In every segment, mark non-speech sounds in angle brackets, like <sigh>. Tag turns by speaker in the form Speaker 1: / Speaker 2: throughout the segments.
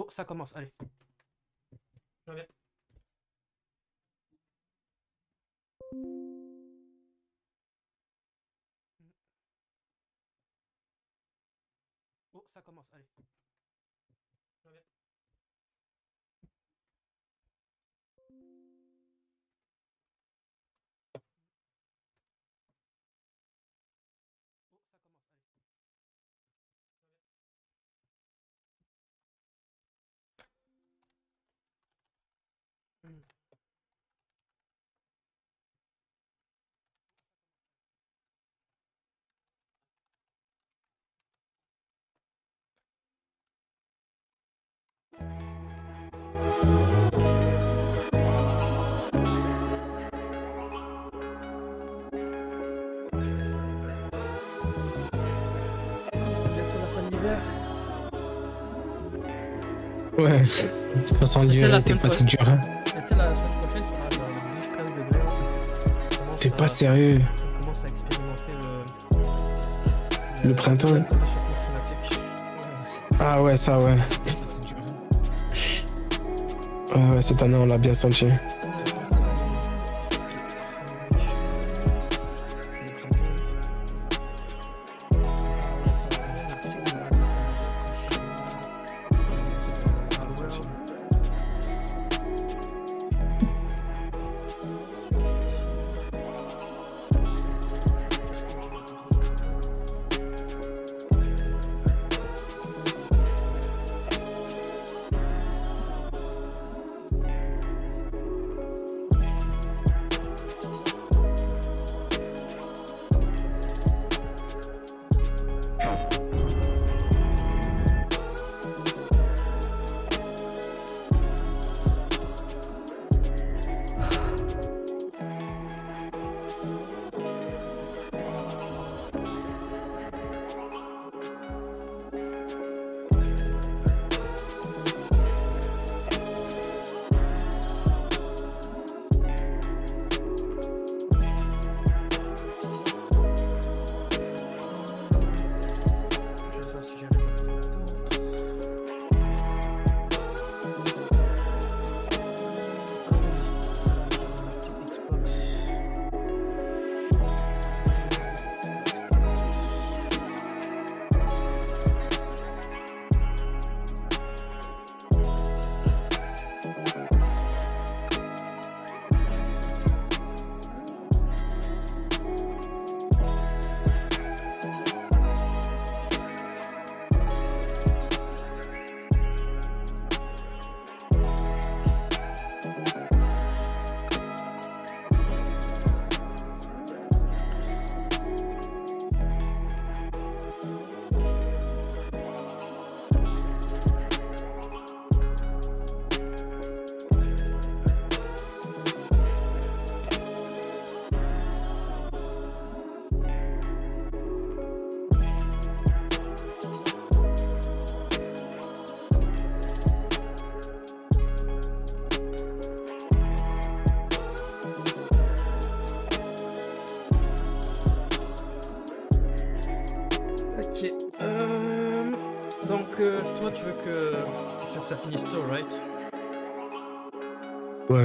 Speaker 1: Oh, ça commence, allez. Oh, ça commence, allez.
Speaker 2: Ouais. De toute façon,
Speaker 1: semaine
Speaker 2: pas si dur. hein.
Speaker 1: Mais tu sais, la semaine prochaine, il fera genre 12-13 degrés. On commence
Speaker 2: T'es pas sérieux.
Speaker 1: On commence à expérimenter le.
Speaker 2: Le printemps.
Speaker 1: le.
Speaker 2: Ah ouais, ça ouais. Ouais, ouais, cette année, on l'a bien senti.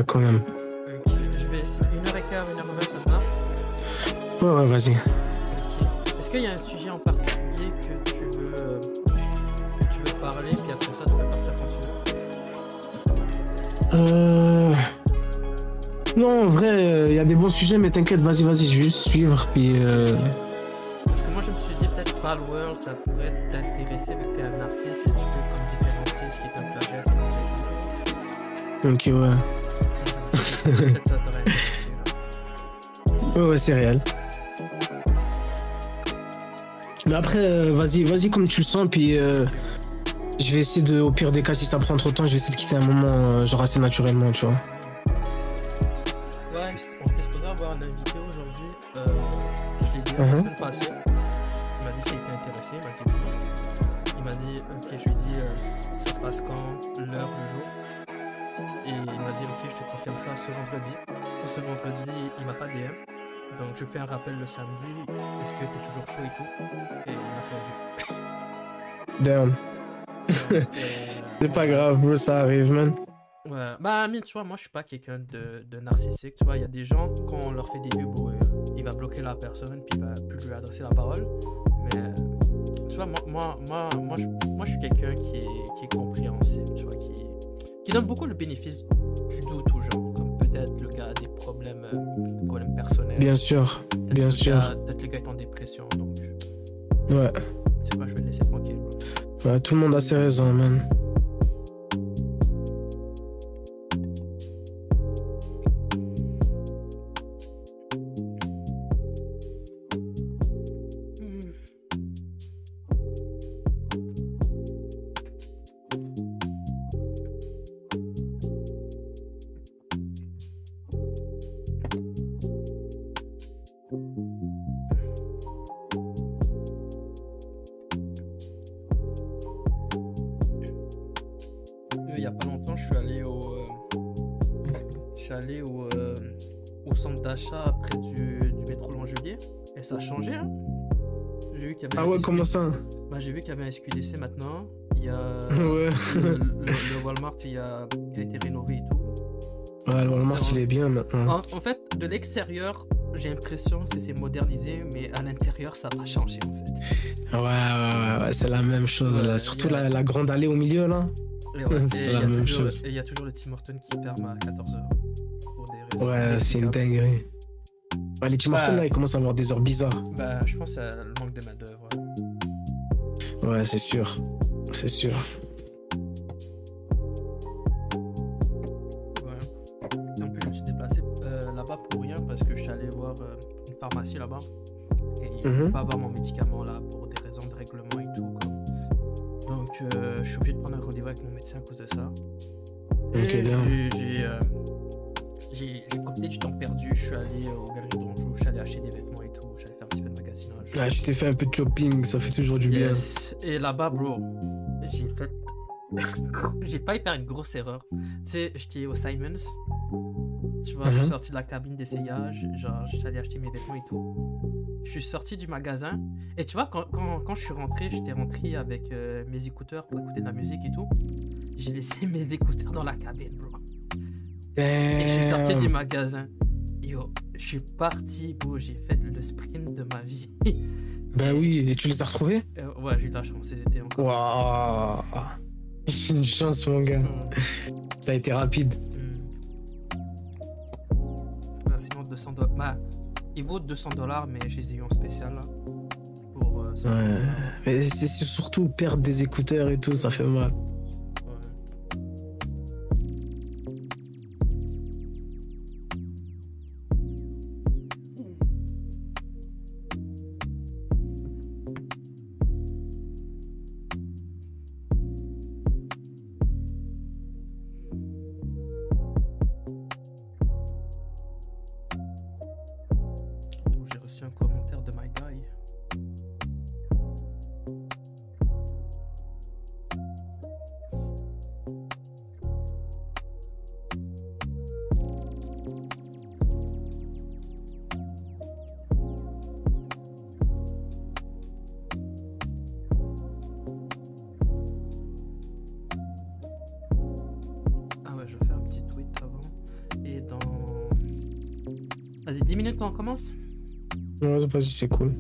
Speaker 2: Quand même.
Speaker 1: Ok. Je vais essayer. 1h15, 1h20, ça te va?
Speaker 2: Ouais, ouais, vas-y.
Speaker 1: Ok. Est-ce qu'il y a un sujet en particulier que tu veux, euh, que tu veux parler, puis après ça, tu peux partir quand tu veux?
Speaker 2: Euh... Non, en vrai, il y a des bons sujets, mais t'inquiète, vas-y, vas-y, je vais juste suivre, puis... Euh...
Speaker 1: Parce que moi, je me suis dit, peut-être Palworld, ça pourrait t'intéresser, vu que t'es un artiste, et tu peux comme différencier ce qui est un plagiat,
Speaker 2: Ok, ouais. Ouais, ouais, c'est réel. Mais après, euh, vas-y, vas-y comme tu le sens, puis euh, je vais essayer de, au pire des cas, si ça prend trop de temps, je vais essayer de quitter un moment, euh, genre assez naturellement, tu vois.
Speaker 1: Samedi. Est-ce que t'es toujours chaud et tout Et il m'a fait.
Speaker 2: Damn. <laughs> C'est pas grave, bro, ça arrive, man.
Speaker 1: Ouais, bah, mais tu vois, moi je suis pas quelqu'un de, de narcissique. Tu vois, il y a des gens, quand on leur fait des bro, euh, il va bloquer la personne, puis il va plus lui adresser la parole. Mais euh, tu vois, moi, moi, moi, moi, je, moi, je suis quelqu'un qui est, qui est compréhensible, tu vois, qui, qui donne beaucoup le bénéfice
Speaker 2: Bien sûr, bien sûr.
Speaker 1: Peut-être le gars est en dépression, donc
Speaker 2: Ouais.
Speaker 1: c'est pas, je vais le laisser tranquille, bro.
Speaker 2: ouais, tout le monde a ses raisons, man.
Speaker 1: Ça bah, j'ai vu qu'il y avait un SQDC maintenant. Il y a <laughs>
Speaker 2: Ouais.
Speaker 1: le, le- le Walmart, il, a, il a été rénové et tout.
Speaker 2: Ouais, le Walmart, il est bien maintenant.
Speaker 1: En, en fait, de l'extérieur, j'ai l'impression que c'est modernisé, mais à l'intérieur, ça n'a pas changé en fait.
Speaker 2: Ouais, ouais, ouais, ouais, c'est la même chose,
Speaker 1: Ouais,
Speaker 2: là. Surtout
Speaker 1: a-
Speaker 2: la, la grande allée au milieu, là.
Speaker 1: Ouais, <laughs>
Speaker 2: C'est la même
Speaker 1: toujours-
Speaker 2: chose.
Speaker 1: Et il y a toujours le Tim Horton qui ferme à 14h. Pour des raisons
Speaker 2: Ouais, c'est une dinguerie. Ouais, les Tim Hortons,
Speaker 1: Ouais.
Speaker 2: là, ils commencent à avoir des heures bizarres.
Speaker 1: Bah, je pense à le manque de main-d'œuvre. Ouais.
Speaker 2: C'est sûr. C'est sûr.
Speaker 1: Ouais. En plus, je me suis déplacé euh, là-bas pour rien parce que je suis allé voir euh, une pharmacie là-bas. Et ils ne peuvent pas avoir mon médicament là pour des raisons de règlement et tout. quoi. Donc, euh, je suis obligé de prendre un rendez-vous avec mon médecin à cause de ça.
Speaker 2: Ok, bien.
Speaker 1: j'ai- profité du temps perdu. Je suis allé aux galeries d'Anjou, je suis allé acheter des vêtements et tout. J'allais faire un petit peu de magasinage.
Speaker 2: Ouais, tu t'es fait un peu de shopping, ça fait toujours du bien.
Speaker 1: Et là-bas, bro, j'ai fait. <laughs> j'ai pas faire une grosse erreur. Tu sais, j'étais au Simons. Tu vois, je
Speaker 2: Mhm.
Speaker 1: suis sorti de la cabine d'essayage. Genre, j'allais acheter mes vêtements et tout. Je suis sorti du magasin. Et tu vois, quand, quand, quand je suis rentré, j'étais rentré avec euh, mes écouteurs pour écouter de la musique et tout. J'ai laissé <laughs> mes écouteurs dans la cabine, bro. Et je suis sorti du magasin. Yo, je suis parti, bro. J'ai fait le sprint de ma vie. <laughs>
Speaker 2: Bah oui, et tu les as retrouvés?
Speaker 1: Euh, ouais, j'ai eu de la chance. C'était encore.
Speaker 2: Waouh C'est une chance, mon gars.
Speaker 1: Mm.
Speaker 2: T'as été rapide.
Speaker 1: Hmm. Ah, sinon 200 dollars. Bah, il vaut 200 dollars, mais je les ai eu en spécial là. Pour euh, 100
Speaker 2: Ouais. Mais c'est surtout perdre des écouteurs et tout, ça fait mal. C'est cool.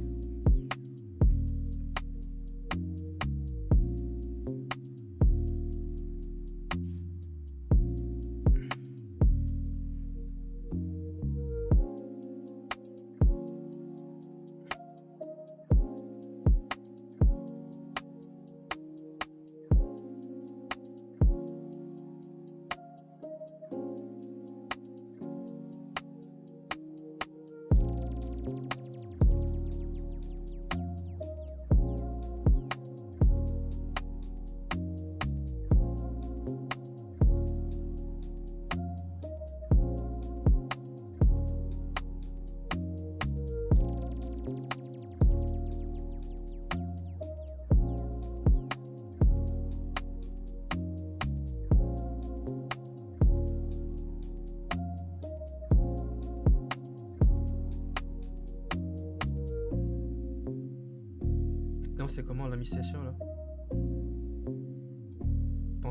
Speaker 1: Mi-session là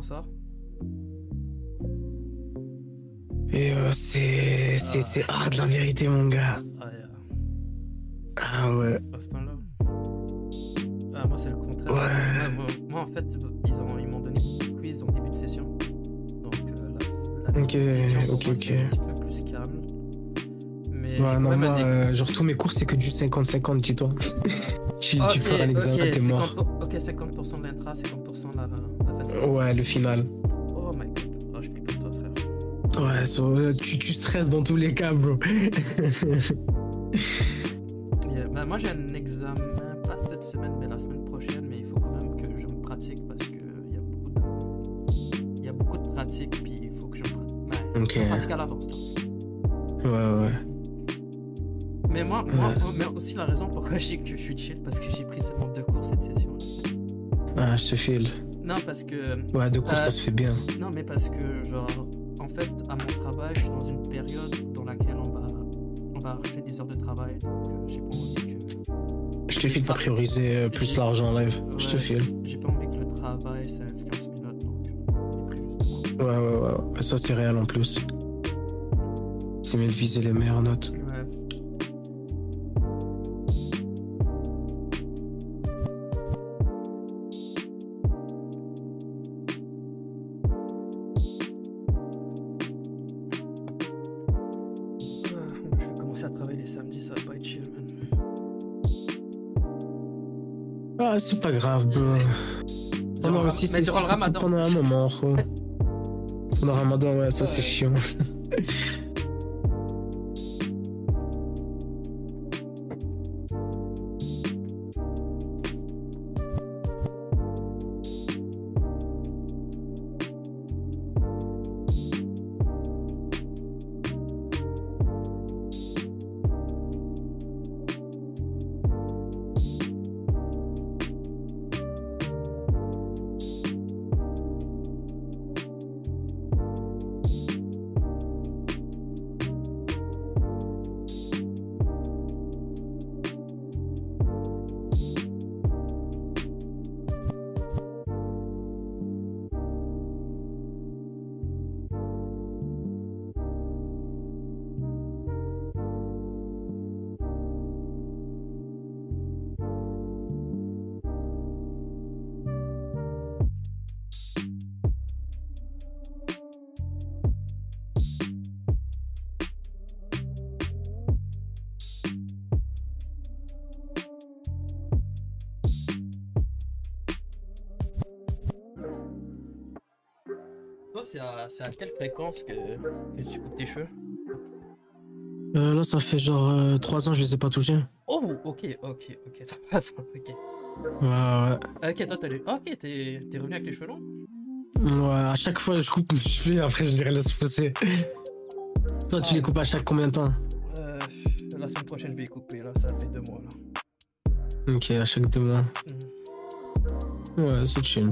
Speaker 1: sors?
Speaker 2: Et euh, c'est c'est
Speaker 1: Ah.
Speaker 2: c'est hard la vérité mon gars.
Speaker 1: Ah, yeah.
Speaker 2: Ah ouais.
Speaker 1: à ce point-là. Ah, moi, c'est le contraire.
Speaker 2: Ouais.
Speaker 1: moi, moi, en fait, ils ont- ils m'ont donné des quiz en début de session. Donc, euh, la, la
Speaker 2: Ok,
Speaker 1: session, pour
Speaker 2: ok,
Speaker 1: moi,
Speaker 2: ok.
Speaker 1: c'est un petit peu plus calme. Mais
Speaker 2: Ouais, non, moi, euh, genre tous mes cours c'est que du 50-50, dis-toi. Tu, tu
Speaker 1: Ok,
Speaker 2: feras l'examen,
Speaker 1: ok,
Speaker 2: t'es mort.
Speaker 1: 50 Ok, 50% de l'intra, 50% la, la fatigue.
Speaker 2: Ouais, le final.
Speaker 1: Oh my god. Oh, je prie pour toi, frère.
Speaker 2: Ouais, so, euh, tu, tu stresses dans tous les cas, bro. <laughs>
Speaker 1: la raison pourquoi je dis que je suis chill, parce que j'ai pris seulement deux cours cette session.
Speaker 2: Ah, je te file.
Speaker 1: Non, parce que.
Speaker 2: Ouais, de cours,
Speaker 1: Euh,
Speaker 2: ça se fait bien.
Speaker 1: Non, mais parce que, genre, en fait, à mon travail, je suis dans une période dans laquelle on va, on va rajouter des heures de travail. Donc, euh, j'ai pas envie que.
Speaker 2: Je te file, t'as priorisé euh, plus l'argent en live. Je te file.
Speaker 1: J'ai pas envie que le travail, ça influence mes notes. Donc, j'ai pris deux
Speaker 2: ouais, ouais. ouais. Ça, c'est réel en plus. C'est mieux de viser les meilleures notes.
Speaker 1: Ah,
Speaker 2: c'est pas grave, bro. Pendant,
Speaker 1: Durant-
Speaker 2: aussi,
Speaker 1: mais
Speaker 2: c'est-
Speaker 1: durant le
Speaker 2: c'est
Speaker 1: ramadan.
Speaker 2: pendant un moment, gros. <laughs> Pendant le ramadan, ouais, ça, c'est chiant.
Speaker 1: Toi, c'est à, quelle fréquence que, que tu coupes tes cheveux
Speaker 2: Euh, là, ça fait genre 3 ans, je les ai pas touchés.
Speaker 1: Oh, ok, ok, ok, <laughs> trois ans, ok.
Speaker 2: Ouais, ouais.
Speaker 1: Ok, toi, t'as les... Ok, t'es t'es revenu avec les cheveux longs
Speaker 2: Ouais, à chaque fois, je coupe mes cheveux, après, je les laisse pousser. Toi, tu
Speaker 1: Ah.
Speaker 2: les coupes à chaque combien de temps?
Speaker 1: Euh, La semaine prochaine, je vais les couper, là, ça fait deux mois, là.
Speaker 2: Ok, à chaque deux mois.
Speaker 1: Mhm.
Speaker 2: Ouais, c'est chill.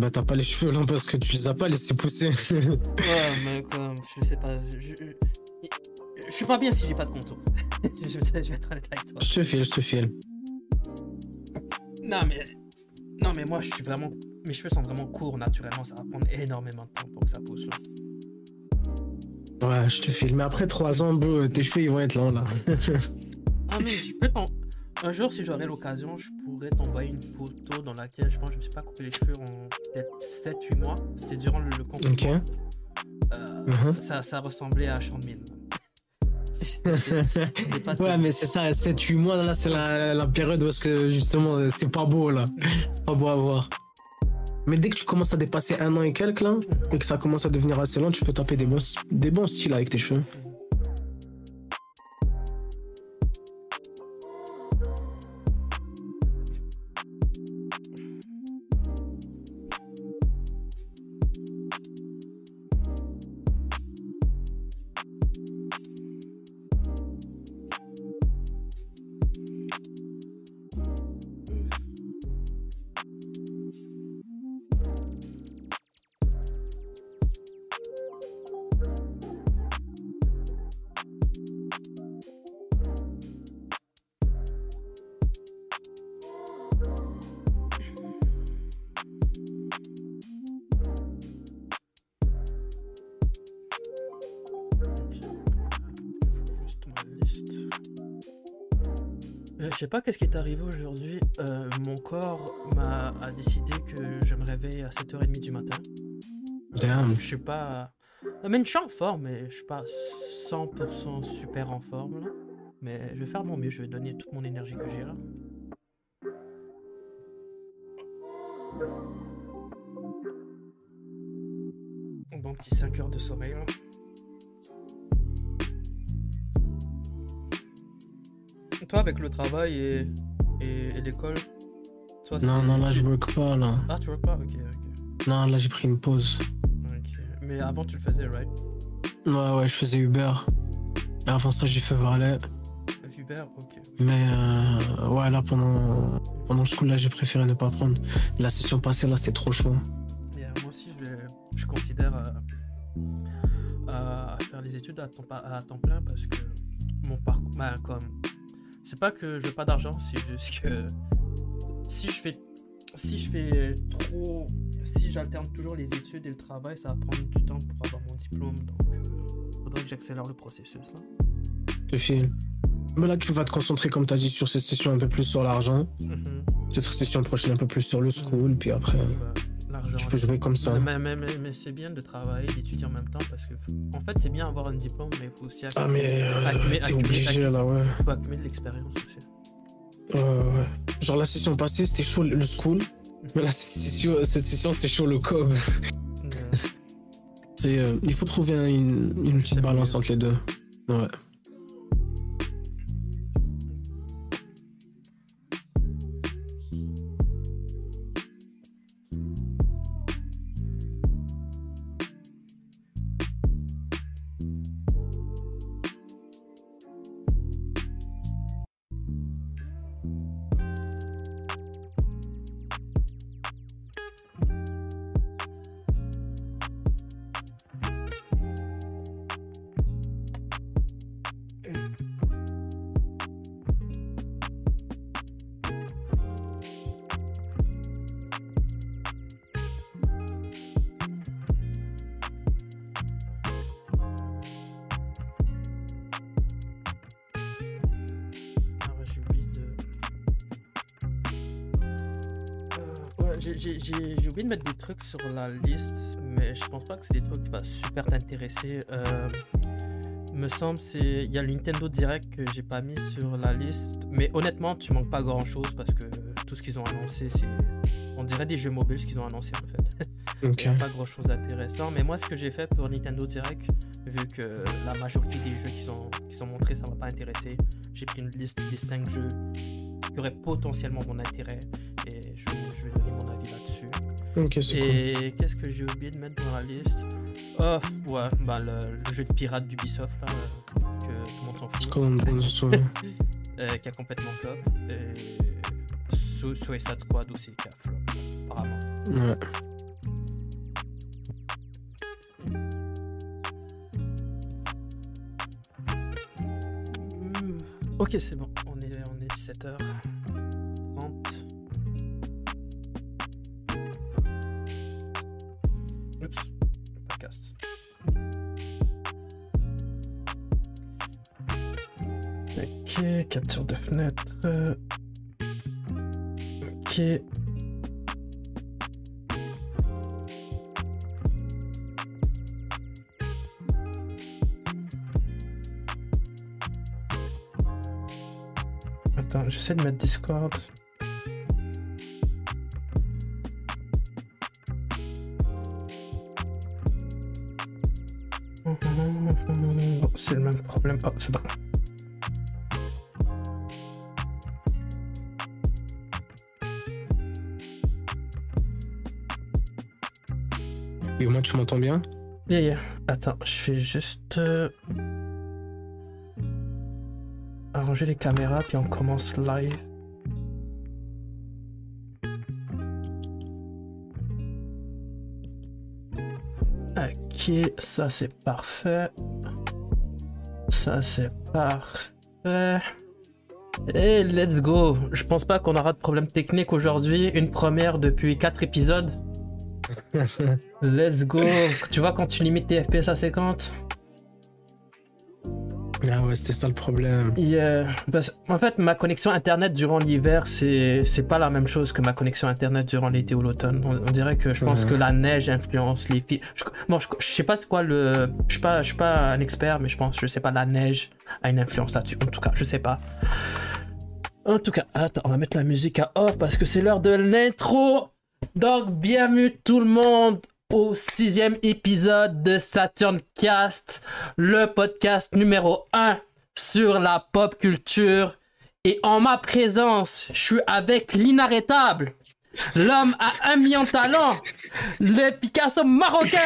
Speaker 2: Bah, t'as pas les cheveux longs parce que tu les as pas laissés pousser.
Speaker 1: Ouais, <laughs> mais comme, je sais pas, je... Je, je suis pas bien si j'ai pas de contour. <laughs> je, je vais être honnête avec toi.
Speaker 2: je te file, je te file.
Speaker 1: Non, mais... Non, mais moi, je suis vraiment... Mes cheveux sont vraiment courts, naturellement, ça va prendre énormément de temps pour que ça pousse, là.
Speaker 2: Ouais, je te file. Mais après 3 ans, bro, tes cheveux, ils vont être longs, là. <laughs>
Speaker 1: Ah mais je peux t'en... Un jour, si j'aurais l'occasion, je pourrais t'envoyer une photo dans laquelle je pense que je me suis pas coupé les cheveux en peut-être 7-8 mois. C'était durant le, le confinement. Euh,
Speaker 2: Mhm.
Speaker 1: ça, ça ressemblait à <laughs> pas
Speaker 2: Ouais, mais c'est ça, 7-8 mois, là, c'est la, la période parce que justement, c'est pas beau, là. C'est <laughs> pas beau à voir. Mais dès que tu commences à dépasser un an et quelques, là, et que ça commence à devenir assez long, tu peux taper des bons, des bons styles avec tes cheveux.
Speaker 1: Pas qu'est-ce qui est arrivé aujourd'hui. Euh, mon corps m'a a décidé que je me réveille à 7h30 du matin.
Speaker 2: Damn.
Speaker 1: Je suis pas. Mais je suis en forme, mais je suis pas 100% super en forme là. Mais je vais faire mon mieux, je vais donner toute mon énergie que j'ai là. Bon petit 5 heures de sommeil là. Toi avec le travail et, et, et l'école? Toi,
Speaker 2: Non, non, là,
Speaker 1: tu-
Speaker 2: je work pas, là.
Speaker 1: Ah tu work pas? Ok, ok.
Speaker 2: Non, là, j'ai pris une pause.
Speaker 1: ok. Mais avant tu le faisais, right?
Speaker 2: Ouais, ouais, je faisais Uber. Et avant ça, j'ai fait valet.
Speaker 1: Uber, ok.
Speaker 2: Mais euh, ouais, là, pendant, pendant ce coup-là, j'ai préféré ne pas prendre. La session passée, là, c'était trop chaud.
Speaker 1: Et, euh, moi aussi, je, je considère euh, à faire les études à temps, à temps plein parce que mon parcours, bah, comme, c'est pas que je veux pas d'argent, c'est juste que si je fais, si je fais trop, si j'alterne toujours les études et le travail, ça va prendre du temps pour avoir mon diplôme, donc euh, faudrait que j'accélère le processus là.
Speaker 2: Je file. Mais là, tu vas te concentrer, comme tu as dit, sur cette session un peu plus sur l'argent.
Speaker 1: Mhm.
Speaker 2: Cette session prochaine un peu plus sur le school. Puis après, Tu peux jouer comme ça.
Speaker 1: Mais, mais, mais- mais c'est bien de travailler, d'étudier en même temps parce que, en fait, c'est bien avoir un diplôme, mais il faut aussi
Speaker 2: Ah, mais euh,
Speaker 1: accumuler-
Speaker 2: t'es
Speaker 1: accumuler-
Speaker 2: obligé, là, ouais.
Speaker 1: faut accumuler de l'expérience aussi.
Speaker 2: Ouais. Genre, la session passée, c'était chaud le school. Mais là, cette session, cette session c'est chaud le cob.
Speaker 1: Euh, <laughs>
Speaker 2: C'est, euh, il faut trouver un- une, une petite balance entre les deux. Ouais.
Speaker 1: Sur la liste, mais je pense pas que c'est des trucs qui vont super t'intéresser. Euh, me semble c'est il y a le Nintendo Direct que j'ai pas mis sur la liste, mais honnêtement tu manques pas grand chose parce que tout ce qu'ils ont annoncé c'est on dirait des jeux mobiles ce qu'ils ont annoncé en fait. <laughs> Il a pas grand chose d'intéressant. Mais moi, ce que j'ai fait pour Nintendo Direct, vu que la majorité des jeux qu'ils ont, qu'ils ont montrés, ça m'a pas intéressé, j'ai pris une liste des 5 jeux qui auraient potentiellement mon intérêt là-dessus.
Speaker 2: Ok, c'est cool.
Speaker 1: Et qu'est-ce que j'ai oublié de mettre dans la liste Oh, ouais, bah le, le jeu de pirate d'Ubisoft, là, euh, que tout le monde s'en fout,
Speaker 2: se souvient. <laughs>
Speaker 1: euh, qui a complètement flop. Et Su- Suicide Squad aussi qui a flop, apparemment.
Speaker 2: Ouais.
Speaker 1: Ok, c'est bon. On est, on est 17h30. Capture de fenêtre. Ok. Attends, j'essaie de mettre Discord. C'est le même problème. Oh, c'est bon.
Speaker 2: Tu m'entends bien
Speaker 1: Yeah, yeah. Attends, je fais juste euh, arranger les caméras puis on commence live. Ok, ça c'est parfait. Ça c'est parfait. Et let's go. Je pense pas qu'on aura de problème technique aujourd'hui. Une première depuis 4 épisodes. <laughs> Let's go. tu vois quand tu limites tes FPS à 50
Speaker 2: Ouais, Ah ouais, c'était ça le problème.
Speaker 1: Yeah. Parce- en fait, ma connexion internet durant l'hiver, c'est c'est pas la même chose que ma connexion internet durant l'été ou l'automne. On, on dirait que je pense
Speaker 2: Ouais.
Speaker 1: que la neige influence les filles. Je, bon, je, je sais pas c'est quoi le. Je suis pas, je suis pas un expert, mais je pense, je sais pas, la neige a une influence là-dessus. En tout cas, je sais pas. En tout cas, attends, on va mettre la musique à off parce que c'est l'heure de l'intro. Donc, bienvenue tout le monde au sixième épisode de Saturn Cast, le podcast numéro 1 sur la pop culture. Et en ma présence, je suis avec l'inarrêtable, l'homme à un million de talents, le Picasso marocain.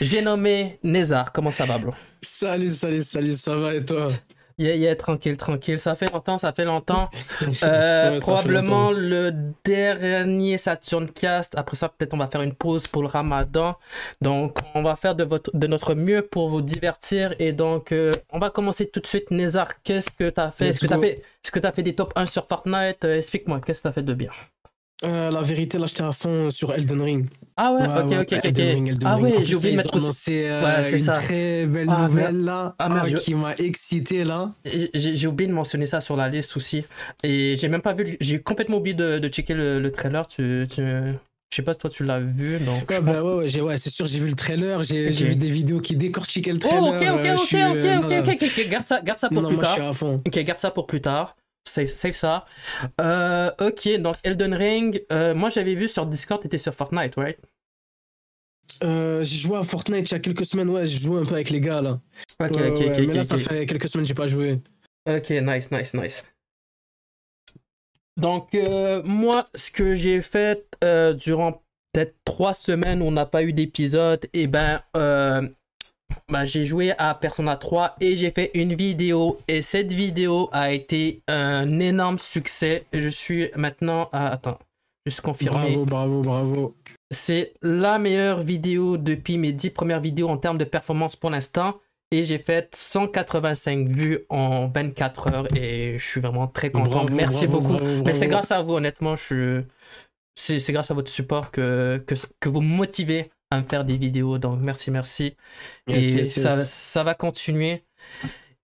Speaker 1: J'ai nommé Nézar. Comment ça va, bro?
Speaker 2: Salut, salut, salut, ça va et toi?
Speaker 1: Yeah, yeah, tranquille, tranquille. Ça fait longtemps, ça fait longtemps. <laughs> Euh,
Speaker 2: Ouais, fait
Speaker 1: probablement
Speaker 2: longtemps.
Speaker 1: le dernier Saturn Cast. Après ça, peut-être on va faire une pause pour le Ramadan. Donc, on va faire de, votre, de notre mieux pour vous divertir. Et donc, euh, on va commencer tout de suite. Nézar, qu'est-ce que tu as fait Est-ce que tu as fait des top 1 sur Fortnite? Euh, Explique-moi, qu'est-ce que tu as fait de bien?
Speaker 2: Euh, La vérité, là, j'étais à fond sur Elden Ring.
Speaker 1: Ah ouais,
Speaker 2: Ouais,
Speaker 1: ok,
Speaker 2: ouais,
Speaker 1: ok, ok.
Speaker 2: Elden. Ring, Elden
Speaker 1: Ah
Speaker 2: Ring.
Speaker 1: Ouais, j'ai oublié de mettre aussi.
Speaker 2: annoncé euh,
Speaker 1: Ouais, c'est
Speaker 2: une
Speaker 1: ça.
Speaker 2: très belle
Speaker 1: Ah,
Speaker 2: nouvelle là,
Speaker 1: Ah, merde,
Speaker 2: ah,
Speaker 1: je-
Speaker 2: qui m'a excité là.
Speaker 1: J'ai oublié de mentionner ça sur la liste aussi. Et j'ai même pas vu. J'ai complètement oublié de, de checker le, le trailer. Tu, tu- je sais pas si toi tu l'as vu. Donc,
Speaker 2: Ouais, bah, ouais, ouais, j'ai- ouais, c'est sûr, j'ai vu le trailer, j'ai vu des vidéos qui décortiquaient le
Speaker 1: Oh,
Speaker 2: trailer.
Speaker 1: ok, ok, ok,
Speaker 2: suis,
Speaker 1: ok,
Speaker 2: euh,
Speaker 1: ok, ok, ok, garde ça, garde ça pour
Speaker 2: Non,
Speaker 1: plus
Speaker 2: moi, je
Speaker 1: tard.
Speaker 2: suis à fond.
Speaker 1: Ok, garde ça pour plus tard. Save, save ça. Euh, ok, donc Elden Ring, euh, moi j'avais vu sur Discord, t'étais sur Fortnite, right?
Speaker 2: Euh, j'ai joué à Fortnite il y a quelques semaines, ouais, j'ai joué un peu avec les gars là.
Speaker 1: Ok,
Speaker 2: Ouais,
Speaker 1: ok,
Speaker 2: ouais, mais là, ça fait quelques semaines que j'ai pas joué.
Speaker 1: Ok, nice, nice, nice. Donc, euh, moi, ce que j'ai fait euh, durant peut-être trois semaines où on n'a pas eu d'épisode, et ben, ben, j'ai joué à Persona 3 et j'ai fait une vidéo. Et cette vidéo a été un énorme succès. Je suis maintenant à. Attends, juste confirmer.
Speaker 2: Bravo, bravo, bravo.
Speaker 1: C'est la meilleure vidéo depuis mes 10 premières vidéos en termes de performance pour l'instant. Et j'ai fait 185 vues en 24 heures et je suis vraiment très content.
Speaker 2: Bravo,
Speaker 1: Merci
Speaker 2: bravo,
Speaker 1: beaucoup.
Speaker 2: bravo,
Speaker 1: Mais c'est grâce à vous, honnêtement. Je... C'est c'est grâce à votre support que, que, que vous me motivez à me faire des vidéos. Donc merci, merci.
Speaker 2: Yes,
Speaker 1: et
Speaker 2: yes,
Speaker 1: ça,
Speaker 2: yes.
Speaker 1: ça va continuer.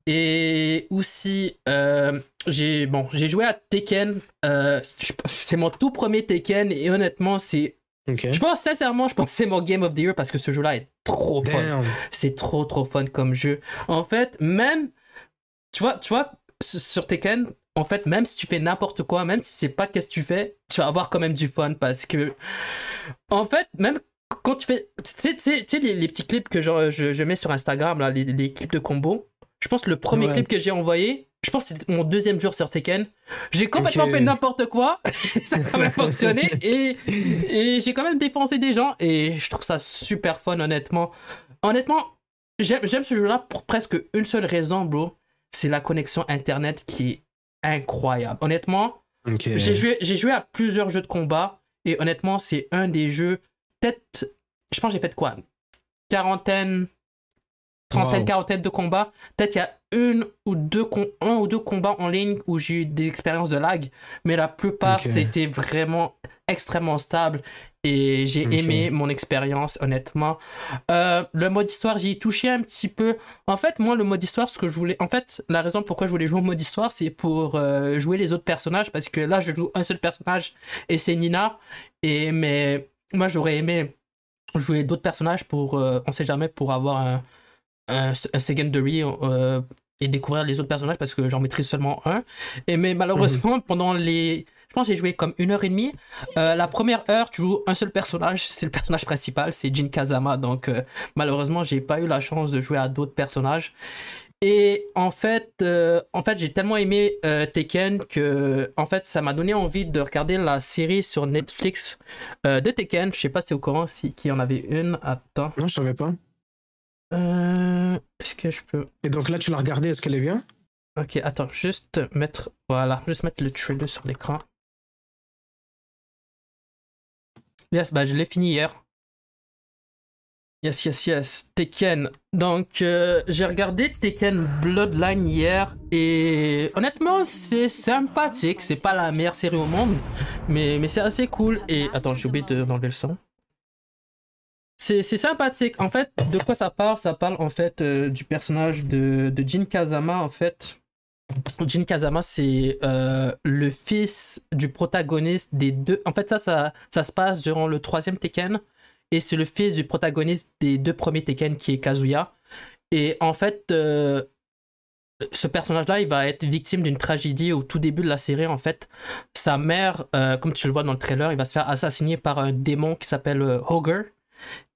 Speaker 1: Et aussi, euh, j'ai bon, j'ai joué à Tekken. Euh, c'est mon tout premier Tekken et honnêtement, c'est
Speaker 2: Ok.
Speaker 1: je pense sincèrement, je pense que c'est mon Game of the Year parce que ce jeu-là est trop fun.
Speaker 2: Damn.
Speaker 1: C'est trop trop fun comme jeu. En fait, même, tu vois, tu vois, sur Tekken, en fait, même si tu fais n'importe quoi, même si c'est pas qu'est-ce que tu fais, tu vas avoir quand même du fun parce que, en fait, même quand tu fais, tu sais, les, les petits clips que genre, je, je mets sur Instagram, là, les, les clips de combo, je pense que le premier
Speaker 2: Ouais.
Speaker 1: clip que j'ai envoyé, je pense que c'était mon deuxième jour sur Tekken. J'ai complètement fait n'importe quoi. <laughs> ça a quand même fonctionné. <laughs> Et, et j'ai quand même défoncé des gens. Et je trouve ça super fun, honnêtement. Honnêtement, j'aime ce jeu-là pour presque une seule raison, bro. C'est la connexion Internet qui est incroyable. Honnêtement, j'ai joué, j'ai joué à plusieurs jeux de combat. Et honnêtement, c'est un des jeux. Peut-être. Je pense j'ai fait quoi? Quarantaine. Trentaine,
Speaker 2: Wow.
Speaker 1: quarantaine de combats. Peut-être il y a une ou deux un ou deux combats en ligne où j'ai eu des expériences de lag. Mais la plupart,
Speaker 2: Ok.
Speaker 1: c'était vraiment extrêmement stable. Et j'ai aimé mon expérience, honnêtement. Euh, le mode histoire, j'y ai touché un petit peu. En fait, moi, le mode histoire, ce que je voulais. En fait, la raison pourquoi je voulais jouer au mode histoire, c'est pour euh, jouer les autres personnages. Parce que là, je joue un seul personnage et c'est Nina. Et mais moi, j'aurais aimé jouer d'autres personnages pour. euh, on sait jamais, pour avoir un, un, un secondary. euh, et découvrir les autres personnages parce que j'en maîtrise seulement un. Et mais malheureusement, pendant les. Je pense que j'ai joué comme une heure et demie. Euh, la première heure, tu joues un seul personnage, c'est le personnage principal, c'est Jin Kazama. Donc malheureusement, j'ai pas eu la chance de jouer à d'autres personnages. Et en fait, euh, en fait, j'ai tellement aimé euh, Tekken que, en fait, ça m'a donné envie de regarder la série sur Netflix euh, de Tekken. Je sais pas si t'es au courant si qu'il y en avait une. Attends.
Speaker 2: Non, je savais pas.
Speaker 1: Est-ce que je peux
Speaker 2: Et donc là, tu l'as regardée, est-ce qu'elle est bien?
Speaker 1: Ok, attends, juste mettre, voilà, juste mettre le trailer sur l'écran. Yes, bah je l'ai fini hier. Yes, yes, yes. Tekken. Donc, euh, j'ai regardé Tekken Bloodline hier et honnêtement, c'est sympathique. C'est pas la meilleure série au monde, mais, mais c'est assez cool. Et attends, j'ai oublié de- d'enlever le son. c'est sympathique. En fait, de quoi ça parle? Ça parle en fait euh, du personnage de, de Jin Kazama, en fait. Jin Kazama, c'est euh, le fils du protagoniste des deux. En fait, ça, ça, ça se passe durant le troisième Tekken. Et c'est le fils du protagoniste des deux premiers Tekken qui est Kazuya. Et en fait, euh, ce personnage-là, il va être victime d'une tragédie au tout début de la série. En fait, sa mère, euh, comme tu le vois dans le trailer, il va se faire assassiner par un démon qui s'appelle euh, Hogger.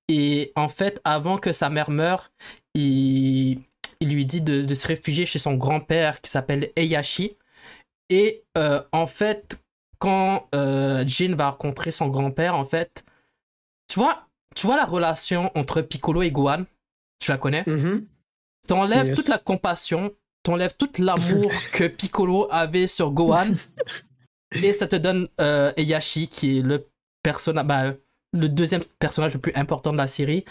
Speaker 1: Et en fait, avant que sa mère meure, il, lui dit de, se réfugier chez son grand-père qui s'appelle Eyashi. Et euh, en fait, quand Jin va rencontrer son grand-père, en fait, tu vois, tu vois la relation entre Piccolo et Gohan, tu la connais?
Speaker 2: Mhm.
Speaker 1: T'enlèves
Speaker 2: Yes.
Speaker 1: toute la compassion, t'enlèves tout l'amour <laughs> que Piccolo avait sur Gohan, <laughs> et ça te donne euh, Eyashi, qui est le personnage, bah, le deuxième personnage le plus important de la série.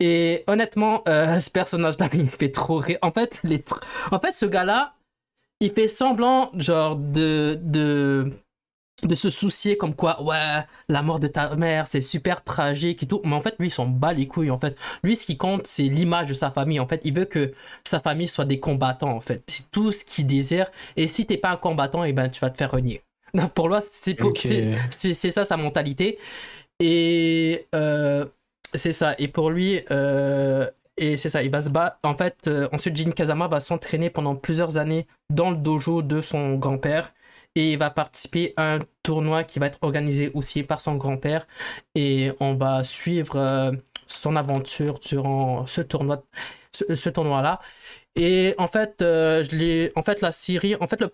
Speaker 1: Et honnêtement, euh, <laughs> ce personnage-là, il me fait trop rire. En fait, les tr- en fait ce gars-là, il fait semblant, genre, de, de, de se soucier comme quoi, ouais, la mort de ta mère, c'est super tragique et tout. Mais en fait, lui, il s'en bat les couilles, en fait. Lui, ce qui compte, c'est l'image de sa famille. En fait, il veut que sa famille soit des combattants, en fait. C'est tout ce qu'il désire. Et si t'es pas un combattant, et ben, tu vas te faire renier. <laughs> Non, pour lui, c'est pour-
Speaker 2: Ok.
Speaker 1: c'est- c'est c'est ça sa mentalité. Et euh, c'est ça. Et pour lui, euh, et c'est ça, il va se battre. En fait, euh, ensuite, Jin Kazama va s'entraîner pendant plusieurs années dans le dojo de son grand-père. Et il va participer à un tournoi qui va être organisé aussi par son grand-père. Et on va suivre euh, son aventure durant ce tournoi, ce, ce tournoi-là. Et en fait, euh, je l'ai, en fait, la série, en fait, le,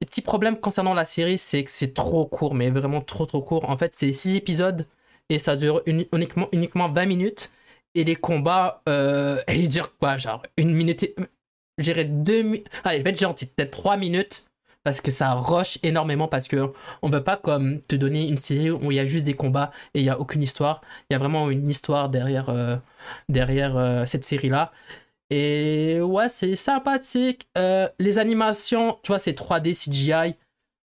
Speaker 1: petit problème concernant la série, c'est que c'est trop court, mais vraiment trop trop court. En fait, c'est 6 épisodes et ça dure uni- uniquement, uniquement 20 minutes. Et les combats, euh, <laughs> ils durent quoi Genre une minute, et- je dirais deux minutes. Allez, je vais être gentil, peut-être 3 minutes. Parce que ça rush énormément, parce que on veut pas comme te donner une série où il y a juste des combats et il y a aucune histoire. Il y a vraiment une histoire derrière, euh, euh, cette série-là. Et ouais, c'est sympathique. Euh, les animations, tu vois, c'est 3D CGI.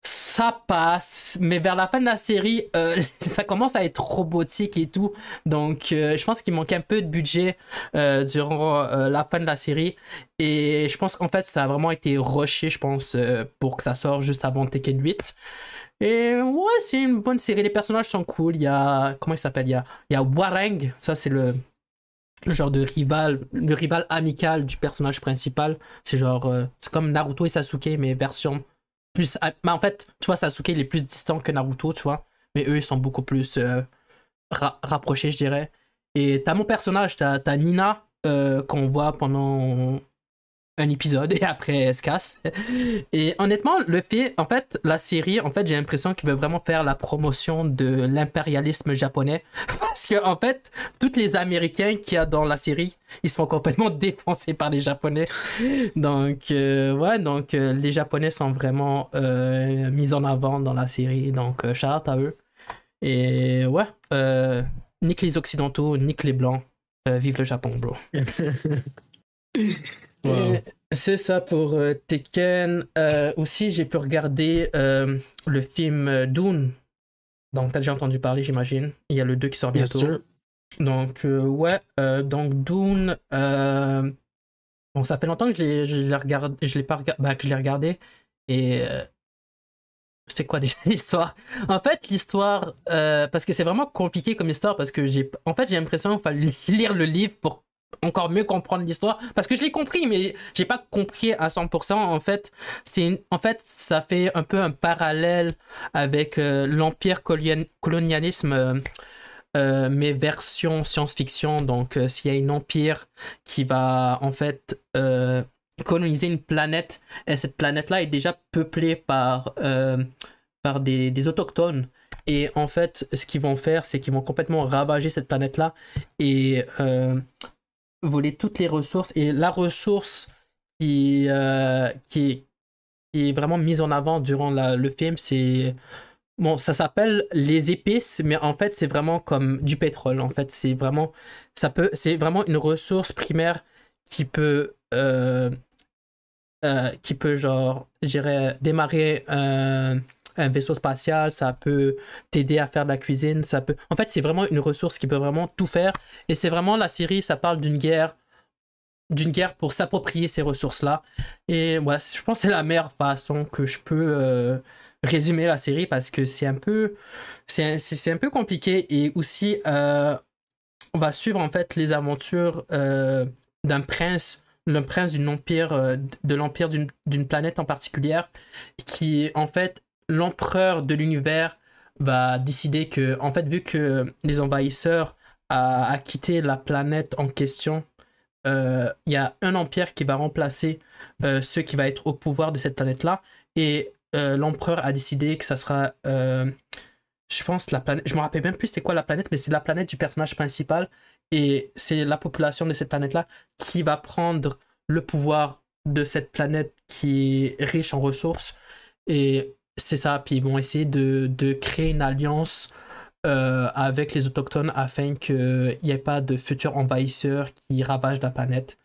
Speaker 1: Ça passe, mais vers la fin de la série, euh, <laughs> ça commence à être robotique et tout. Donc, euh, je pense qu'il manque un peu de budget euh, durant la fin de la série. Et je pense qu'en fait, ça a vraiment été rushé, je pense, pour que ça sorte juste avant Tekken 8. Et ouais, c'est une bonne série. Les personnages sont cool. Il y a. Comment il s'appelle? Il y a, il y a. Ça, c'est le, le genre de rival. Le rival amical du personnage principal. C'est genre. c'est comme Naruto et Sasuke, mais version plus. en fait, tu vois, Sasuke, il est plus distant que Naruto, tu vois. Mais eux, ils sont beaucoup plus euh, ra- rapprochés, je dirais. Et t'as mon personnage, t'as t'as Nina, euh, qu'on voit pendant un épisode et après elle se casse. Et honnêtement, le fait, en fait, la série, en fait, j'ai l'impression qu'il veut vraiment faire la promotion de l'impérialisme japonais. <laughs> Parce que, en fait, tous les Américains qu'il y a dans la série, ils se font complètement <laughs> défoncer par les Japonais. Donc, euh, ouais, donc euh, les Japonais sont vraiment euh, mis en avant dans la série. Donc, shout out à eux. Et ouais, nique les Occidentaux, nique les Blancs. Vive le Japon, bro. <laughs>
Speaker 2: Wow.
Speaker 1: C'est ça pour euh, Tekken. Euh, aussi, j'ai pu regarder euh, le film Dune. Donc, t'as déjà entendu parler, j'imagine. Il y a le 2 qui sort
Speaker 2: Bien
Speaker 1: bientôt.
Speaker 2: sûr.
Speaker 1: Donc, ouais. donc, Dune. Bon, ça fait longtemps que je l'ai, regardé. Je l'ai pas regardé. que je l'ai regardé. Et. C'était quoi déjà <laughs> l'histoire? En fait, l'histoire. parce que c'est vraiment compliqué comme histoire. Parce que j'ai. En fait, j'ai l'impression qu'il fallait <laughs> lire le livre pour encore mieux comprendre l'histoire. Parce que je l'ai compris mais j'ai pas compris à 100% en fait c'est une- en fait ça fait un peu un parallèle avec euh, l'empire colonial- colonialisme euh, euh, mais version science-fiction. Donc s'il y a un empire qui va en fait coloniser une planète et cette planète là est déjà peuplée par par des, des autochtones. Et en fait ce qu'ils vont faire c'est qu'ils vont complètement ravager cette planète là et voler toutes les ressources. Et la ressource qui, euh, qui, est, vraiment mise en avant durant la- le film, c'est. Bon, ça s'appelle les épices, mais en fait, c'est vraiment comme du pétrole. En fait, c'est vraiment. Ça peut, c'est vraiment une ressource primaire qui peut. euh, euh, qui peut, genre, je dirais, démarrer un vaisseau spatial, ça peut t'aider à faire de la cuisine, ça peut... En fait, c'est vraiment une ressource qui peut vraiment tout faire. Et c'est vraiment la série, ça parle d'une guerre d'une guerre pour s'approprier ces ressources-là. Et ouais, je pense que c'est la meilleure façon que je peux euh, résumer la série parce que c'est un peu c'est un, peu compliqué et aussi euh, on va suivre en fait les aventures euh, d'un prince le prince d'un empire de l'empire d'une planète en particulier qui en fait l'empereur de l'univers va décider que en fait vu que les envahisseurs a, a quitté la planète en question euh, il y a un empire qui va remplacer euh, ceux qui va être au pouvoir de cette planète-là. Et euh, l'empereur a décidé que ça sera. je pense la planète. Je me rappelle même plus c'est quoi la planète, mais c'est la planète du personnage principal. Et c'est la population de cette planète-là qui va prendre le pouvoir de cette planète qui est riche en ressources. Et c'est ça. Puis ils vont essayer de, de créer une alliance euh, avec les autochtones afin qu'il n'y ait pas de futurs envahisseurs qui ravagent la planète.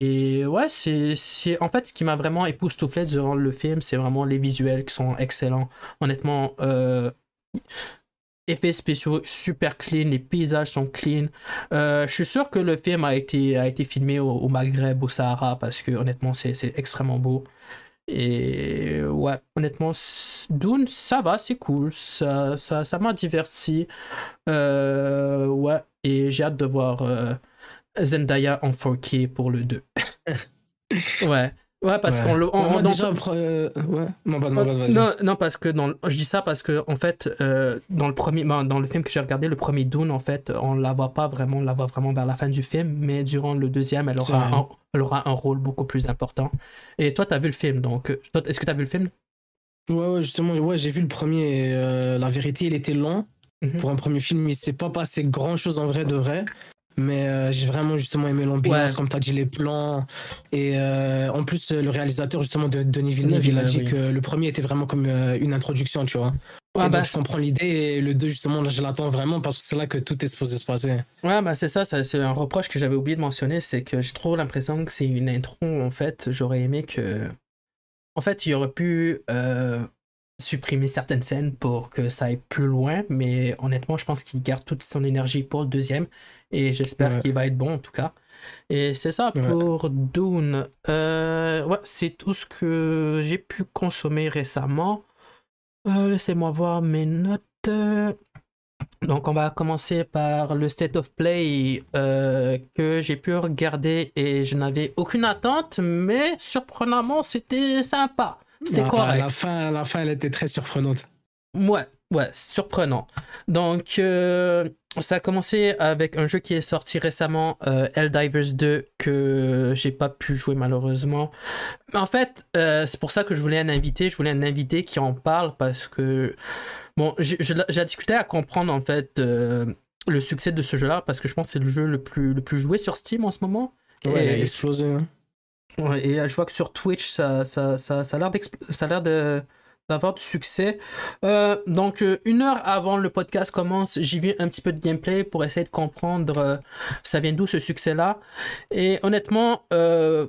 Speaker 1: Et ouais, c'est en fait ce qui m'a vraiment époustouflé durant le film, c'est vraiment les visuels qui sont excellents. Honnêtement, euh, effets spéciaux super clean, les paysages sont clean. Euh, je suis sûr que le film a été, a été filmé au, au Maghreb, au Sahara, parce que honnêtement, c'est extrêmement beau. Et ouais, honnêtement, Dune, ça va, c'est cool. Ça, ça, ça m'a diverti. Euh, ouais, et j'ai hâte de voir euh, Zendaya en 4K pour le 2. <laughs> ouais. Ouais, parce qu'on le.
Speaker 2: On, déjà, euh, ouais. Non, bah, non,
Speaker 1: non, non, parce que dans, je dis ça parce que, en fait, euh, dans le premier, ben, dans le film que j'ai regardé, le premier Dune, en fait, on la voit pas vraiment, on la voit vraiment vers la fin du film, mais durant le deuxième, elle aura, un, elle aura un rôle beaucoup plus important. Et toi, tu as vu le film, donc, euh, est-ce que tu as vu le film?
Speaker 2: Ouais, ouais, justement, ouais, j'ai vu le premier. la vérité, il était long. Mhm. Pour un premier film, il s'est pas passé grand chose en vrai de vrai mais euh, j'ai vraiment justement aimé l'ambiance, comme tu as dit, les plans. Et euh, en plus, le réalisateur justement de Denis Villeneuve, il a dit que le premier était vraiment comme euh, une introduction, tu vois. Ouais, bah, je comprends l'idée et le 2 justement là je l'attends vraiment parce que c'est là que tout est supposé se passer.
Speaker 1: Ouais bah c'est ça, c'est un reproche que j'avais oublié de mentionner, c'est que j'ai trop l'impression que c'est une intro en fait, j'aurais aimé que en fait il aurait pu supprimer certaines scènes pour que ça aille plus loin, mais honnêtement, je pense qu'il garde toute son énergie pour le deuxième et j'espère qu'il va être bon en tout cas. Et c'est ça pour Dune. Euh, ouais, c'est tout ce que j'ai pu consommer récemment. Euh, laissez-moi voir mes notes. Donc on va commencer par le State of Play euh, que j'ai pu regarder et je n'avais aucune attente, mais surprenamment c'était sympa. C'est correct. À
Speaker 2: la, fin, la fin, elle était très surprenante.
Speaker 1: Ouais, ouais, surprenant. Donc, euh, ça a commencé avec un jeu qui est sorti récemment, euh, Helldivers 2, que j'ai pas pu jouer malheureusement. En fait, euh, c'est pour ça que je voulais un invité. Je voulais un invité qui en parle parce que, bon, j'ai discuté à comprendre en fait le succès de ce jeu-là parce que je pense que c'est le jeu le plus, le plus joué sur Steam en ce moment.
Speaker 2: Ouais, il a explosé. Hein.
Speaker 1: Ouais, et je vois que sur Twitch, ça, ça, ça, ça a l'air de d'avoir du succès. Euh, donc, euh, une heure avant le podcast commence, j'ai vu un petit peu de gameplay pour essayer de comprendre euh, ça vient d'où ce succès-là. Et honnêtement, je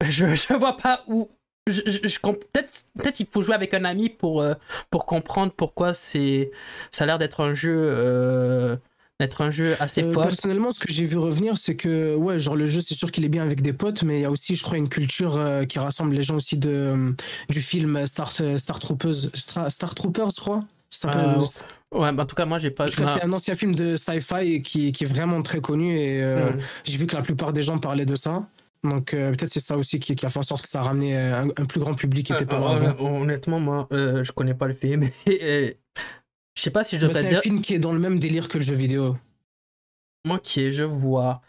Speaker 1: <laughs> ne vois pas où. Je, peut-être peut il faut jouer avec un ami pour, pour comprendre pourquoi ça a l'air d'être un jeu d'être un jeu assez euh, fort.
Speaker 2: Personnellement, ce que j'ai vu revenir, c'est que ouais, genre le jeu, c'est sûr qu'il est bien avec des potes, mais il y a aussi, je crois, une culture euh, qui rassemble les gens aussi de euh, du film Star Star Troopers, Star, Troopers, je crois.
Speaker 1: ouais, bah, en tout cas, moi, j'ai pas.
Speaker 2: C'est un ancien film de sci-fi qui, qui, est vraiment très connu et j'ai vu que la plupart des gens parlaient de ça. Donc peut-être c'est ça aussi qui, qui, a fait en sorte que ça a ramené un, plus grand public qui était pas
Speaker 1: là Honnêtement, moi, je connais pas le film. <laughs> Je sais pas si je dois
Speaker 2: dire. C'est un film qui est dans le même délire que le jeu vidéo.
Speaker 1: Ok, je vois.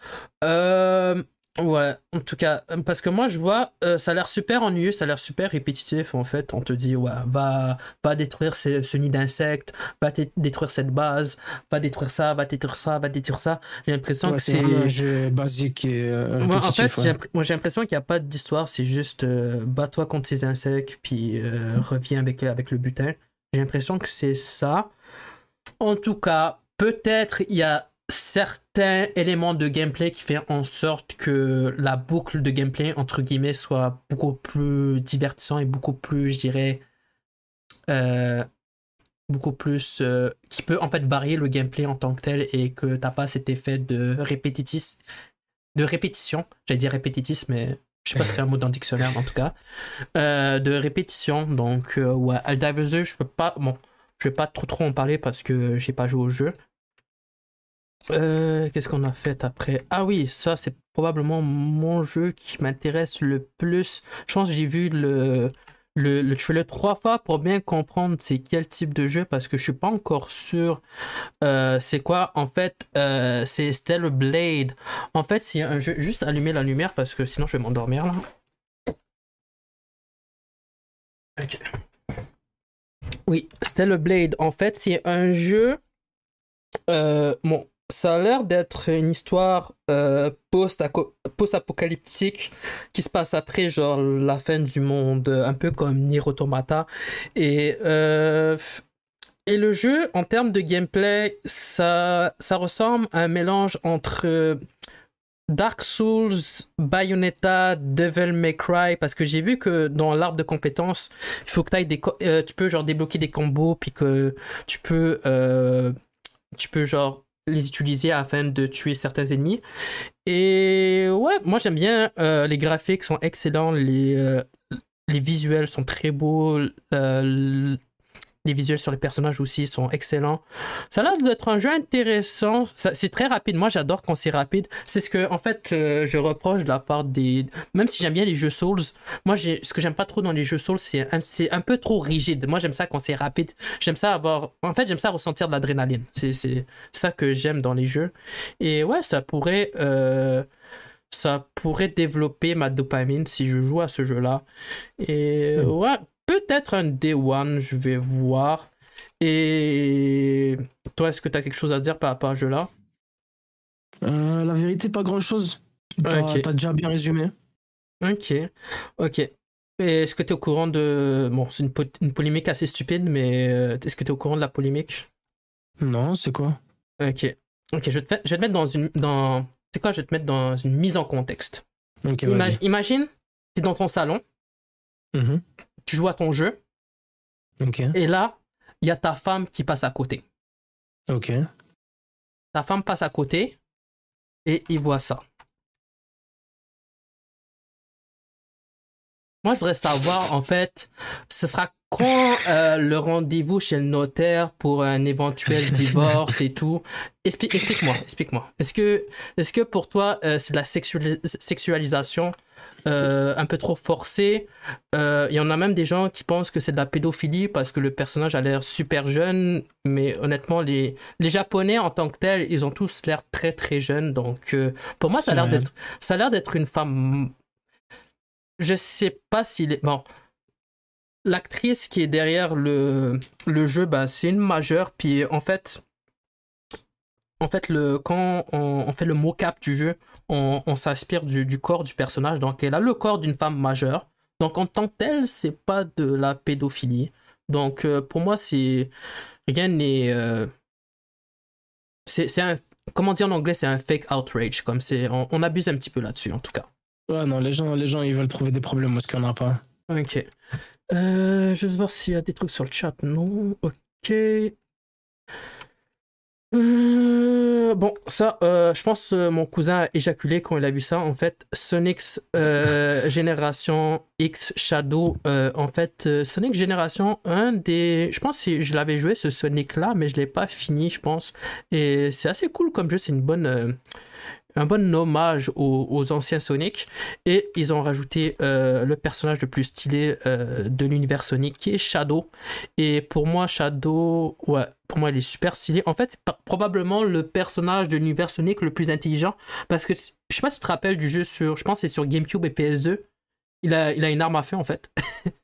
Speaker 1: Euh, ouais, en tout cas, parce que moi je vois, euh, ça a l'air super ennuyeux, ça a l'air super répétitif en fait. On te dit, ouais, va, va détruire ce, nid d'insectes, va détruire cette base, va détruire ça, va détruire ça, va détruire ça. J'ai l'impression que c'est.
Speaker 2: un jeu basique et. Euh,
Speaker 1: en fait, moi j'ai l'impression qu'il n'y a pas d'histoire, c'est juste bats-toi contre ces insectes, puis reviens avec, avec le butin. J'ai l'impression que c'est ça. En tout cas, peut-être il y a certains éléments de gameplay qui font en sorte que la boucle de gameplay, entre guillemets, soit beaucoup plus divertissant et beaucoup plus, je dirais, euh, beaucoup plus euh, qui peut en fait varier le gameplay en tant que tel et que t'as pas cet effet de répétitis de répétition j'allais dire répétitis mais je sais pas si c'est un mot dans en tout cas euh, de répétition. Donc euh, ouais Helldivers 2 je peux pas bon je vais pas trop trop en parler parce que j'ai pas joué au jeu. Euh, qu'est-ce qu'on a fait après? Ah oui ça c'est probablement mon jeu qui m'intéresse le plus. Je pense que j'ai vu le le, le trois fois pour bien comprendre c'est quel type de jeu parce que je suis pas encore sûr euh, c'est quoi. En fait euh, c'est Stellar Blade. En fait c'est un jeu juste allumer la lumière parce que sinon je vais m'endormir là. Ok. Oui Stellar Blade. En fait c'est un jeu euh, bon ça a l'air d'être une histoire euh, post-apocalyptique qui se passe après genre la fin du monde, un peu comme Nier Automata. Et, euh, et le jeu, en termes de gameplay, ça, ça ressemble à un mélange entre Dark Souls, Bayonetta, Devil May Cry, parce que j'ai vu que dans l'arbre de compétences, il faut que ailles des euh, tu peux genre débloquer des combos, puis que tu peux, euh, tu peux genre les utiliser afin de tuer certains ennemis. Et ouais, moi j'aime bien. euh, les graphiques sont excellents, les, euh, les visuels sont très beaux, euh, les visuels sur les personnages aussi sont excellents. Ça a l'air d'être un jeu intéressant. C'est très rapide. Moi j'adore quand c'est rapide. C'est ce que en fait euh, je reproche de la part des. Même si j'aime bien les jeux Souls, moi ce que j'aime pas trop dans les jeux Souls, c'est un, c'est un peu trop rigide. Moi j'aime ça quand c'est rapide. J'aime ça avoir. En fait j'aime ça ressentir de l'adrénaline. C'est c'est ça que j'aime dans les jeux. Et ouais, ça pourrait, euh, ça pourrait développer ma dopamine si je joue à ce jeu-là. Et
Speaker 2: Hmm.
Speaker 1: ouais, peut-être un Day One, je vais voir. Et toi, est-ce que tu as quelque chose à dire par rapport à ce jeu-là?
Speaker 2: Euh, la vérité, pas grand chose. T'as
Speaker 1: Ok.
Speaker 2: t'as déjà bien résumé.
Speaker 1: Ok, ok. Est-ce que tu es au courant de... Bon, c'est une, po- une polémique assez stupide, mais euh, est-ce que tu es au courant de la polémique?
Speaker 2: Non, c'est quoi?
Speaker 1: Ok. Ok, je vais te, fa- je vais te mettre dans une... Dans... C'est quoi? Je vais te mettre dans une mise en contexte.
Speaker 2: Ok,
Speaker 1: Ima- imagine, es dans ton salon,
Speaker 2: Mhm.
Speaker 1: Tu joues à ton jeu, et là, il y a ta femme qui passe à côté.
Speaker 2: ok.
Speaker 1: Ta femme passe à côté, et il voit ça. Moi, je voudrais savoir, en fait, ce sera quand euh, le rendez-vous chez le notaire pour un éventuel <laughs> divorce et tout. Expli- Explique-moi, explique-moi. Est-ce que, est que pour toi, euh, c'est de la sexuali- sexualisation euh, un peu trop forcée Euh, Il y en a même des gens qui pensent que c'est de la pédophilie parce que le personnage a l'air super jeune, mais honnêtement, les, les Japonais en tant que tels, ils ont tous l'air très très jeunes. Donc, euh, pour moi, ça a l'air d'être, ça a l'air d'être une femme. Je sais pas s'il est. Bon, l'actrice qui est derrière le, le jeu, bah, c'est une majeure. Puis en fait, en fait le, quand on, on fait le mocap du jeu, on, on s'inspire du, du corps du personnage. Donc elle a le corps d'une femme majeure. Donc en tant que telle, c'est pas de la pédophilie. Donc euh, pour moi, c'est rien n'est. euh, c'est un. Comment dire en anglais, c'est un fake outrage. Comme c'est, on, on abuse un petit peu là-dessus, en tout cas.
Speaker 2: Ouais, non, les gens, les gens, ils veulent trouver des problèmes parce qu'il n'y en a pas.
Speaker 1: Ok. Euh, je vais voir s'il y a des trucs sur le chat. Non. Ok. Euh, bon, ça, euh, je pense euh, mon cousin a éjaculé quand il a vu ça. En fait, Sonic's euh, <laughs> Génération X Shadow. en fait, Sonic Génération, un des. Je pense que je l'avais joué ce Sonic-là, mais je l'ai pas fini, je pense. Et c'est assez cool comme jeu. C'est une bonne. Un bon hommage aux, anciens Sonic. Et ils ont rajouté euh, le personnage le plus stylé euh, de l'univers Sonic, qui est Shadow. Et pour moi, Shadow, ouais, pour moi, il est super stylé. En fait, probablement le personnage de l'univers Sonic le plus intelligent. Parce que, je sais pas si tu te rappelles du jeu sur, je pense c'est sur GameCube et PS2. Il a, il a une arme à feu, en fait. <laughs>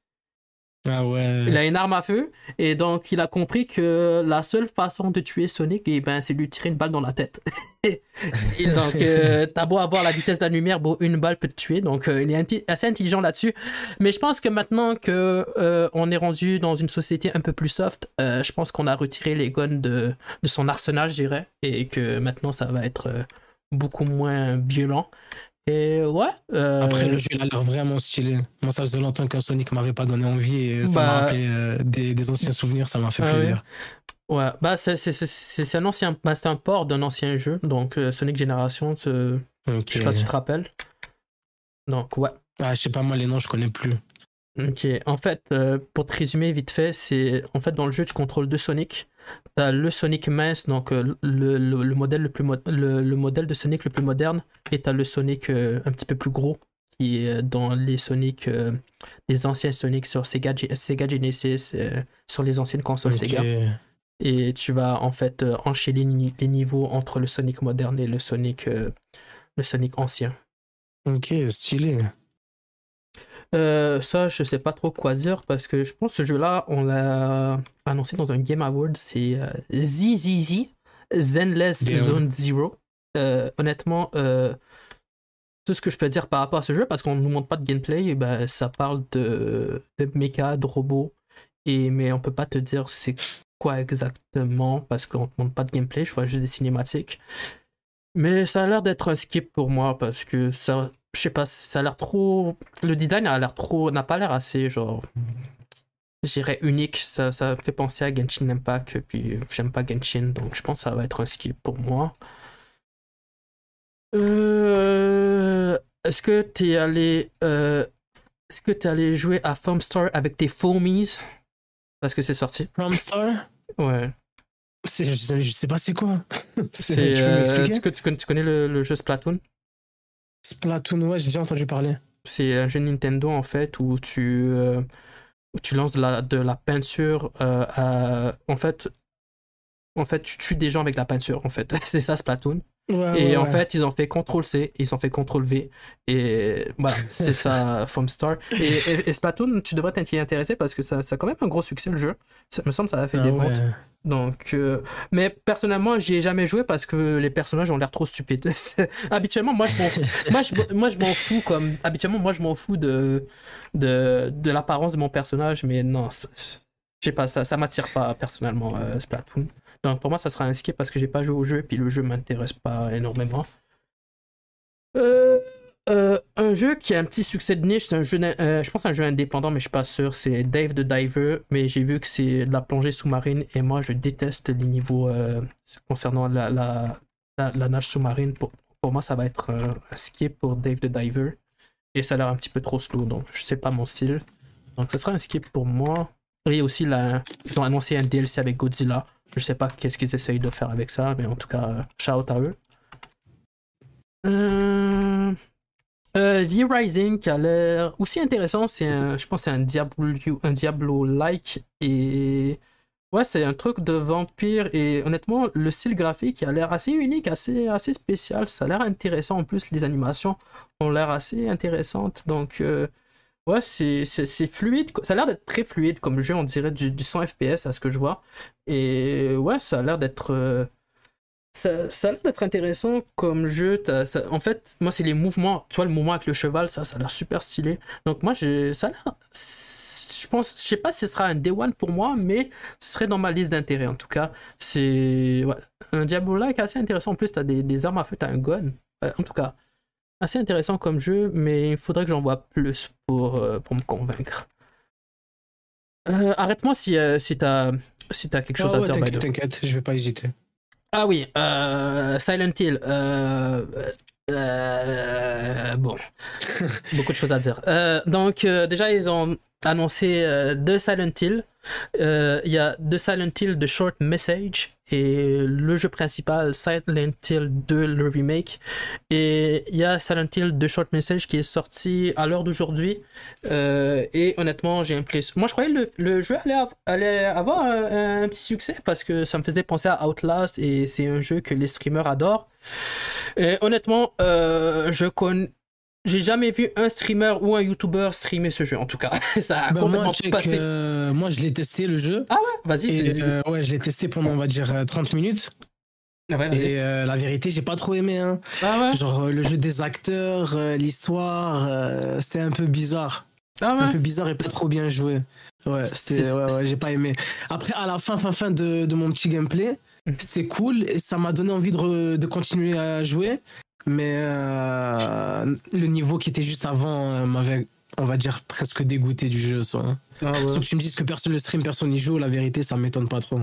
Speaker 2: Ah ouais.
Speaker 1: Il a une arme à feu. Et donc, il a compris que la seule façon de tuer Sonic, eh ben, c'est lui tirer une balle dans la tête. <laughs> et donc, <laughs> euh, t'as beau avoir la vitesse de la lumière, bon, une balle peut te tuer. Donc, euh, il est assez intelligent là-dessus. Mais je pense que maintenant que euh, on est rendu dans une société un peu plus soft, je pense qu'on a retiré les guns de, de son arsenal, je dirais. Et que maintenant, ça va être beaucoup moins violent. Et ouais. euh,
Speaker 2: Après, le jeu, il a l'air vraiment stylé. Moi, ça faisait longtemps qu'un Sonic m'avait pas donné envie et ça
Speaker 1: Bah-
Speaker 2: m'a rappelé euh, des, des anciens <laughs> souvenirs, ça m'a fait
Speaker 1: Ah
Speaker 2: plaisir.
Speaker 1: Ouais, bah c'est un ancien, bah, un port d'un ancien jeu, donc euh, Sonic Generation, tu-
Speaker 2: Ok.
Speaker 1: je sais pas si tu te rappelles. Donc ouais.
Speaker 2: Ah, je sais pas, moi, les noms, je connais plus.
Speaker 1: Ok, en fait, pour te résumer vite fait, c'est en fait dans le jeu tu contrôles deux Sonic. T'as le Sonic mince, donc euh, le, le- le modèle le plus mo- le, le modèle de Sonic le plus moderne, et t'as le Sonic euh, un petit peu plus gros qui est dans les Sonic, euh, les anciens Sonic sur Sega, Sega Genesis, euh, sur les anciennes consoles. Sega. Et tu vas en fait euh, enchaîner les ni- les niveaux entre le Sonic moderne et le Sonic, euh, le Sonic ancien.
Speaker 2: Ok, stylé.
Speaker 1: Euh, ça, je sais pas trop quoi dire parce que je pense que ce jeu-là, on l'a annoncé dans un Game Award. C'est euh, ZZZ, Zenless
Speaker 2: Bien.
Speaker 1: Zone Zero. Euh, honnêtement, euh, tout ce que je peux dire par rapport à ce jeu, parce qu'on ne nous montre pas de gameplay, ben, ça parle de, de méca, de robots, et, mais on peut pas te dire c'est quoi exactement parce qu'on ne montre pas de gameplay, je vois juste des cinématiques. Mais ça a l'air d'être un skip pour moi parce que ça, je sais pas, ça a l'air trop. Le design a l'air trop. n'a pas l'air assez, genre. J'irais unique. Ça, ça me fait penser à Genshin Impact. Puis j'aime pas Genshin, donc je pense que ça va être un skip pour moi. Euh, Est-ce que t'es allé. euh, Est-ce que t'es allé jouer à Farm Star avec tes foamies Parce que c'est sorti.
Speaker 2: From Star
Speaker 1: Ouais.
Speaker 2: C'est- je, sais, je sais pas c'est quoi. <laughs>
Speaker 1: C'est.
Speaker 2: tu
Speaker 1: euh, tu, tu connais, tu connais le, le jeu Splatoon?
Speaker 2: Splatoon, ouais, j'ai déjà entendu parler.
Speaker 1: C'est un jeu Nintendo en fait où tu, euh, où tu lances de la, de la peinture euh, à- En fait, en fait, tu tues des gens avec de la peinture en fait. <laughs> c'est ça Splatoon.
Speaker 2: Ouais,
Speaker 1: Et
Speaker 2: ouais,
Speaker 1: en
Speaker 2: ouais.
Speaker 1: fait, ils ont fait CTRL-C, ils ont fait CTRL-V. Et voilà, c'est ça, <laughs> Foam Star. Et, et- et Splatoon, tu devrais t'y intéresser parce que ça, ça a quand même un gros succès le jeu. Ça me semble ça a fait
Speaker 2: Ah
Speaker 1: des ventes. Donc, euh, mais personnellement, j'y ai jamais joué parce que les personnages ont l'air trop stupides. <laughs> Habituellement, moi, je m'en fous. <laughs> moi, je, moi, je m'en fous comme. Habituellement, moi, je m'en fous de, de, de l'apparence de mon personnage, mais non, je sais pas, ça, ça m'attire pas personnellement, euh, Splatoon. Donc, pour moi, ça sera un skip parce que j'ai pas joué au jeu et puis le jeu m'intéresse pas énormément. Euh, euh, un jeu qui a un petit succès de niche, c'est un jeu, euh, je pense un jeu indépendant, mais je suis pas sûr. C'est Dave the Diver, mais j'ai vu que c'est de la plongée sous-marine et moi je déteste les niveaux concernant la, la, nage sous-marine. Pour, pour moi, ça va être un skip pour Dave the Diver et ça a l'air un petit peu trop slow, donc je sais pas mon style. Donc ce sera un skip pour moi. Et aussi, ils ont annoncé un DLC avec Godzilla. Je sais pas qu'est-ce qu'ils essayent de faire avec ça, mais en tout cas, euh, shout à eux. Euh... Euh, V-Rising qui a l'air aussi intéressant, c'est je pense que c'est un Diablo, un Diablo-like et ouais c'est un truc de vampire et honnêtement le style graphique a l'air assez unique, assez, assez spécial, ça a l'air intéressant en plus les animations ont l'air assez intéressantes donc euh, ouais c'est, c'est, fluide, ça a l'air d'être très fluide comme jeu on dirait du, du 100 FPS à ce que je vois et ouais ça a l'air d'être euh, ça, l'air d'être intéressant comme jeu. Ça- en fait, moi, c'est les mouvements. Tu vois, le mouvement avec le cheval, ça, ça a l'air super stylé. Donc, moi, j'ai, ça a l'air. Je pense, je sais pas si ce sera un Day One pour moi, mais ce serait dans ma liste d'intérêt en tout cas. C'est un Diablo-like assez intéressant. En plus, t'as des, des armes à feu, t'as un gun. Euh, en tout cas, assez intéressant comme jeu, mais il faudrait que j'en vois plus pour, euh, pour me convaincre. Euh, Arrête-moi si, euh, si t'as si quelque chose
Speaker 2: Ah
Speaker 1: à
Speaker 2: ouais,
Speaker 1: dire.
Speaker 2: t'inquiète, je vais pas hésiter.
Speaker 1: Ah oui, euh, Silent Hill. bon, <laughs> beaucoup de choses à dire. Donc, déjà, ils ont annoncé deux Silent Hill. Euh, Il y a deux Silent Hill de Short Message et le jeu principal, Silent Hill 2, le remake. Et il y a Silent Hill de Short Message qui est sorti à l'heure d'aujourd'hui. Euh, et honnêtement, j'ai l'impression. Moi, je croyais que le, le jeu allait, av- avoir un, un petit succès parce que ça me faisait penser à Outlast et c'est un jeu que les streamers adorent. Et honnêtement, euh, je connais. J'ai jamais vu un streamer ou un YouTuber streamer ce jeu, en tout cas. <laughs> ça a
Speaker 2: Bah,
Speaker 1: complètement
Speaker 2: moi,
Speaker 1: passé.
Speaker 2: euh, moi, je l'ai testé le jeu.
Speaker 1: Vas-y,
Speaker 2: Et,
Speaker 1: tu-
Speaker 2: euh, ouais, je l'ai testé pendant, on va dire, euh, 30 minutes.
Speaker 1: Ah ouais, vas-y.
Speaker 2: Et euh, la vérité, j'ai pas trop aimé. Hein.
Speaker 1: Ah ouais,
Speaker 2: Genre, euh, le jeu des acteurs, euh, l'histoire, euh, c'était un peu bizarre.
Speaker 1: ah
Speaker 2: Un
Speaker 1: ouais.
Speaker 2: peu bizarre et pas trop bien joué. Ouais, c'était,
Speaker 1: C'est-
Speaker 2: ouais, ouais,
Speaker 1: c'est-
Speaker 2: j'ai pas aimé. Après, à la fin, fin, fin de, de mon petit gameplay,
Speaker 1: Mhm.
Speaker 2: c'était cool et ça m'a donné envie de, re- de continuer à jouer. Mais euh, le niveau qui était juste avant euh, m'avait, on va dire, presque dégoûté du jeu. Ça. hein.
Speaker 1: Ah ouais.
Speaker 2: Sauf que tu me dises que personne ne stream, personne n'y joue, la vérité, ça m'étonne pas trop.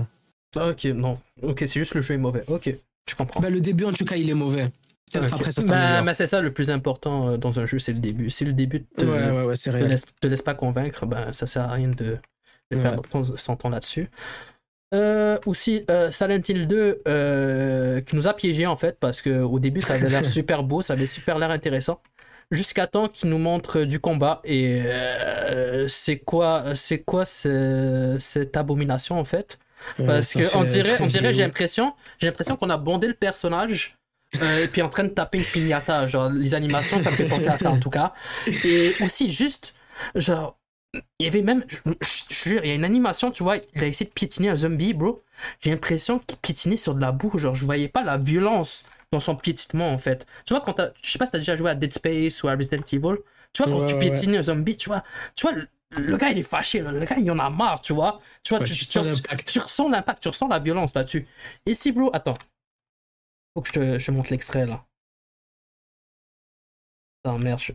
Speaker 1: Ah, ok, non. Ok, c'est juste le jeu est mauvais. Ok, je comprends.
Speaker 2: Bah, le début, en tout cas, il est mauvais. Peut-être
Speaker 1: Ok.
Speaker 2: après, ça
Speaker 1: Bah, c'est ça le plus important euh, dans un jeu, c'est le début. Si le début te,
Speaker 2: Ouais, ouais, ouais, c'est
Speaker 1: te laisse, te laisse pas convaincre, ben ça sert à rien de, de
Speaker 2: Ouais.
Speaker 1: perdre son temps là-dessus. Euh, aussi, euh, Silent Hill 2 euh, qui nous a piégés en fait, parce qu'au début ça avait l'air <laughs> super beau, ça avait super l'air intéressant. Jusqu'à temps qu'il nous montre du combat et euh, c'est quoi, c'est quoi ce- cette abomination en fait? Parce
Speaker 2: ça
Speaker 1: que on dirait, on dirait, j'ai l'impression, j'ai l'impression qu'on a bondé le personnage euh, et puis en train de taper une pignata. Genre les animations, ça me fait penser à ça en tout cas. Et aussi juste, genre, il y avait même, je, je- je jure, il y a une animation, tu vois, il a essayé de piétiner un zombie, bro. J'ai l'impression qu'il piétinait sur de la boue. Genre, je voyais pas la violence dans son piétinement en fait. Tu vois, quand t'as, je sais pas si t'as déjà joué à Dead Space ou à Resident Evil. Tu vois, quand
Speaker 2: Ouais,
Speaker 1: tu
Speaker 2: ouais,
Speaker 1: piétines un zombie, tu vois, tu vois, le, le gars il est fâché, le gars il en a marre, tu vois. Tu vois,
Speaker 2: Ouais,
Speaker 1: tu, ressens l'impact, tu ressens la violence là-dessus. Ici, bro, attends. Faut que je te, je montre l'extrait là. Attends, merde. Je,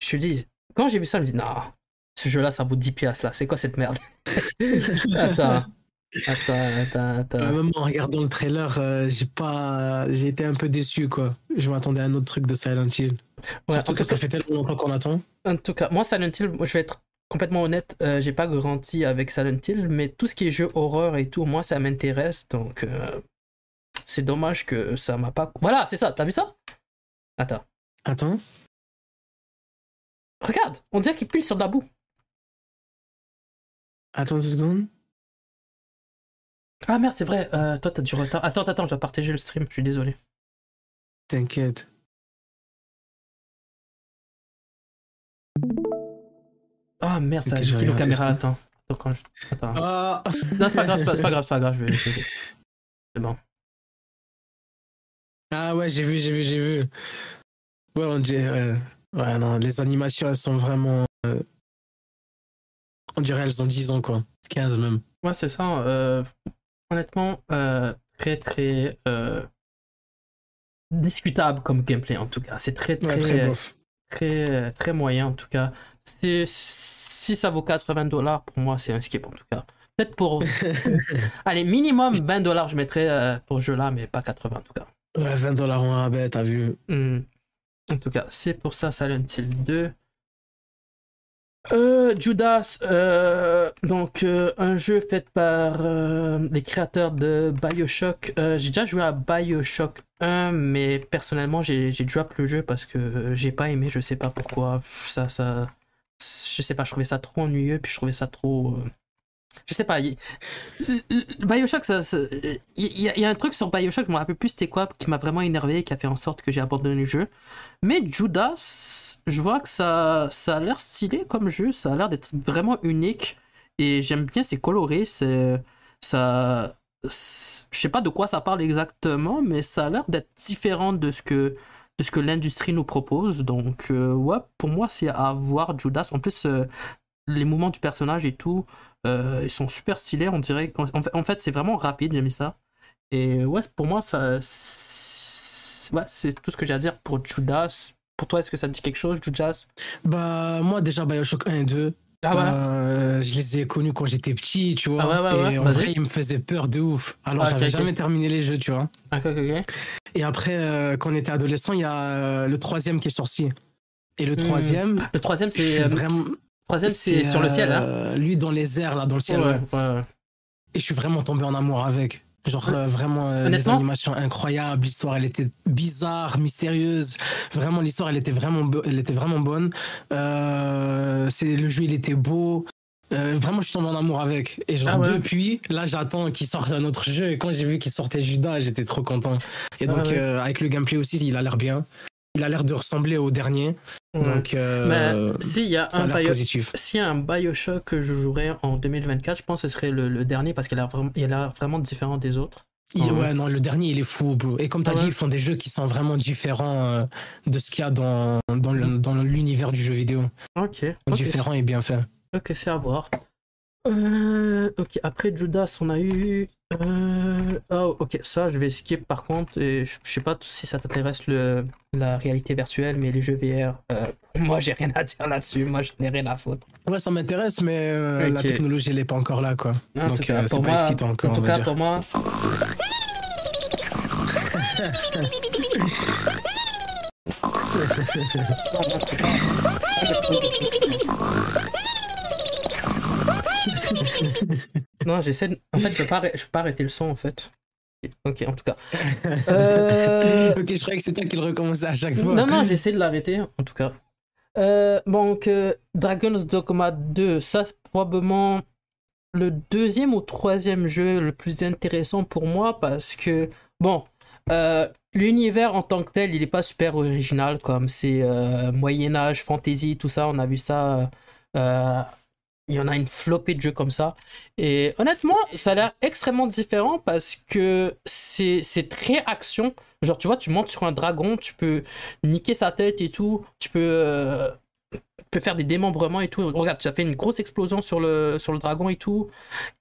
Speaker 1: je te dis, quand j'ai vu ça, je me dis, non, ce jeu-là, ça vaut 10 piastres là. C'est quoi cette merde? <laughs> Attends. Attends, attends,
Speaker 2: Euh,
Speaker 1: attends.
Speaker 2: même en regardant le trailer, euh, j'ai pas, j'ai été un peu déçu quoi. Je m'attendais à un autre truc de Silent Hill.
Speaker 1: Ouais,
Speaker 2: Surtout que ça fait tellement longtemps qu'on attend.
Speaker 1: En tout cas, moi, Silent Hill, je vais être complètement honnête, euh, j'ai pas grandi avec Silent Hill, mais tout ce qui est jeu horreur et tout, moi, ça m'intéresse, donc euh, c'est dommage que ça m'a pas. Voilà, c'est ça, t'as vu ça? Attends,
Speaker 2: Attends.
Speaker 1: Regarde, on dirait qu'il pile sur de la boue.
Speaker 2: Attends deux secondes.
Speaker 1: Ah merde, c'est vrai, euh, toi, t'as du retard. Attends, attends, je dois partager le stream, je suis désolé.
Speaker 2: T'inquiète.
Speaker 1: Ah merde, ça a
Speaker 2: Ok, je vais
Speaker 1: agité nos
Speaker 2: regarder
Speaker 1: caméras,
Speaker 2: ça.
Speaker 1: attends. Attends, quand je- attends.
Speaker 2: Ah.
Speaker 1: Non, c'est pas grave, c'est pas, grave, c'est pas grave, je vais essayer. C'est bon.
Speaker 2: Ah ouais, j'ai vu, j'ai vu, j'ai vu. Ouais, on dirait. Ouais. Ouais, non, les animations, elles sont vraiment. euh, On dirait elles ont 10 ans, quoi. 15 même.
Speaker 1: Ouais, c'est ça. euh, honnêtement, euh, très très discutable comme gameplay en tout cas. C'est très très
Speaker 2: Ouais, très
Speaker 1: très très moyen en tout cas. Si ça vaut 80 dollars pour moi, c'est un skip en tout cas. Peut-être pour <laughs> <laughs> allez minimum 20 dollars je mettrais pour ce jeu-là, mais pas 80 en tout cas.
Speaker 2: Ouais, 20 dollars en rabais, t'as vu.
Speaker 1: Hmm. En tout cas, c'est pour ça Silent Hill 2. Euh, Judas, euh, donc euh, un jeu fait par euh, les créateurs de Bioshock. J'ai déjà joué à Bioshock 1, mais personnellement j'ai drop le jeu parce que j'ai pas aimé, je sais pas pourquoi. Ça, ça, je sais pas, je trouvais ça trop ennuyeux, puis je trouvais ça trop. Je sais pas. Bioshock, il y, a- un truc sur Bioshock, je me rappelle plus c'était quoi, qui m'a vraiment énervé et qui a fait en sorte que j'ai abandonné le jeu. Mais Judas, je vois que ça, ça a l'air stylé comme jeu, ça a l'air d'être vraiment unique. Et j'aime bien, c'est coloré, c'est. Ça. Je sais pas de quoi ça parle exactement, mais ça a l'air d'être différent de ce que, de ce que l'industrie nous propose. Donc, euh, ouais, pour moi, c'est à voir Judas. En plus, euh, les mouvements du personnage et tout, euh, ils sont super stylés, on dirait. En fait, c'est vraiment rapide, j'ai mis ça. Et ouais, pour moi, ça. Ouais, c'est tout ce que j'ai à dire pour Judas. Pour toi, est-ce que ça te dit quelque chose, Judas?
Speaker 2: Bah, moi, déjà, Bioshock 1 et 2.
Speaker 1: Ah ouais?
Speaker 2: Euh, je les ai connus quand j'étais petit, tu vois.
Speaker 1: Ah ouais, ouais, ouais,
Speaker 2: et en vrai, ils me faisaient peur de ouf. Alors,
Speaker 1: Ah,
Speaker 2: j'avais jamais terminé les jeux, tu vois.
Speaker 1: Ok, ok, ok.
Speaker 2: Et après, euh, quand on était adolescent, il y a le troisième qui est sorti. Et le
Speaker 1: Hmm.
Speaker 2: troisième,
Speaker 1: Le troisième, c'est
Speaker 2: vraiment.
Speaker 1: Troisième, c'est sur le ciel, hein
Speaker 2: euh, Lui dans les airs, là, dans le ciel.
Speaker 1: Ouais,
Speaker 2: ouais. Et je suis vraiment tombé en amour avec. Genre, euh, vraiment, euh, les animations incroyables, l'histoire, elle était bizarre, mystérieuse. Vraiment, l'histoire, elle était vraiment, elle était vraiment bonne. Euh, c'est le jeu, il était beau. Vraiment, je suis tombé en amour avec. Et genre,
Speaker 1: Ah ouais.
Speaker 2: depuis, là, j'attends qu'il sorte un autre jeu. Et quand j'ai vu qu'il sortait Judas, j'étais trop content. Et donc,
Speaker 1: Ah ouais.
Speaker 2: avec le gameplay aussi, il a l'air bien. Il a l'air de ressembler au dernier.
Speaker 1: Ouais.
Speaker 2: Donc, euh,
Speaker 1: Mais s'il y a
Speaker 2: ça a
Speaker 1: un
Speaker 2: l'air
Speaker 1: Bio-
Speaker 2: positif.
Speaker 1: s'il y a un Bioshock que je jouerais en 2024, je pense que ce serait le, le dernier parce qu'il a, vraiment- il a vraiment différent des autres.
Speaker 2: Il-
Speaker 1: ouais.
Speaker 2: non, le dernier, il est fou, bro. Et comme tu as
Speaker 1: Ah ouais.
Speaker 2: dit, ils font des jeux qui sont vraiment différents euh, de ce qu'il y a dans, dans, le- dans l'univers du jeu vidéo.
Speaker 1: Ok.
Speaker 2: Différent et bien fait.
Speaker 1: Ok, c'est à voir. Euh, ok, après Judas, on a eu. euh, Oh, ok, ça, je vais skip par contre. Et je je sais pas si ça t'intéresse le, la réalité virtuelle, mais les jeux VR, euh, moi, j'ai rien à dire là-dessus. Moi, je n'ai rien à foutre.
Speaker 2: Ouais, ça m'intéresse, mais euh, la technologie, elle est pas encore là, quoi.
Speaker 1: En
Speaker 2: Donc, euh, c'est pas
Speaker 1: moi-
Speaker 2: excitant encore,
Speaker 1: En tout
Speaker 2: on va
Speaker 1: cas,
Speaker 2: dire.
Speaker 1: pour moi. <laughs> <laughs> non, j'essaie de... En fait, je peux pas, arrê- je peux pas arrêter le son, en fait. Ok, en tout cas. <laughs> Euh,
Speaker 2: ok, je croyais que c'est toi qui le recommençais à chaque fois.
Speaker 1: Non, non, j'ai essayé de l'arrêter, en tout cas. Euh, donc, euh, Dragon's Dogma 2, ça, c'est probablement le deuxième ou troisième jeu le plus intéressant pour moi parce que, bon, l'univers en tant que tel, il n'est pas super original, comme c'est Moyen-Âge, fantasy, tout ça, on a vu ça. Il y en a une flopée de jeux comme ça. Et honnêtement, ça a l'air extrêmement différent parce que c'est très action. Genre, tu vois, tu montes sur un dragon, tu peux niquer sa tête et tout. Tu peux, euh, peux faire des démembrements et tout. Regarde, tu as fait une grosse explosion sur le, sur le dragon et tout.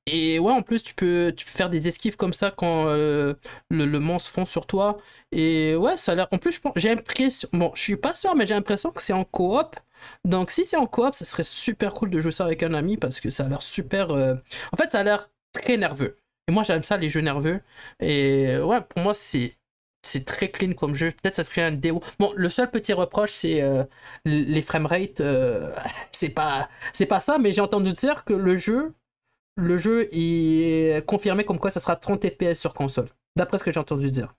Speaker 1: Et ouais, en plus, tu peux, tu peux faire des esquives comme ça quand euh, le, le monstre fond sur toi. Et ouais, ça a l'air. En plus, j'ai l'impression. Bon, je suis pas sûr, mais j'ai l'impression que c'est en coop. Donc, si c'est en coop, ça serait super cool de jouer ça avec un ami parce que ça a l'air super. euh, En fait, ça a l'air très nerveux. Et moi, j'aime ça, les jeux nerveux. Et ouais, pour moi, c'est. C'est très clean comme jeu. Peut-être ça serait un déo. Bon, le seul petit reproche, c'est euh, les framerates. euh, <laughs> c'est pas, c'est pas ça, mais j'ai entendu dire que le jeu, le jeu est confirmé comme quoi ça sera 30 FPS sur console. D'après ce que j'ai entendu dire.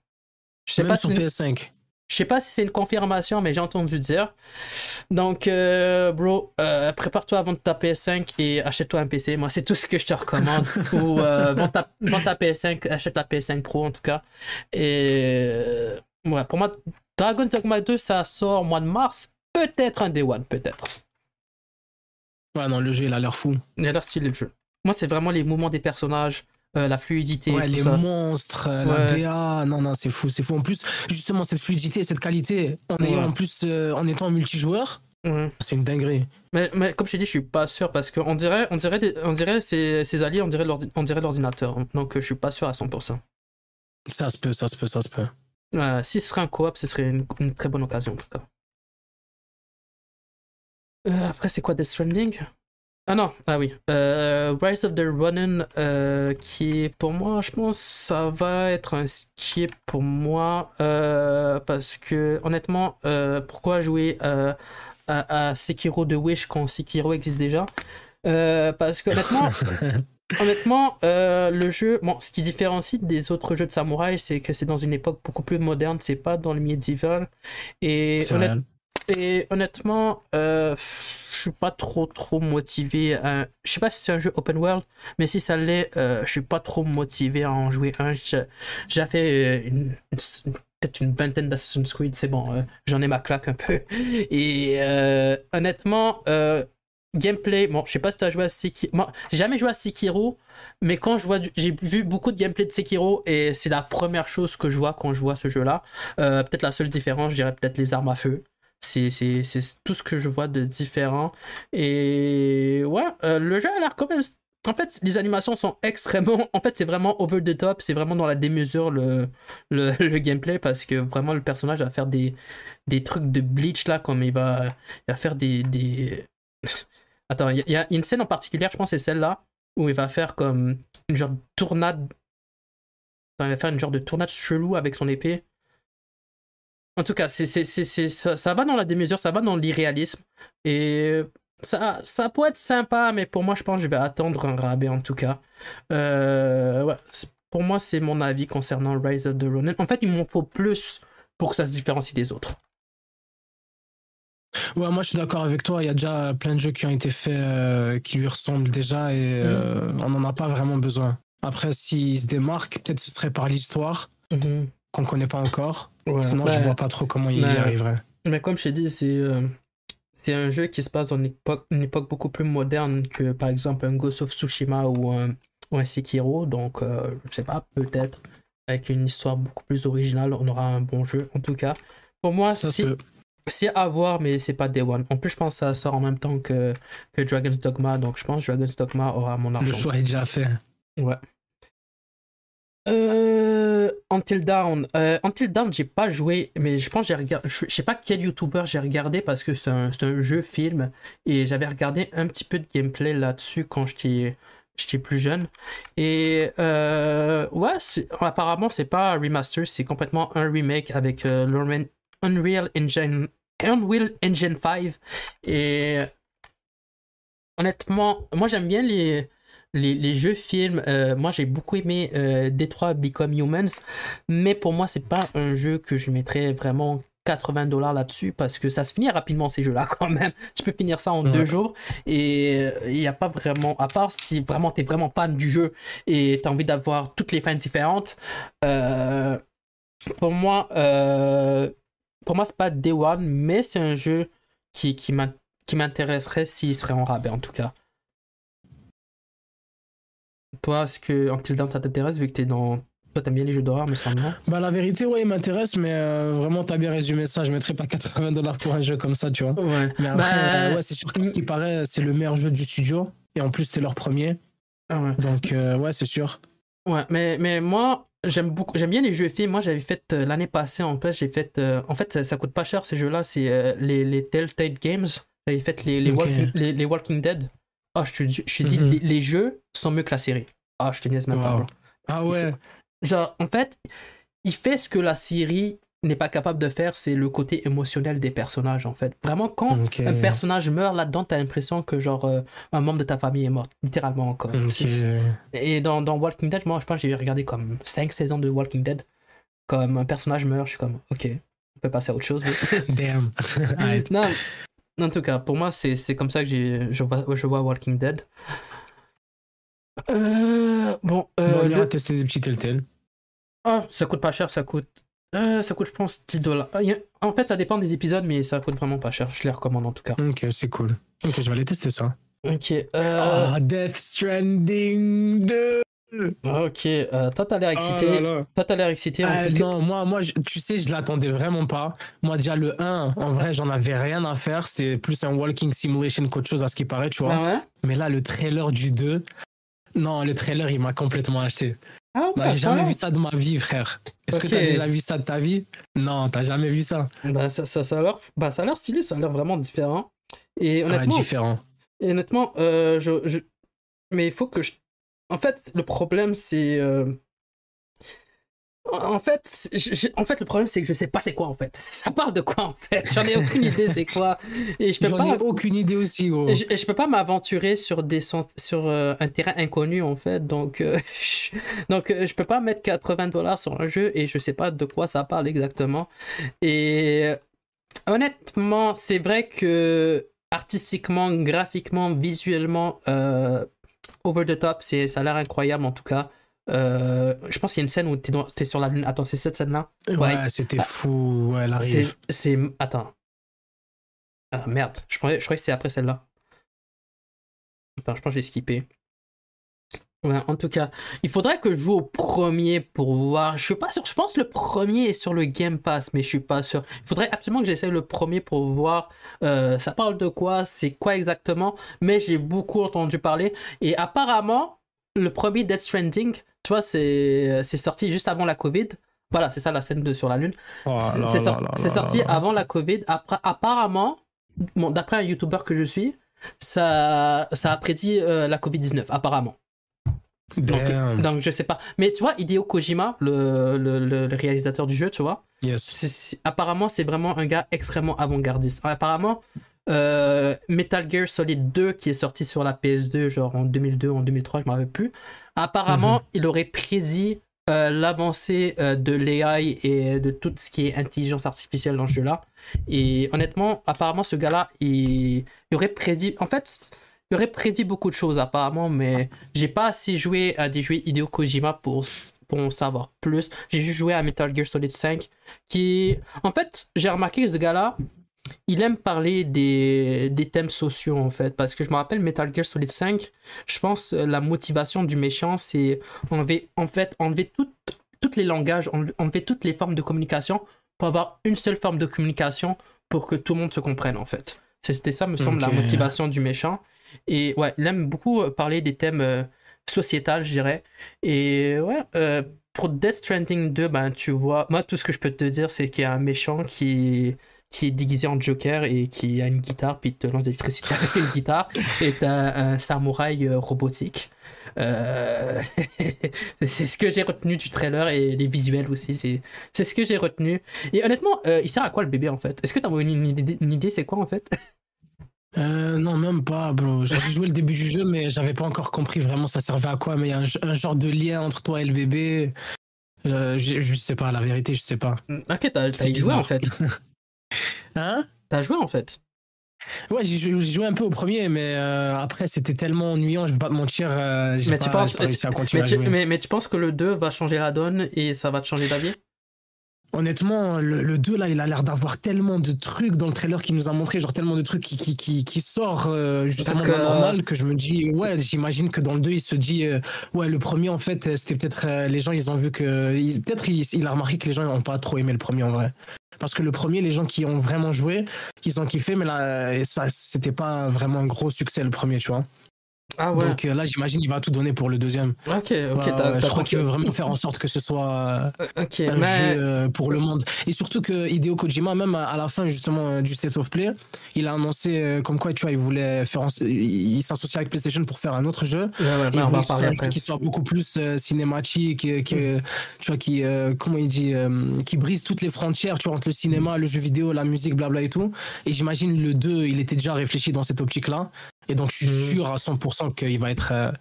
Speaker 1: Je sais
Speaker 2: Même
Speaker 1: pas
Speaker 2: sur
Speaker 1: si
Speaker 2: PS5.
Speaker 1: Je sais pas si c'est une confirmation, mais j'ai entendu dire. Donc, euh, bro, euh, prépare-toi avant de ta PS5 et achète-toi un PC. Moi, c'est tout ce que je te recommande. <laughs> Ou euh, vends, ta, vends ta PS5, achète la PS5 Pro en tout cas. Et ouais, pour moi, Dragon's Dogma 2, ça sort au mois de mars. Peut-être un Day One, peut-être.
Speaker 2: Ouais, non, le jeu, il a l'air fou.
Speaker 1: Il a l'air stylé le jeu. Moi, c'est vraiment les mouvements des personnages, euh, la fluidité.
Speaker 2: Ouais, les
Speaker 1: ça.
Speaker 2: monstres, euh, la. DA, non, non, c'est fou, c'est fou. En plus, justement, cette fluidité et cette qualité, en
Speaker 1: Ouais.
Speaker 2: ayant en plus, euh, en étant multijoueur, c'est une dinguerie.
Speaker 1: Mais, mais comme je t'ai dit, je suis pas sûr parce qu'on dirait, on dirait, des- on dirait ces, ces alliés, on dirait l'ordi- on dirait l'ordinateur. Donc je suis pas sûr à 100%.
Speaker 2: Ça se peut, ça se peut, ça se peut.
Speaker 1: Euh, si ce serait un coop, ce serait une, une très bonne occasion en tout cas. Après, c'est quoi Death Stranding? Ah non, ah oui. Euh, Rise of the Ronin, euh, qui est pour moi, je pense, ça va être un skip pour moi. euh, parce que, honnêtement, pourquoi jouer à, à Sekiro de Wish quand Sekiro existe déjà? Parce que, honnêtement. <laughs> Honnêtement, euh, le jeu, bon, ce qui différencie des autres jeux de samouraï, c'est que c'est dans une époque beaucoup plus moderne, c'est pas dans le médiéval. Et,
Speaker 2: C'est
Speaker 1: honnêtement, euh, je suis pas trop trop motivé. à- Je sais pas si c'est un jeu open world, mais si ça l'est, euh, je suis pas trop motivé à en jouer un. J'ai fait euh, peut-être une vingtaine d'Assassin's Creed, c'est bon, euh, j'en ai ma claque un peu. Et euh, honnêtement, gameplay, bon, je sais pas si tu as joué à Sekiro. Moi, j'ai jamais joué à Sekiro, mais quand je vois, j'ai vu beaucoup de gameplay de Sekiro et c'est la première chose que je vois quand je vois ce jeu-là. Peut-être la seule différence, je dirais peut-être les armes à feu. C'est, tout ce que je vois de différent. Et ouais, euh, le jeu a l'air quand même. En fait, les animations sont extrêmement. En fait, c'est vraiment over the top. C'est vraiment dans la démesure le, <laughs> gameplay parce que vraiment le personnage va faire des, trucs de bleach là, comme il va, faire des. des... <laughs> Attends, il y, a- une scène en particulier, je pense, c'est celle-là, où il va faire comme une genre de tournade. Il va faire une genre de tournade chelou avec son épée. En tout cas, c'est, c'est, c'est, c'est- ça, ça va dans la démesure, ça va dans l'irréalisme. Et ça, ça peut être sympa, mais pour moi, je pense que je vais attendre un rabais en tout cas. Euh, ouais, pour moi, c'est mon avis concernant Rise of the Ronin. En fait, il m'en faut plus pour que ça se différencie des autres.
Speaker 2: Ouais, moi je suis d'accord avec toi. Il y a déjà plein de jeux qui ont été faits euh, qui lui ressemblent déjà et euh, on n'en a pas vraiment besoin. Après, s'il se démarque, peut-être ce serait par l'histoire qu'on connaît pas encore.
Speaker 1: Ouais.
Speaker 2: Sinon, je vois pas trop comment il y arriverait.
Speaker 1: Mais comme je t'ai dit, c'est euh, c'est un jeu qui se passe dans une époque, une époque beaucoup plus moderne que par exemple un Ghost of Tsushima ou un, ou un Sekiro. Donc, euh, je sais pas, peut-être avec une histoire beaucoup plus originale, on aura un bon jeu. En tout cas, pour moi, c'est à voir, mais c'est pas Day One. En plus, je pense que ça sort en même temps que, que Dragon's Dogma. Donc, je pense que Dragon's Dogma aura mon
Speaker 2: Le
Speaker 1: argent.
Speaker 2: choix est déjà fait.
Speaker 1: Ouais. Euh, Until Dawn. Euh, Until Dawn, j'ai pas joué, mais je pense j'ai regardé. Je sais pas quel YouTuber j'ai regardé parce que c'est un, jeu film et j'avais regardé un petit peu de gameplay là-dessus quand j'étais plus jeune. Et euh, ouais, apparemment, c'est pas un remaster, c'est complètement un remake avec Unreal Engine, Unreal Engine 5. Et honnêtement, moi j'aime bien les, les, jeux films. Euh, moi j'ai beaucoup aimé euh, Detroit Become Humans, mais pour moi, c'est pas un jeu que je mettrais vraiment 80 dollars là-dessus parce que ça se finit rapidement ces jeux-là <laughs> quand même. Tu peux finir ça en deux jours et il n'y a pas vraiment, à part si vraiment tu es vraiment fan du jeu et tu as envie d'avoir toutes les fins différentes, euh, pour moi, euh, pour moi c'est pas Day One, mais c'est un jeu qui, qui m'intéresserait s'il serait en rabais en tout cas. Toi, est-ce que Until Dawn ça t'intéresse vu que tu es dans toi, t'aimes bien les jeux d'horreur, mais ça non?
Speaker 2: Bah, la vérité, ouais, il m'intéresse, mais euh, vraiment, t'as bien résumé ça. Je mettrais pas 80 dollars pour un jeu comme ça, tu vois.
Speaker 1: Ouais.
Speaker 2: Mais après, bah, euh, ouais, c'est sûr que ce qui paraît, c'est le meilleur jeu du studio. Et en plus, c'est leur premier.
Speaker 1: Ah ouais.
Speaker 2: Donc, euh, ouais, c'est sûr.
Speaker 1: Ouais, mais, mais moi, j'aime beaucoup, j'aime bien les jeux films. Moi, j'avais fait l'année passée, en plus, j'ai fait. en fait, ça, coûte pas cher ces jeux-là. C'est les, les Telltale Games. J'avais fait les, les, walking, les, Walking Dead. Ah, je te, je te dis, mhm. les, jeux sont mieux que la série. Ah, je te niaise même pas,
Speaker 2: Ah ouais.
Speaker 1: Genre, en fait, il fait ce que la série n'est pas capable de faire, c'est le côté émotionnel des personnages, en fait. Vraiment, quand un personnage meurt là-dedans, t'as l'impression que, genre, euh, un membre de ta famille est mort, littéralement encore. Et dans, dans, Walking Dead, moi, je pense que j'ai regardé comme 5 saisons de Walking Dead. Comme un personnage meurt, je suis comme, ok, on peut passer à autre chose. <laughs>
Speaker 2: Damn. <laughs>
Speaker 1: non, en tout cas, pour moi, c'est comme ça que je vois, je vois Walking Dead. Euh, bon, euh,
Speaker 2: on ira tester des petits Telltale.
Speaker 1: Ah, ça coûte pas cher, ça coûte. Euh, ça coûte, je pense, 10 dollars. Ah, en fait, ça dépend des épisodes, mais ça coûte vraiment pas cher. Je les recommande en tout cas.
Speaker 2: Ok, c'est cool. Ok, je vais aller tester ça.
Speaker 1: Ok.
Speaker 2: Euh... Ah, Death Stranding 2
Speaker 1: Ok, euh, toi t'as l'air excité. Oh toi t'as l'air excité.
Speaker 2: Euh, non, moi, moi tu sais, je l'attendais vraiment pas. Moi, déjà, le 1, en vrai, j'en avais rien à faire. C'était plus un walking simulation qu'autre chose à ce qui paraît, tu vois.
Speaker 1: Ah ouais?
Speaker 2: Mais là, le trailer du 2, non, le trailer, il m'a complètement acheté.
Speaker 1: Ah, bah,
Speaker 2: j'ai jamais vu ça de ma vie, frère. Est-ce que tu as déjà vu ça de ta vie? Non, t'as jamais vu ça.
Speaker 1: Bah, ça, ça, ça a l'air bah, ça a l'air stylé, ça a l'air vraiment différent. Et honnêtement,
Speaker 2: différent.
Speaker 1: Et honnêtement, euh, je, je, mais il faut que je. En fait, le problème, c'est. Euh, en fait, en fait, le problème, c'est que je sais pas c'est quoi en fait. <laughs> Ça parle de quoi en fait? J'en ai aucune idée c'est quoi.
Speaker 2: Et je peux J'en ai aucune idée aussi. Gros.
Speaker 1: Et je, je peux pas m'aventurer sur des sur euh, un terrain inconnu en fait. Donc, euh, <laughs> je, donc euh, je peux pas mettre 80 dollars sur un jeu et je sais pas de quoi ça parle exactement. Et honnêtement, c'est vrai que artistiquement, graphiquement, visuellement, over the top, c'est ça a l'air incroyable en tout cas. Euh, je pense qu'il y a une scène où t'es, es sur la lune. Attends, c'est cette scène-là?
Speaker 2: Ouais, c'était fou. Ouais, elle arrive.
Speaker 1: C'est. Attends. Ah merde, je, croyais, je croyais que c'était après celle-là. Attends, je pense que j'ai skippé. Ouais, en tout cas, il faudrait que je joue au premier pour voir. Je suis pas sûr. Je pense que le premier est sur le Game Pass, mais je suis pas sûr. Il faudrait absolument que j'essaie le premier pour voir. Euh, ça parle de quoi C'est quoi exactement Mais j'ai beaucoup entendu parler. Et apparemment, le premier Death Stranding, tu vois, c'est sorti juste avant la Covid. Voilà, c'est ça la scène de sur la Lune.
Speaker 2: Oh
Speaker 1: c'est sorti, avant la Covid. Après, apparemment, bon, d'après un YouTuber que je suis, ça, ça a prédit euh, la Covid-19, apparemment. Donc, donc, je sais pas. Mais tu vois, Hideo Kojima, le, le, le, réalisateur du jeu, tu vois,
Speaker 2: yes.
Speaker 1: apparemment, c'est vraiment un gars extrêmement avant-gardiste. Apparemment, euh, Metal Gear Solid 2, qui est sorti sur la PS2, genre en 2002, en 2003, je ne me rappelle plus, Apparemment, mhm. il aurait prédit euh, l'avancée euh, de l'AI et de tout ce qui est intelligence artificielle dans ce jeu-là. Et honnêtement, apparemment, ce gars-là, il... aurait prédit. En fait, il aurait prédit beaucoup de choses, apparemment, mais j'ai pas assez joué à des jeux Hideo Kojima pour, pour en savoir plus. J'ai juste joué à Metal Gear Solid 5, qui. En fait, j'ai remarqué que ce gars-là, il aime parler des, des, thèmes sociaux en fait parce que je me rappelle Metal Gear Solid 5 je pense la motivation du méchant c'est enlever en fait enlever toutes toutes les langages enlever toutes les formes de communication pour avoir une seule forme de communication pour que tout le monde se comprenne en fait c'était ça me semble la motivation du méchant et ouais il aime beaucoup euh, parler des thèmes euh, sociétals je dirais et ouais pour Death Stranding 2, ben, tu vois, moi, tout ce que je peux te dire, c'est qu'il y a un méchant qui, qui est déguisé en Joker et qui a une guitare, puis il te lance de l'électricité avec une guitare, <laughs> et t'as un samouraï euh, robotique. Euh, <laughs> c'est ce que j'ai retenu du trailer et les visuels aussi. C'est ce que j'ai retenu. Et honnêtement, euh, il sert à quoi le bébé en fait? Est-ce que t'as une, une idée, une idée c'est quoi en fait? <laughs>
Speaker 2: Euh, non, même pas, bro. J'ai joué le début du jeu, mais j'avais pas encore compris vraiment ça servait à quoi. Mais il y a un, un genre de lien entre toi et le bébé. Euh, je, je sais pas, la vérité, je sais pas.
Speaker 1: Ok, t'as joué en fait. <laughs>
Speaker 2: Hein?
Speaker 1: T'as joué en fait.
Speaker 2: Ouais, j'ai joué, un peu au premier, mais euh, après, c'était tellement ennuyant, je vais pas te mentir. euh,
Speaker 1: Mais tu penses- mais tu penses que le 2 va changer la donne et ça va te changer d'avis?
Speaker 2: Honnêtement, le, le 2, là, il a l'air d'avoir tellement de trucs dans le trailer qu'il nous a montré, genre tellement de trucs qui, qui, qui, qui sort euh, justement
Speaker 1: Parce
Speaker 2: de
Speaker 1: que-
Speaker 2: je me dis, ouais, j'imagine que dans le 2, il se dit, euh, ouais, le premier, en fait, c'était peut-être, euh, les gens, ils ont vu que, peut-être il, il a remarqué que les gens n'ont pas trop aimé le premier en vrai. Parce que le premier, les gens qui ont vraiment joué, ils ont kiffé, mais là, euh, ça, c'était pas vraiment un gros succès le premier, tu vois.
Speaker 1: Ah ouais.
Speaker 2: Donc euh, là, j'imagine, il va tout donner pour le deuxième.
Speaker 1: ok, ok.
Speaker 2: Ouais,
Speaker 1: t'as-
Speaker 2: ouais,
Speaker 1: t'as
Speaker 2: je crois qu'il veut vraiment faire en sorte que ce soit
Speaker 1: Euh, Ok,
Speaker 2: un
Speaker 1: mais.
Speaker 2: jeu euh, pour le monde. Et surtout que Hideo Kojima, même à, à la fin justement du State of Play, il a annoncé euh, comme quoi tu vois, il voulait faire, en- il, s'associe avec PlayStation pour faire un autre jeu.
Speaker 1: Ouais, ouais,
Speaker 2: Et
Speaker 1: on va parler après.
Speaker 2: qui soit beaucoup plus cinématique, et que, tu vois, qui, euh, comment il dit, euh, qui brise toutes les frontières, tu vois, entre le cinéma, le jeu vidéo, la musique, blabla et tout. Et j'imagine le 2, il était déjà réfléchi dans cette optique-là. Et donc, je suis
Speaker 1: Mhm.
Speaker 2: sûr à 100% qu'il va être euh,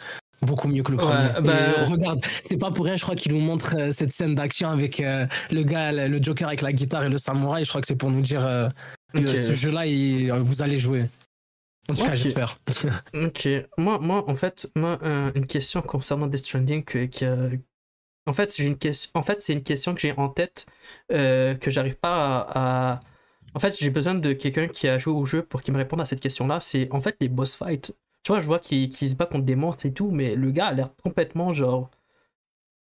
Speaker 2: beaucoup mieux que le
Speaker 1: Ouais,
Speaker 2: premier. Et,
Speaker 1: bah-
Speaker 2: euh, regarde, c'est pas pour rien, je crois qu'il nous montre euh, cette scène d'action avec euh, le gars, le Joker avec la guitare et le samouraï. Je crois que c'est pour nous dire que ce jeu-là, il- vous allez jouer. En tout cas, j'espère. <laughs>
Speaker 1: Ok, moi, moi en fait, moi, une question concernant Death Stranding que, que- en fait, j'ai une question. En fait, c'est une question que j'ai en tête que j'arrive pas à, à- En fait, j'ai besoin de quelqu'un qui a joué au jeu pour qu'il me réponde à cette question-là. C'est en fait les boss fights. Tu vois, je vois qu'il qu'il se bat contre des monstres et tout, mais le gars a l'air complètement genre.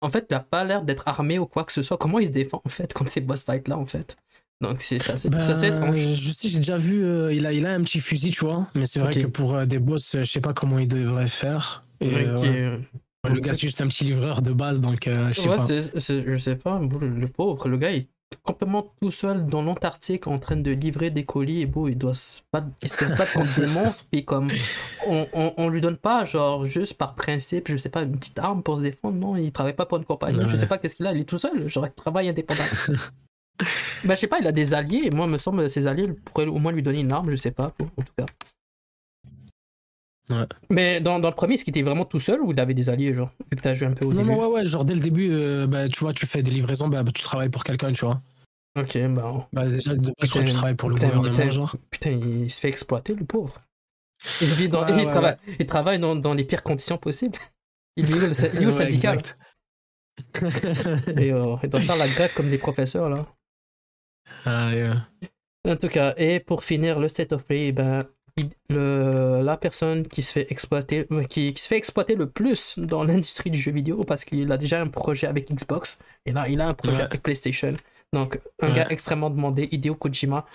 Speaker 1: En fait, il a pas l'air d'être armé ou quoi que ce soit. Comment il se défend en fait contre ces boss fights-là en fait? Donc c'est ça, c'est
Speaker 2: Ben,
Speaker 1: ça, c'est étrange.
Speaker 2: je sais, j'ai déjà vu, euh, il, a, il a un petit fusil, tu vois. Mais c'est vrai que pour euh, des boss, euh, je sais pas comment il devrait faire. Et, euh,
Speaker 1: Ok.
Speaker 2: ouais. Le gars, c'est juste un petit livreur de base, donc euh, je sais
Speaker 1: Ouais,
Speaker 2: pas.
Speaker 1: c'est- c'est- je sais pas, le, le pauvre, le gars il est complètement tout seul dans l'Antarctique en train de livrer des colis et bon, il doit se battre, il se battre contre des <laughs> monstres, puis comme on, on, on lui donne pas, genre, juste par principe, je sais pas, une petite arme pour se défendre, non, il travaille pas pour une compagnie, je
Speaker 2: Ouais.
Speaker 1: sais pas qu'est-ce qu'il a, il est tout seul, genre, il travaille indépendant. <laughs> bah, je sais pas, il a des alliés, et moi, me semble, ses alliés pourraient au moins lui donner une arme, je sais pas, en tout cas.
Speaker 2: Ouais.
Speaker 1: Mais dans, dans le premier, est-ce qu'il était vraiment tout seul ou il avait des alliés, genre, vu que t'as joué un peu au
Speaker 2: Non,
Speaker 1: début?
Speaker 2: non, ouais, ouais, genre dès le début, euh, bah, tu vois, tu fais des livraisons, bah, tu travailles pour quelqu'un, tu vois.
Speaker 1: Ok, bah.
Speaker 2: Bah, déjà, de tu travailles pour le
Speaker 1: putain,
Speaker 2: gouvernement,
Speaker 1: putain.
Speaker 2: genre.
Speaker 1: Putain, il se fait exploiter, le pauvre. Il, vit dans,
Speaker 2: Ouais,
Speaker 1: il,
Speaker 2: ouais,
Speaker 1: travaille, il travaille dans, dans les pires conditions possibles. Il est où le, il <laughs> syndicat <laughs> et, euh, Il doit faire la grève comme des professeurs, là.
Speaker 2: Ah, ouais.
Speaker 1: En tout cas, et pour finir, le state of play, ben, il- le, la personne qui se fait exploiter, euh, qui, qui se fait exploiter le plus dans l'industrie du jeu vidéo, parce qu'il a déjà un projet avec Xbox, et là, il a un projet
Speaker 2: Ouais.
Speaker 1: avec PlayStation. Donc, un
Speaker 2: Ouais.
Speaker 1: gars extrêmement demandé, Hideo Kojima,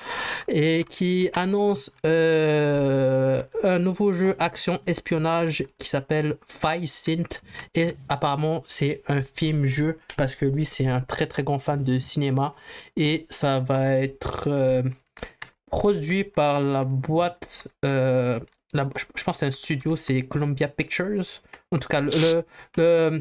Speaker 1: et qui annonce euh, un nouveau jeu action-espionnage qui s'appelle Five Synth. Et apparemment, c'est un film-jeu parce que lui, c'est un très très grand fan de cinéma. Et ça va être euh, produit par la boîte. euh, la- je je pense que c'est un studio, c'est Columbia Pictures. En tout cas, le. le, le-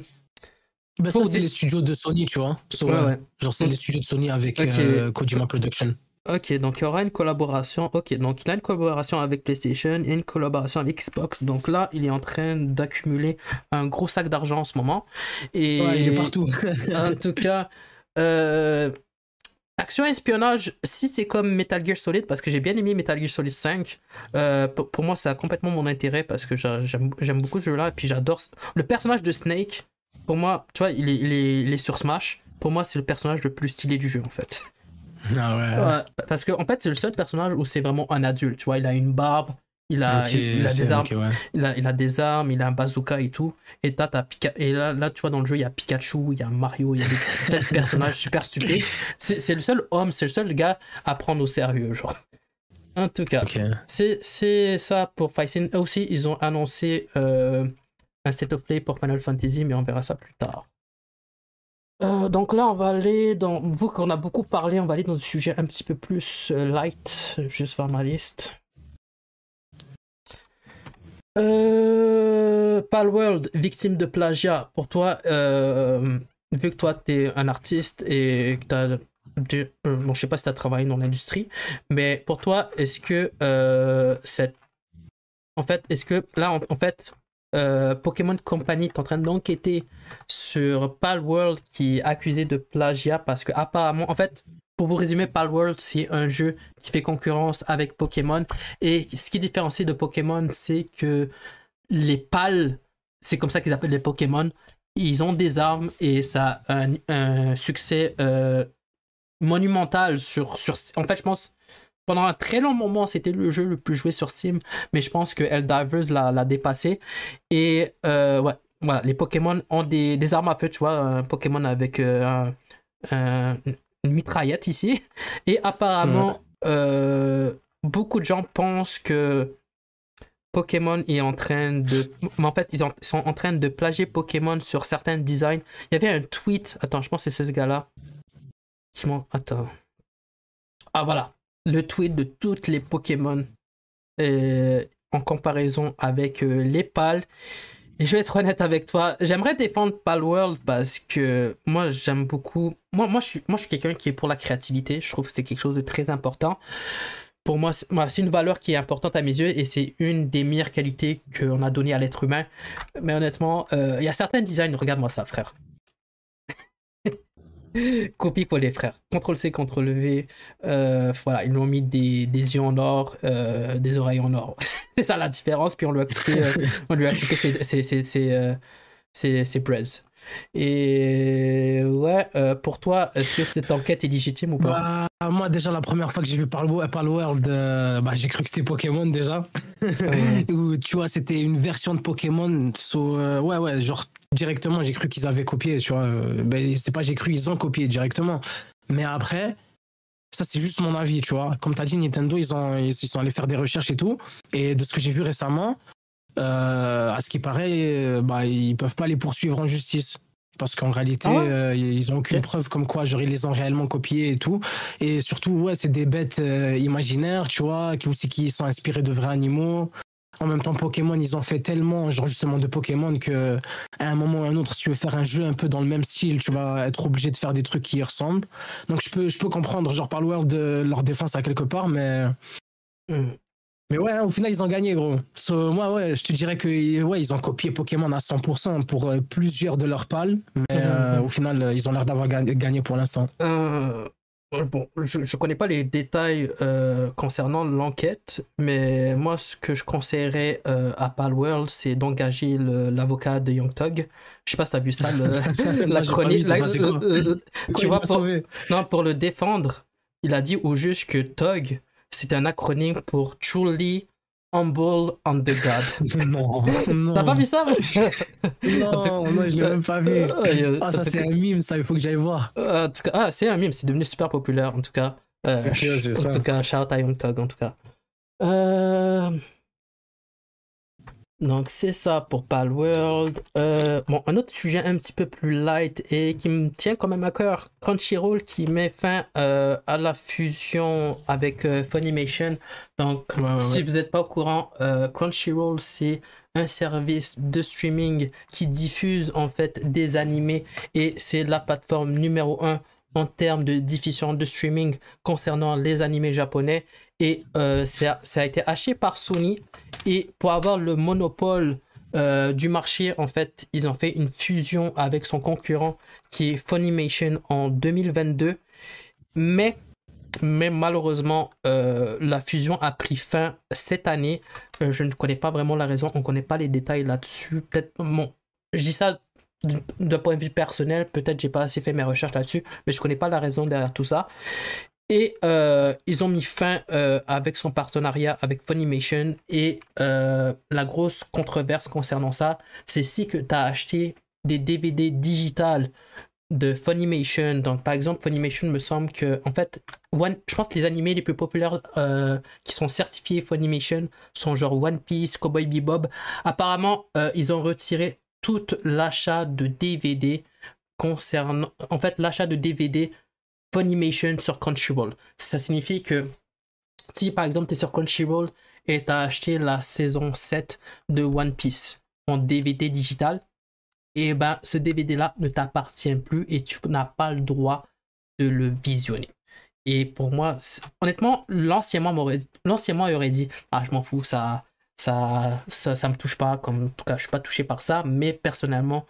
Speaker 2: Bah, ça, c'est les studios de Sony, tu vois. So,
Speaker 1: ouais,
Speaker 2: euh,
Speaker 1: ouais.
Speaker 2: Genre, c'est les studios de Sony avec
Speaker 1: Ok.
Speaker 2: euh, Kojima Production.
Speaker 1: Ok, donc il y aura une collaboration. Ok, donc il a une collaboration avec PlayStation et une collaboration avec Xbox. Donc là, il est en train d'accumuler un gros sac d'argent en ce moment. Et
Speaker 2: Ouais, il est partout. <laughs>
Speaker 1: en tout cas, euh, action espionnage, si c'est comme Metal Gear Solid, parce que j'ai bien aimé Metal Gear Solid 5, euh, pour, pour moi, ça a complètement mon intérêt parce que j'a- j'aime j'aime beaucoup ce jeu-là. Et puis j'adore. Le personnage de Snake, pour moi, tu vois, il est, il est, il est sur Smash. Pour moi, c'est le personnage le plus stylé du jeu en fait.
Speaker 2: ah ouais.
Speaker 1: Ouais, parce que en fait, c'est le seul personnage où c'est vraiment un adulte. Tu vois, il a une barbe, il a, il, a des armes,
Speaker 2: ouais.
Speaker 1: il a, il a des armes, il a un bazooka et tout. Et, t'as, t'as Pika- et là, là, tu vois, dans le jeu, il y a Pikachu, il y a Mario, il y a des <laughs> personnages super stupides. C'est, c'est le seul homme, c'est le seul gars à prendre au sérieux, genre. En tout cas, c'est, c'est ça pour Fighting. Aussi, ils ont annoncé euh, un state of play pour Final Fantasy, mais on verra ça plus tard. Euh, donc là, on va aller dans. Vu qu'on a beaucoup parlé, on va aller dans un sujet un petit peu plus euh, light. Juste faire ma liste. Euh, Palworld, victime de plagiat. Pour toi, euh, vu que toi, tu es un artiste et que tu as. Bon, je sais pas si tu travaillé dans l'industrie, mais pour toi, est-ce que cette. En fait, est-ce que là, en fait, euh, Pokémon Company est en train d'enquêter sur Palworld qui est accusé de plagiat parce que apparemment, en fait, pour vous résumer, Palworld c'est un jeu qui fait concurrence avec Pokémon et ce qui différencie de Pokémon, c'est que les pals, c'est comme ça qu'ils appellent les Pokémon, ils ont des armes et ça a un, succès euh, monumental sur, sur. En fait, je pense pendant un très long moment, c'était le jeu le plus joué sur Steam, mais je pense que Eldivers l'a dépassé. Et euh, ouais, voilà, les Pokémon ont des, armes à feu, tu vois, un Pokémon avec euh, une mitraillette ici. Et apparemment, euh, beaucoup de gens pensent que Pokémon est en train de. En fait, ils sont en train de plagier Pokémon sur certains designs. Il y avait un tweet. Attends, je pense que c'est ce gars-là. Attends. Ah, voilà le tweet de toutes les Pokémon euh, en comparaison avec euh, les pales. Je vais être honnête avec toi, j'aimerais défendre Palworld parce que moi j'aime beaucoup. Moi, moi je suis, moi, je suis quelqu'un qui est pour la créativité. Je trouve que c'est quelque chose de très important. Pour moi, c'est une valeur qui est importante à mes yeux et c'est une des meilleures qualités qu'on a données à l'être humain. Mais honnêtement, euh, il y a certains designs, regarde-moi ça, frère. <laughs> Copie-coller, frère. CTRL-C, CTRL-V. Euh, voilà, ils lui ont mis des, des yeux en or, euh, des oreilles en or. <laughs> c'est ça la différence. Puis on lui a coupé, euh, <laughs> on lui a coupé ses, ses, ses, ses, ses breads. Et ouais, euh, pour toi, est-ce que cette enquête est légitime ou pas?
Speaker 2: Bah, Moi, déjà, la première fois que j'ai vu Palworld, euh, bah, j'ai cru que c'était Pokémon déjà. Ou tu vois, c'était une version de Pokémon. Euh, ouais, ouais, genre directement, j'ai cru qu'ils avaient copié, tu vois. Ben, c'est pas j'ai cru, ils ont copié directement. Mais après, ça, c'est juste mon avis, tu vois. Comme tu as dit, Nintendo, ils, ont, ils sont allés faire des recherches et tout. Et de ce que j'ai vu récemment, euh, à ce qui paraît, euh, bah, ils peuvent pas les poursuivre en justice. Parce qu'en réalité, ah euh, ils ont aucune preuve comme quoi, genre, ils les ont réellement copiés et tout. Et surtout, ouais, c'est des bêtes imaginaires, tu vois, qui aussi qui sont inspirés de vrais animaux. En même temps, Pokémon, ils ont fait tellement, genre, justement, de Pokémon que, à un moment ou à un autre, si tu veux faire un jeu un peu dans le même style, tu vas être obligé de faire des trucs qui y ressemblent. Donc, je peux, je peux comprendre, genre, par le de leur défense à quelque part, mais. Hmm. Mais ouais, au final, ils ont gagné, gros. moi, ouais, je te dirais que ouais, ils ont copié Pokémon à 100% pour euh, plusieurs de leurs pales. Mais euh, au final, euh, ils ont l'air d'avoir gagné pour l'instant.
Speaker 1: Bon, je ne connais pas les détails concernant l'enquête, mais moi, ce que je conseillerais à Palworld, c'est d'engager l'avocat de Young Tug. Je sais pas si tu as vu ça, <laughs> <laughs> la chronique. tu vois, pour, non, pour le défendre, il a dit au juge que Tug c'est un acronyme pour Truly Humble on the God. <laughs>
Speaker 2: Non,
Speaker 1: non. T'as pas vu ça <laughs>
Speaker 2: Non, non, je l'ai même pas vu. <laughs> Ah, ça c'est un mime, ça, il faut que j'aille voir.
Speaker 1: En tout cas, ah, c'est un mime, c'est devenu super populaire, en tout cas. Euh, en tout cas, shout out Young Tug, en tout cas. Euh... Donc c'est ça pour Palworld. Euh, bon, un autre sujet un petit peu plus light et qui me tient quand même à cœur, Crunchyroll qui met fin euh, à la fusion avec euh, Funimation. Donc si vous n'êtes pas au courant, Crunchyroll c'est un service de streaming qui diffuse en fait des animés et c'est la plateforme numéro 1 en termes de diffusion de streaming concernant les animés japonais et ça, ça a été acheté par Sony et pour avoir le monopole euh, du marché, en fait, ils ont fait une fusion avec son concurrent qui est Funimation en 2022. Mais, mais malheureusement, euh, la fusion a pris fin cette année. Euh, je ne connais pas vraiment la raison, on ne connaît pas les détails là-dessus. Peut-être, bon, je dis ça d'un point de vue personnel, peut-être j'ai pas assez fait mes recherches là-dessus, mais je connais pas la raison derrière tout ça. Et euh, ils ont mis fin euh, avec son partenariat avec Funimation. Et euh, la grosse controverse concernant ça, c'est si que tu as acheté des DVD digitales de Funimation. Donc, par exemple, Funimation me semble que, en fait, One, je pense que les animés les plus populaires qui sont certifiés Funimation sont genre One Piece, Cowboy Bebop. Apparemment, ils ont retiré tout l'achat de DVD concernant, en fait, l'achat de DVD Funimation sur Crunchyroll. Ça signifie que si par exemple tu es sur Crunchyroll et tu as acheté la saison 7 de One Piece en DVD digital, et ben ce DVD là ne t'appartient plus et tu n'as pas le droit de le visionner. Et pour moi, honnêtement, l'ancien m'aurait l'ancien aurait dit ah je m'en fous ça ça ça ça me touche pas comme en tout cas je suis pas touché par ça mais personnellement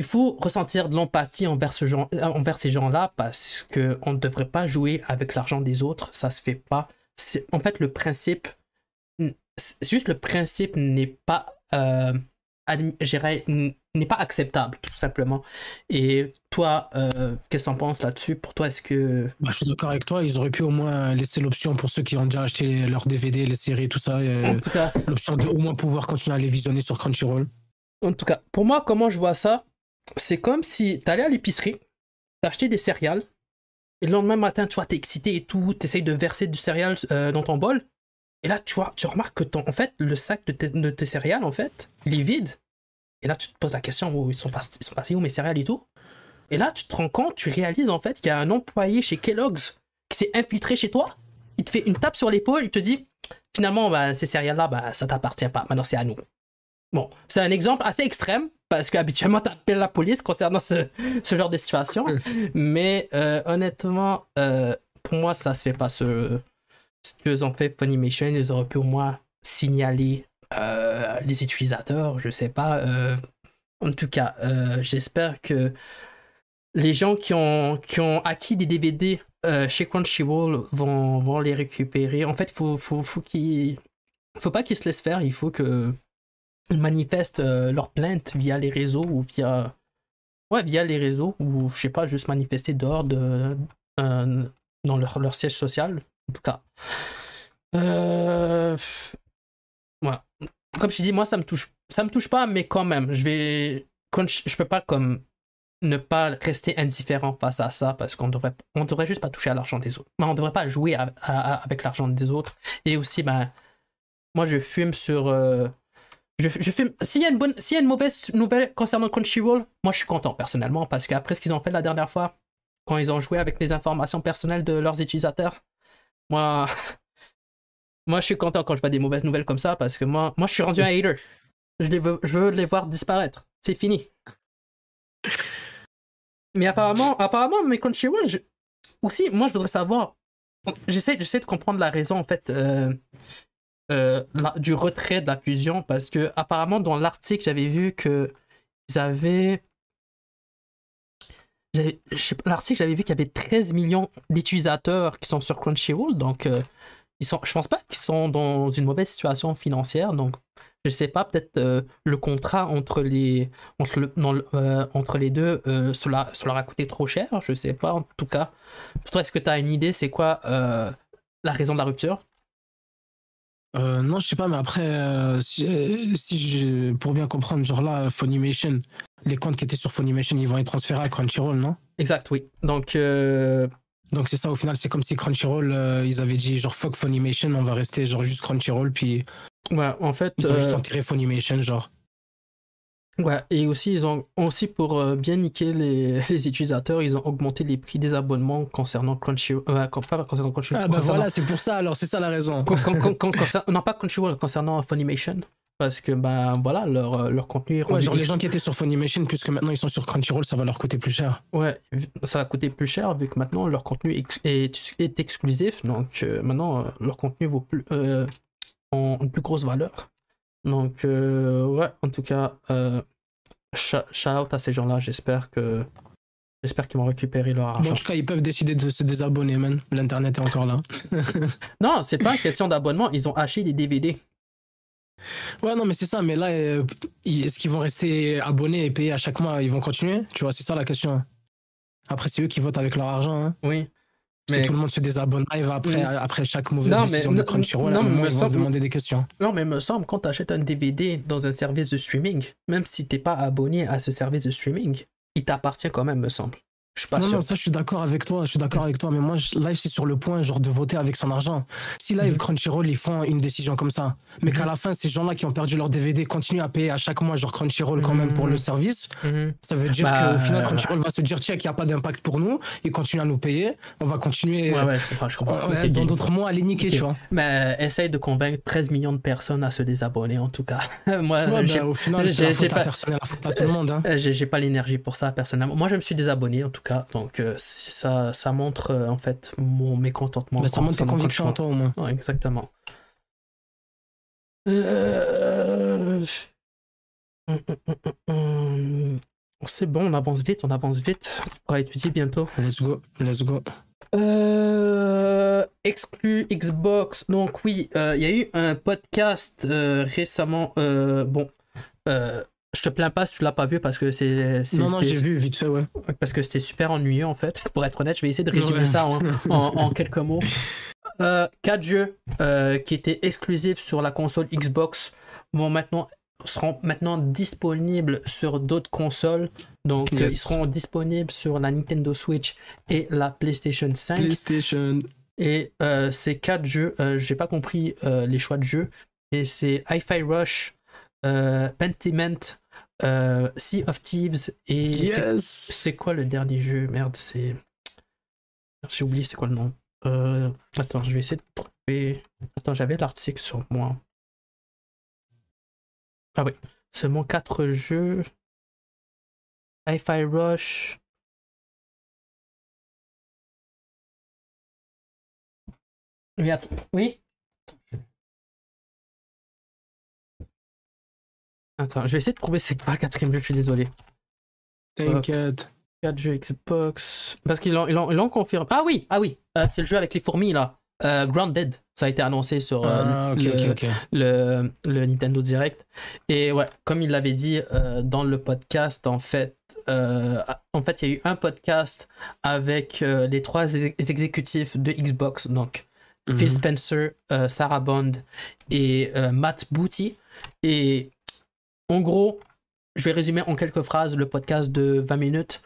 Speaker 1: il faut ressentir de l'empathie envers, ce genre, envers ces gens-là parce qu'on ne devrait pas jouer avec l'argent des autres, ça se fait pas. En fait, le principe, juste le principe n'est pas, euh, n'est pas acceptable, tout simplement. Et toi, euh, qu'est-ce que tu en penses là-dessus? Pour toi, est-ce que...
Speaker 2: Bah, je suis d'accord avec toi, ils auraient pu au moins laisser l'option pour ceux qui ont déjà acheté leurs DVD, les séries, tout ça, euh, l'option de au moins pouvoir continuer à les visionner sur Crunchyroll.
Speaker 1: En tout cas, pour moi, comment je vois ça? C'est comme si tu allais à l'épicerie, t'achetais des céréales, et le lendemain matin, tu vois, t'es excité et tout, t'essayes de verser du céréal euh, dans ton bol, et là, tu vois, tu remarques que fait, le sac de, tes, céréales, en fait, il est vide. Et là, tu te poses la question, où ils sont, passés, ils sont passés où mes céréales et tout? Et là, tu te rends compte, tu réalises, en fait, qu'il y a un employé chez Kellogg's qui s'est infiltré chez toi. Il te fait une tape sur l'épaule, il te dit, finalement, bah, ces céréales-là, bah, ça t'appartient pas, maintenant c'est à nous. Bon, c'est un exemple assez extrême, parce qu'habituellement, tu appelles la police concernant ce, genre de situation. Mais euh, honnêtement, euh, pour moi, ça se fait pas ce, ce que ont fait Funimation. Ils auraient pu au moins signaler euh, les utilisateurs, je sais pas. en tout cas, j'espère que les gens qui ont, qui ont acquis des DVD chez Crunchyroll vont, vont les récupérer. En fait, faut, faut, faut qu'ils faut pas qu'ils se laissent faire. Il faut que manifestent euh, leur plainte via les réseaux ou via ouais via les réseaux ou je sais pas juste manifester dehors de, euh, dans leur, leur, siège social en tout cas. Euh, voilà. comme je dis moi ça me touche ça me touche pas mais quand même je vais je, peux pas comme ne pas rester indifférent face à ça parce qu'on devrait on devrait juste pas toucher à l'argent des autres. Mais on devrait pas jouer avec l'argent des autres. Et aussi ben moi je fume sur je, S'il y, a une bonne... S'il y a une mauvaise nouvelle concernant Crunchyroll, moi je suis content personnellement parce qu'après ce qu'ils ont fait la dernière fois, quand ils ont joué avec les informations personnelles de leurs utilisateurs, moi. <laughs> moi je suis content quand je vois des mauvaises nouvelles comme ça parce que moi, moi je suis rendu un hater. Je, les veux... je veux les voir disparaître. C'est fini. Mais apparemment, apparemment, mais Crunchyroll, aussi, moi je voudrais savoir. J'essaie, j'essaie de comprendre la raison en fait. Euh, euh, du retrait de la fusion parce que apparemment dans l'article j'avais vu que ils avaient l'article j'avais vu qu'il y avait 13 millions d'utilisateurs qui sont sur Crunchyroll donc euh, ils sont je pense pas qu'ils sont dans une mauvaise situation financière donc je sais pas peut-être euh, le contrat entre les entre, entre les deux cela, cela a coûté trop cher je sais pas en tout cas. Toi est-ce que tu as une idée c'est quoi la raison de la rupture?
Speaker 2: Euh, non, je sais pas, mais après, euh, si, euh, si je, pour bien comprendre, genre là, Funimation, les comptes qui étaient sur Funimation, ils vont être transférés à Crunchyroll, non?
Speaker 1: Exact, oui. Donc,
Speaker 2: donc c'est ça, au final, c'est comme si Crunchyroll, ils avaient dit genre fuck Funimation, on va rester genre juste Crunchyroll, puis.
Speaker 1: Ouais, en fait.
Speaker 2: Ils ont juste enterré Funimation, genre.
Speaker 1: Ouais, et aussi, ils ont aussi pour euh, bien niquer les, <laughs> les, utilisateurs, ils ont augmenté les prix des abonnements concernant Crunchyroll. Euh, pas concernant Crunchyroll.
Speaker 2: Ah, bah voilà, c'est pour ça, alors c'est ça la raison. <laughs>
Speaker 1: non, pas Crunchyroll, concernant Funimation. Parce que, bah voilà, leur, euh, leur contenu est
Speaker 2: Ouais, genre les gens qui étaient sur Funimation, puisque maintenant ils sont sur Crunchyroll, ça va leur coûter plus cher.
Speaker 1: Ouais, ça va coûter plus cher vu que maintenant leur contenu est, est, exclusif. Donc maintenant, leur contenu vaut plus, ont une plus grosse valeur. Donc, euh, ouais, en tout cas, euh, shout out à ces gens-là. J'espère que. J'espère qu'ils vont récupérer leur argent.
Speaker 2: en tout cas, ils peuvent décider de se désabonner, man. L'internet est encore là. <laughs>
Speaker 1: non, c'est pas une question d'abonnement. Ils ont acheté des DVD.
Speaker 2: Ouais, non, mais c'est ça. Mais là, euh, est-ce qu'ils vont rester abonnés et payer à chaque mois? Ils vont continuer? Tu vois, c'est ça la question. Après, c'est eux qui votent avec leur argent. Hein.
Speaker 1: Oui.
Speaker 2: Mais... tout le monde se désabonne live après, après chaque mauvaise décision de Crunchyroll, non, mais ils vont se demander des questions.
Speaker 1: Non, mais il me semble, quand tu achètes un DVD dans un service de streaming, même si t'es pas abonné à ce service de streaming, il t'appartient quand même, me semble. Je suis pas
Speaker 2: non,
Speaker 1: sûr.
Speaker 2: non, ça, je suis d'accord avec toi. Je suis d'accord avec toi. Mais moi, je- Live, c'est sur le point, genre, de voter avec son argent. Si Live,
Speaker 1: Mhm.
Speaker 2: Crunchyroll, ils font une décision comme ça, mais qu'à
Speaker 1: Mhm.
Speaker 2: la fin, ces gens-là qui ont perdu leur DVD continuent à payer à chaque mois, genre, Crunchyroll quand même pour le
Speaker 1: Mhm.
Speaker 2: service, ça veut dire
Speaker 1: Bah,
Speaker 2: qu'au final, Crunchyroll va se dire, tiens, qu'il n'y a pas d'impact pour nous, ils continuent à nous payer, on va continuer
Speaker 1: Ouais, ouais, je comprends. Je comprends.
Speaker 2: euh, ouais, dans d'autres mois à les niquer, tu vois.
Speaker 1: Mais euh, essaye de convaincre 13 millions de personnes à se désabonner, en tout cas. <laughs> Moi,
Speaker 2: Ouais, bah, au final,
Speaker 1: j'ai-
Speaker 2: faute à
Speaker 1: pas-
Speaker 2: personne, la faute à tout le monde. Hein.
Speaker 1: Euh, j'ai pas l'énergie pour ça personnellement. Moi, je me suis désabonné en tout cas, donc euh, ça, ça montre euh, en fait mon mécontentement.
Speaker 2: Bah, ça montre tes
Speaker 1: concernant
Speaker 2: convictions en toi, au moins.
Speaker 1: Ouais, exactement. Euh, hum, hum, hum. C'est bon, on avance vite, on avance vite. On pourra étudier bientôt.
Speaker 2: Let's go, let's go.
Speaker 1: Euh, exclu Xbox. Donc oui, euh, il y a eu un podcast euh, récemment. bon, je te plains pas si tu l'as pas vu parce que c'est
Speaker 2: Non, non, j'ai vu, vite fait, ouais.
Speaker 1: parce que c'était super ennuyeux en fait. Pour être honnête, je vais essayer de résumer
Speaker 2: Ouais.
Speaker 1: ça en, <laughs> en- en quelques mots. Euh, quatre jeux euh, qui étaient exclusifs sur la console Xbox vont maintenant seront maintenant disponibles sur d'autres consoles. Donc euh, ils seront disponibles sur la Nintendo Switch et la PlayStation 5.
Speaker 2: PlayStation.
Speaker 1: Et ces quatre jeux, j'ai pas compris les choix de jeux, mais c'est Hi-Fi Rush, Pentiment, euh, Sea of Thieves et c'est-
Speaker 2: Yes.
Speaker 1: c'est quoi le dernier jeu? Merde, c'est. J'ai oublié c'est quoi le nom. Euh, Attends, je vais essayer de trouver. Attends, j'avais l'article sur moi. Ah oui, seulement quatre jeux. Hi-Fi Rush. Oui. Oui? Attends, je vais essayer de trouver c'est quoi le quatrième jeu, je suis désolé.
Speaker 2: T'inquiète.
Speaker 1: 4 jeux Xbox. Parce qu'ils l'ont, ils l'ont, confirmé. Ah oui, ah oui, euh, c'est le jeu avec les fourmis là. Euh, Grounded, ça a été annoncé sur euh,
Speaker 2: Ah,
Speaker 1: le, Nintendo Direct. Et ouais, comme il l'avait dit euh, dans le podcast, en fait, en fait, il y a eu un podcast avec les trois ex- exécutifs de Xbox, donc Phil
Speaker 2: Mhm.
Speaker 1: Spencer, Sarah Bond et Matt Booty. Et en gros, je vais résumer en quelques phrases le podcast de 20 minutes.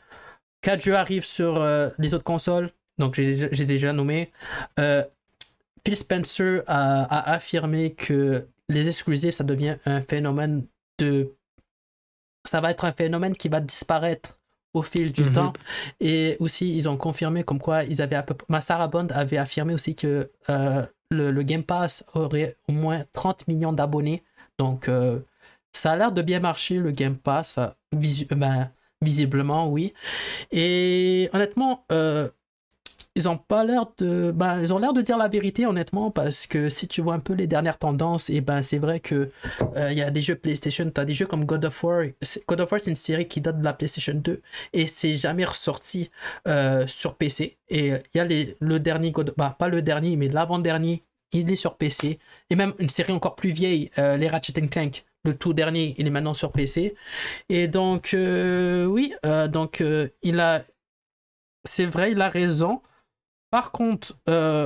Speaker 1: Quatre jeux arrivent sur euh, les autres consoles, donc je les ai je les ai déjà nommés. Euh, Phil Spencer a, a affirmé que les exclusifs, ça devient un phénomène de. Ça va être un phénomène qui va disparaître au fil du
Speaker 2: Mhm.
Speaker 1: temps. Et aussi, ils ont confirmé comme quoi ils avaient à peu ma Sarah Bond avait affirmé aussi que euh, le, le Game Pass aurait au moins 30 millions d'abonnés. Donc, euh, ça a l'air de bien marcher, le Game Pass. euh, visu- ben, visiblement, oui. Et honnêtement, euh, ils ont pas l'air de. Ben, ils ont l'air de dire la vérité, honnêtement, parce que si tu vois un peu les dernières tendances, et ben c'est vrai que euh, il y a des jeux PlayStation, tu as des jeux comme God of War. God of War, c'est une série qui date de la PlayStation 2 et c'est jamais ressorti euh, sur PC. Et il y a les, le dernier God bah, pas le dernier, mais l'avant-dernier, il est sur PC. Et même une série encore plus vieille, euh, les Ratchet Clank. Le tout dernier, il est maintenant sur PC. Et donc, euh, oui, euh, donc euh, il a. C'est vrai, il a raison. Par contre,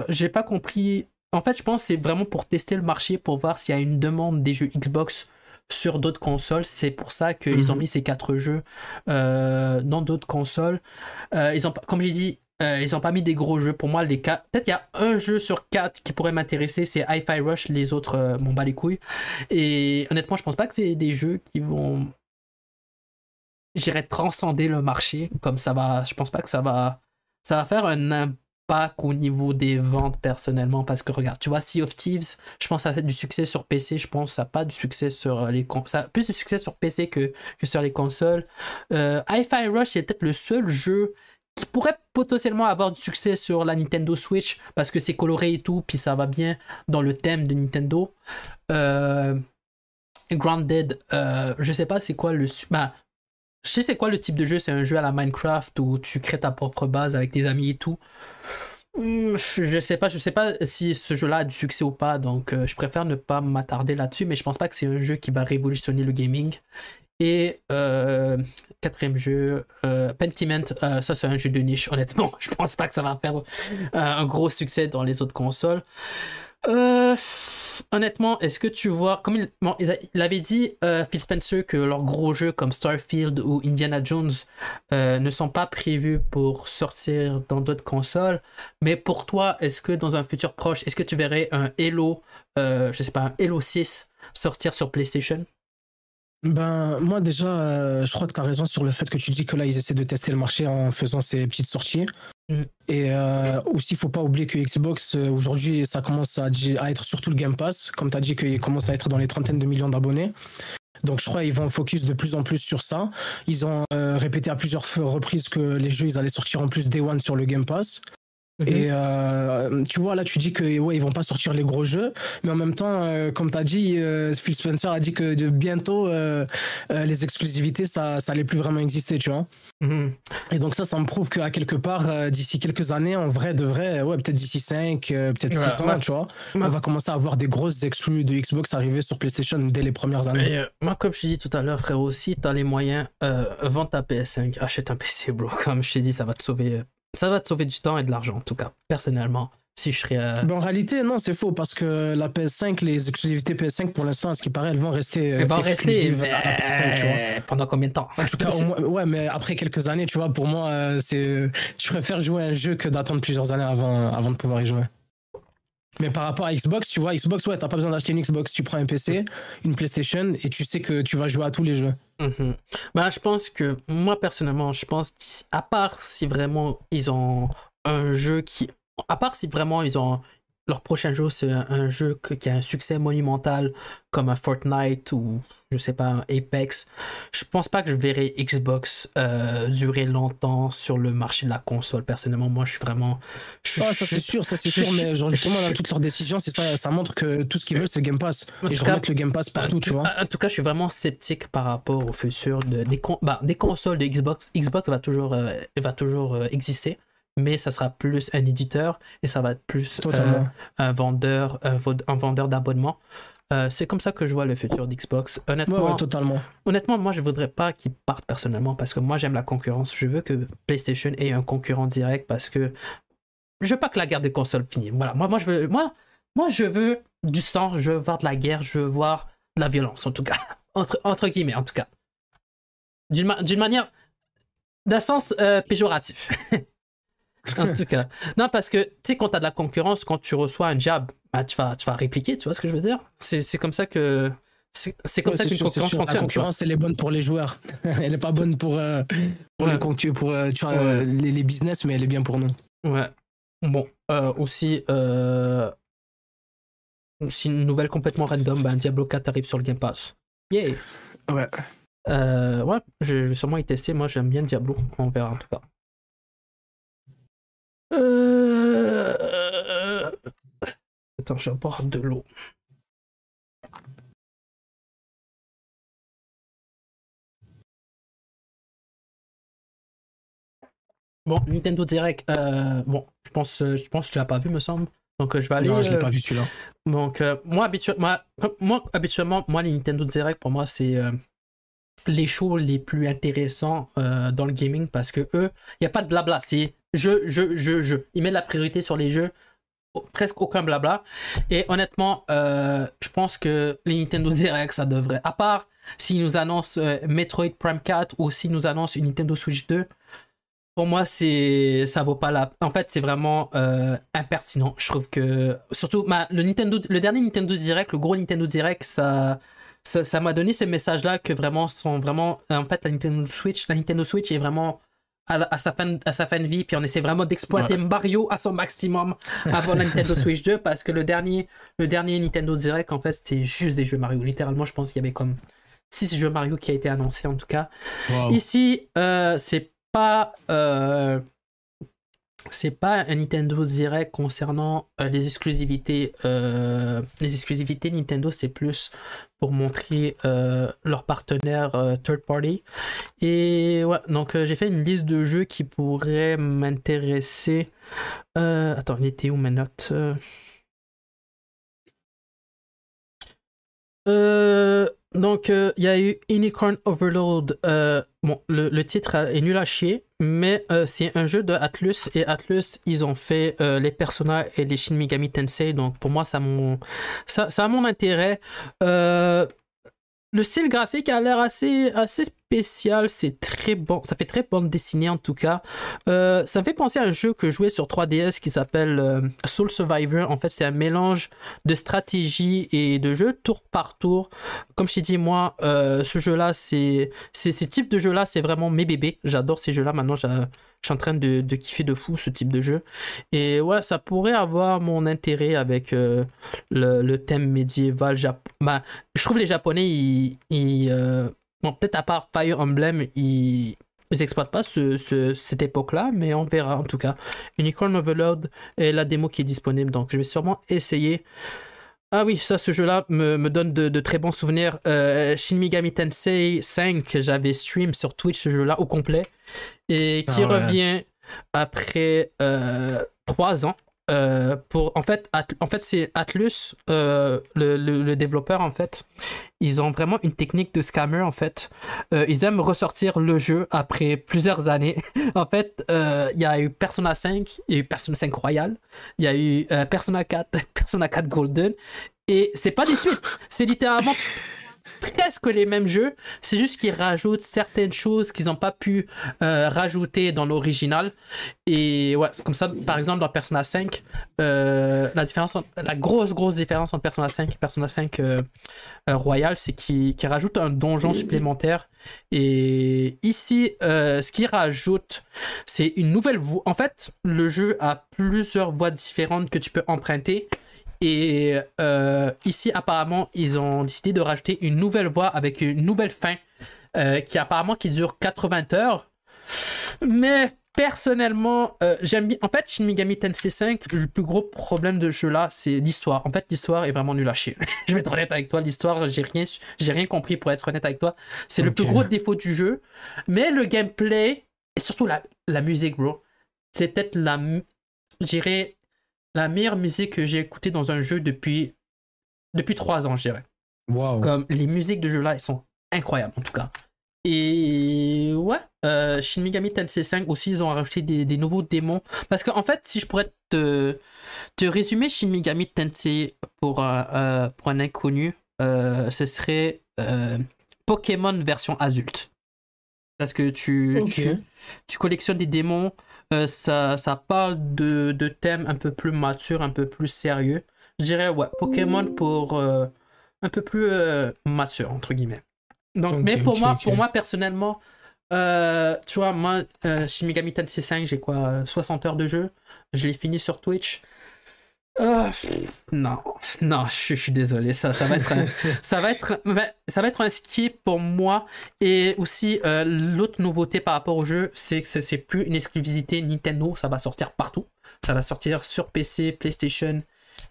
Speaker 1: j'ai pas compris. En fait, je pense que c'est vraiment pour tester le marché, pour voir s'il y a une demande des jeux Xbox sur d'autres consoles. C'est pour ça qu'ils ont
Speaker 2: Mhm.
Speaker 1: mis ces quatre jeux dans d'autres consoles. Ils ont, comme j'ai dit, euh, ils ont pas mis des gros jeux. Pour moi. Peut-être il y a un jeu sur quatre qui pourrait m'intéresser, c'est Hi-Fi Rush. Les autres euh, m'en bat les couilles. Et honnêtement, je pense pas que c'est des jeux qui vont. J'irais transcender le marché. Comme ça va. Je pense pas que ça va. Ça va faire un impact au niveau des ventes personnellement. Parce que regarde, tu vois, Sea of Thieves, je pense que ça a du succès sur PC. Je pense que ça n'a pas du succès sur les con- Ça a plus de succès sur PC que, que sur les consoles. Euh, Hi-Fi Rush, c'est peut-être le seul jeu qui pourrait potentiellement avoir du succès sur la Nintendo Switch parce que c'est coloré et tout, puis ça va bien dans le thème de Nintendo. Euh, Grounded, euh, je sais pas c'est quoi le. Bah, je sais c'est quoi le type de jeu, c'est un jeu à la Minecraft où tu crées ta propre base avec tes amis et tout. Hmm, Je sais pas, je sais pas si ce jeu-là a du succès ou pas, donc euh, je préfère ne pas m'attarder là-dessus, mais je pense pas que c'est un jeu qui va révolutionner le gaming. Et euh, quatrième jeu, euh, Pentiment, euh, ça c'est un jeu de niche, honnêtement. <laughs> Je pense pas que ça va euh, un gros succès dans les autres consoles. Honnêtement, est-ce que tu vois, comme il, bon, il, avait dit, Phil Spencer, que leurs gros jeux comme Starfield ou Indiana Jones ne sont pas prévus pour sortir dans d'autres consoles. Mais pour toi, est-ce que dans un futur proche, est-ce que tu verrais un Halo, je sais pas, un Halo 6 sortir sur PlayStation?
Speaker 2: Ben, moi déjà, euh, je crois que tu as raison sur le fait que tu dis que là, ils essaient de tester le marché en faisant ces petites sorties.
Speaker 1: Mhm.
Speaker 2: Et euh, aussi, il faut pas oublier que Xbox, euh, aujourd'hui, ça commence à, à être surtout le Game Pass. Comme tu as dit qu'il commence à être dans les trentaines de millions d'abonnés. Donc je crois qu'ils vont focus de plus en plus sur ça. Ils ont répété à plusieurs reprises que les jeux, ils allaient sortir en plus Day One sur le Game Pass.
Speaker 1: Mhm.
Speaker 2: Et euh, tu vois, là, tu dis que ouais, ils vont pas sortir les gros jeux, mais en même temps, euh, comme tu as dit, euh, Phil Spencer a dit que de bientôt, les exclusivités, ça, ça allait plus vraiment exister, tu vois.
Speaker 1: Mhm.
Speaker 2: Et donc ça, ça me prouve qu'à quelque part, d'ici quelques années, en vrai, de vrai, ouais, peut-être d'ici 5, peut-être
Speaker 1: Ouais,
Speaker 2: 6 ans, tu vois, on va commencer à avoir des grosses exclus de Xbox arriver sur PlayStation dès les premières années.
Speaker 1: Mais, moi, comme je t'ai dit tout à l'heure, frérot, si t'as les moyens, vends ta PS5, achète un PC, bro. <laughs> Comme je t'ai dit, ça va te sauver, ça va te sauver du temps et de l'argent, en tout cas. Personnellement, si je serais. euh,
Speaker 2: Ben, en réalité, non, c'est faux parce que la PS5, les exclusivités PS5, pour l'instant, à ce qui paraît, elles vont rester. euh,
Speaker 1: elle va rester
Speaker 2: exclusives à la PS5, tu vois.
Speaker 1: mais pendant combien de temps?
Speaker 2: En tout cas, au moins- ouais, mais après quelques années, tu vois, pour moi, euh, c'est, je préfère jouer à un jeu que d'attendre plusieurs années avant, avant de pouvoir y jouer. Mais par rapport à Xbox, tu vois, Xbox, ouais, t'as pas besoin d'acheter une Xbox, tu prends un PC, une PlayStation, et tu sais que tu vas jouer à tous les jeux.
Speaker 1: Mhm. Ben, je pense que moi personnellement, je pense à part si vraiment ils ont un jeu qui, à part si vraiment ils ont leur prochain jeu, c'est un, un jeu que- qui a un succès monumental comme un Fortnite ou je sais pas un Apex. Je pense pas que je verrai Xbox euh, durer longtemps sur le marché de la console. Personnellement, moi, je suis vraiment. je-
Speaker 2: Ah, ça c'est sûr, ça c'est
Speaker 1: je-
Speaker 2: sûr, mais genre, justement, dans toutes leurs décisions, c'est ça, ça montre que tout ce qu'ils veulent, c'est Game Pass. Et je remettre le Game Pass partout, tu vois.
Speaker 1: En tout cas, je suis vraiment sceptique par rapport au futur de, des, con- bah, des consoles de Xbox. Xbox va toujours, euh, va toujours euh, exister, mais ça sera plus un éditeur et ça va être plus euh, un vendeur, un, vendeur d'abonnement. Euh, c'est comme ça que je vois le futur d'Xbox. Honnêtement,
Speaker 2: ouais, totalement.
Speaker 1: honnêtement, moi, je voudrais pas qu'ils partent personnellement parce que moi, j'aime la concurrence. Je veux que PlayStation ait un concurrent direct parce que je veux pas que la guerre des consoles finisse. Voilà, moi, moi, je veux, moi, moi, je veux du sang, je veux voir de la guerre, je veux voir de la violence, en tout cas. <laughs> Entre, entre guillemets, en tout cas. D'une ma- manière. D'un sens euh, péjoratif. <laughs> <laughs> en tout cas. Non, parce que, tu sais, quand t'as de la concurrence, quand tu reçois un jab, bah, tu, vas, tu vas répliquer, tu vois ce que je veux dire? C'est comme ça que. C'est comme
Speaker 2: Ouais,
Speaker 1: ça qu'une concurrence.
Speaker 2: La
Speaker 1: fonctionne. vois.
Speaker 2: concurrence, elle est bonne pour les joueurs. <laughs> elle est pas bonne pour, euh, pour,
Speaker 1: Ouais.
Speaker 2: les, pour euh, tu vois,
Speaker 1: Ouais.
Speaker 2: euh, les, les business, mais elle est bien pour nous.
Speaker 1: Ouais. Bon, euh, aussi, aussi une nouvelle complètement random, ben, Diablo 4 arrive sur le Game Pass. Yay!
Speaker 2: Ouais.
Speaker 1: Ouais, je vais sûrement y tester. Moi, j'aime bien Diablo. On verra en tout cas. Euh... Attends, je vais boire de l'eau. Bon, Nintendo Direct. euh, bon, je pense, euh, je pense que tu l'as pas vu, me semble. Donc, euh, je vais aller.
Speaker 2: non, je l'ai
Speaker 1: euh,
Speaker 2: pas vu celui-là.
Speaker 1: donc, euh, moi, habitu- moi, habituellement, moi, les Nintendo Direct, pour moi, c'est euh, les shows les plus intéressants euh, dans le gaming parce que eux, il n'y a pas de blabla. C'est jeu, jeu, jeu, jeu. Ils mettent la priorité sur les jeux, presque aucun blabla. Et honnêtement, euh, je pense que les Nintendo Direct, ça devrait, à part s'ils nous annoncent euh, Metroid Prime 4 ou s'ils nous annoncent une Nintendo Switch 2. Pour moi, c'est ça vaut pas la. En fait, c'est vraiment euh, impertinent. Je trouve que surtout le Nintendo, le dernier Nintendo Direct, le gros Nintendo Direct, ça, ça, ça m'a donné ce message-là que vraiment sont vraiment. En fait, la Nintendo Switch, la Nintendo Switch est vraiment à, la- à sa fin, à sa fin de vie, puis on essaie vraiment d'exploiter Mario à son maximum avant la <laughs> Nintendo Switch 2, parce que le dernier, le dernier Nintendo Direct, en fait, c'était juste des jeux Mario. Littéralement, je pense qu'il y avait comme 6 jeux Mario qui a été annoncé en tout cas.
Speaker 2: Wow.
Speaker 1: Ici, euh, c'est pas. euh, c'est pas un Nintendo Direct concernant euh, les exclusivités. euh, les exclusivités Nintendo, c'est plus pour montrer euh, leurs partenaires third party. Et ouais, donc j'ai fait une liste de jeux qui pourraient m'intéresser. Attends, il était où mes notes donc il y a eu Unicorn Overload. bon, le, titre est nul à chier, mais c'est un jeu de Atlus et Atlus, ils ont fait les Persona et les Shin Megami Tensei. Donc pour moi, ça a mon, ça, ça a mon intérêt. Le style graphique a l'air assez, assez spécial, c'est très bon, ça fait très bande dessinée en tout cas. Euh, ça me fait penser à un jeu que je jouais sur 3DS qui s'appelle euh, Soul Survivor. En fait, c'est un mélange de stratégie et de jeu tour par tour. Comme je t'ai dit, moi, euh, ce jeu-là, c'est ces types de jeux-là, c'est vraiment mes bébés. J'adore ces jeux-là. Maintenant, je suis en train de, de, kiffer de fou ce type de jeu. Et ouais, ça pourrait avoir mon intérêt avec le, le, thème médiéval. Bah, je trouve les Japonais, ils, ils Bon, peut-être à part Fire Emblem, ils, ils exploitent pas ce, cette époque-là, mais on verra en tout cas. Unicorn Overload est la démo qui est disponible, donc je vais sûrement essayer. Ah oui, ça, ce jeu-là me, me, donne de, de, très bons souvenirs. Euh, Shin Megami Tensei 5, j'avais stream sur Twitch ce jeu-là au complet, et qui ah revient après euh, 3 ans. Euh, pour en fait c'est Atlus euh, le, le, développeur ils ont vraiment une technique de scammer en fait. Euh, ils aiment ressortir le jeu après plusieurs années. <laughs> En fait il y a eu Persona 5 il y a eu Persona 5 Royal il y a eu Persona 4 <laughs> Persona 4 Golden et c'est pas des suites. C'est littéralement presque les mêmes jeux. C'est juste qu'ils rajoutent certaines choses qu'ils n'ont pas pu euh, rajouter dans l'original. Et ouais, comme ça, par exemple, dans Persona 5, euh, la, différence, la grosse, grosse différence entre Persona 5 et Persona 5 euh, Royal, c'est qu'ils rajoutent un donjon supplémentaire. Et ici, ce qu'ils rajoutent, c'est une nouvelle voie. En fait, le jeu a plusieurs voies différentes que tu peux emprunter. Et euh, ici, apparemment, ils ont décidé de rajouter une nouvelle voie avec une nouvelle fin euh, qui apparemment qui dure 80 heures. Mais personnellement, euh, j'aime bien. En fait, Shin Megami Tensei 5, le plus gros problème de ce jeu-là, c'est l'histoire. En fait, l'histoire est vraiment nulle à chier. <laughs> je vais être honnête avec toi. L'histoire, j'ai rien, j'ai rien compris pour être honnête avec toi. C'est le plus gros défaut du jeu. Mais le gameplay et surtout la, la musique, bro, c'est peut-être la, j'irais la meilleure musique que j'ai écoutée dans un jeu depuis depuis trois ans, je dirais.
Speaker 2: Wow.
Speaker 1: Comme les musiques de jeu là, elles sont incroyables en tout cas. Et ouais, euh, Shin Megami Tensei 5 aussi, ils ont rajouté des, nouveaux démons. Parce qu'en fait, si je pourrais te, te résumer Shin Megami Tensei pour, euh, pour un inconnu, euh, ce serait Pokémon version adulte. Parce que tu, tu, tu, collectionnes des démons euh, ça, ça parle de, de, thèmes un peu plus matures, un peu plus sérieux. Je dirais, ouais, Pokémon pour euh, un peu plus euh, mature, entre guillemets. Donc, mais pour, moi, pour moi, personnellement, tu vois, moi, Shin Megami Tensei 5, j'ai quoi 60 heures de jeu. Je l'ai fini sur Twitch. Euh, non, non, je, suis désolé. Ça, ça va être, un, ça va être, ça va être un skip pour moi. Et aussi, euh, l'autre nouveauté par rapport au jeu, c'est que c'est plus une exclusivité Nintendo. Ça va sortir partout. Ça va sortir sur PC, PlayStation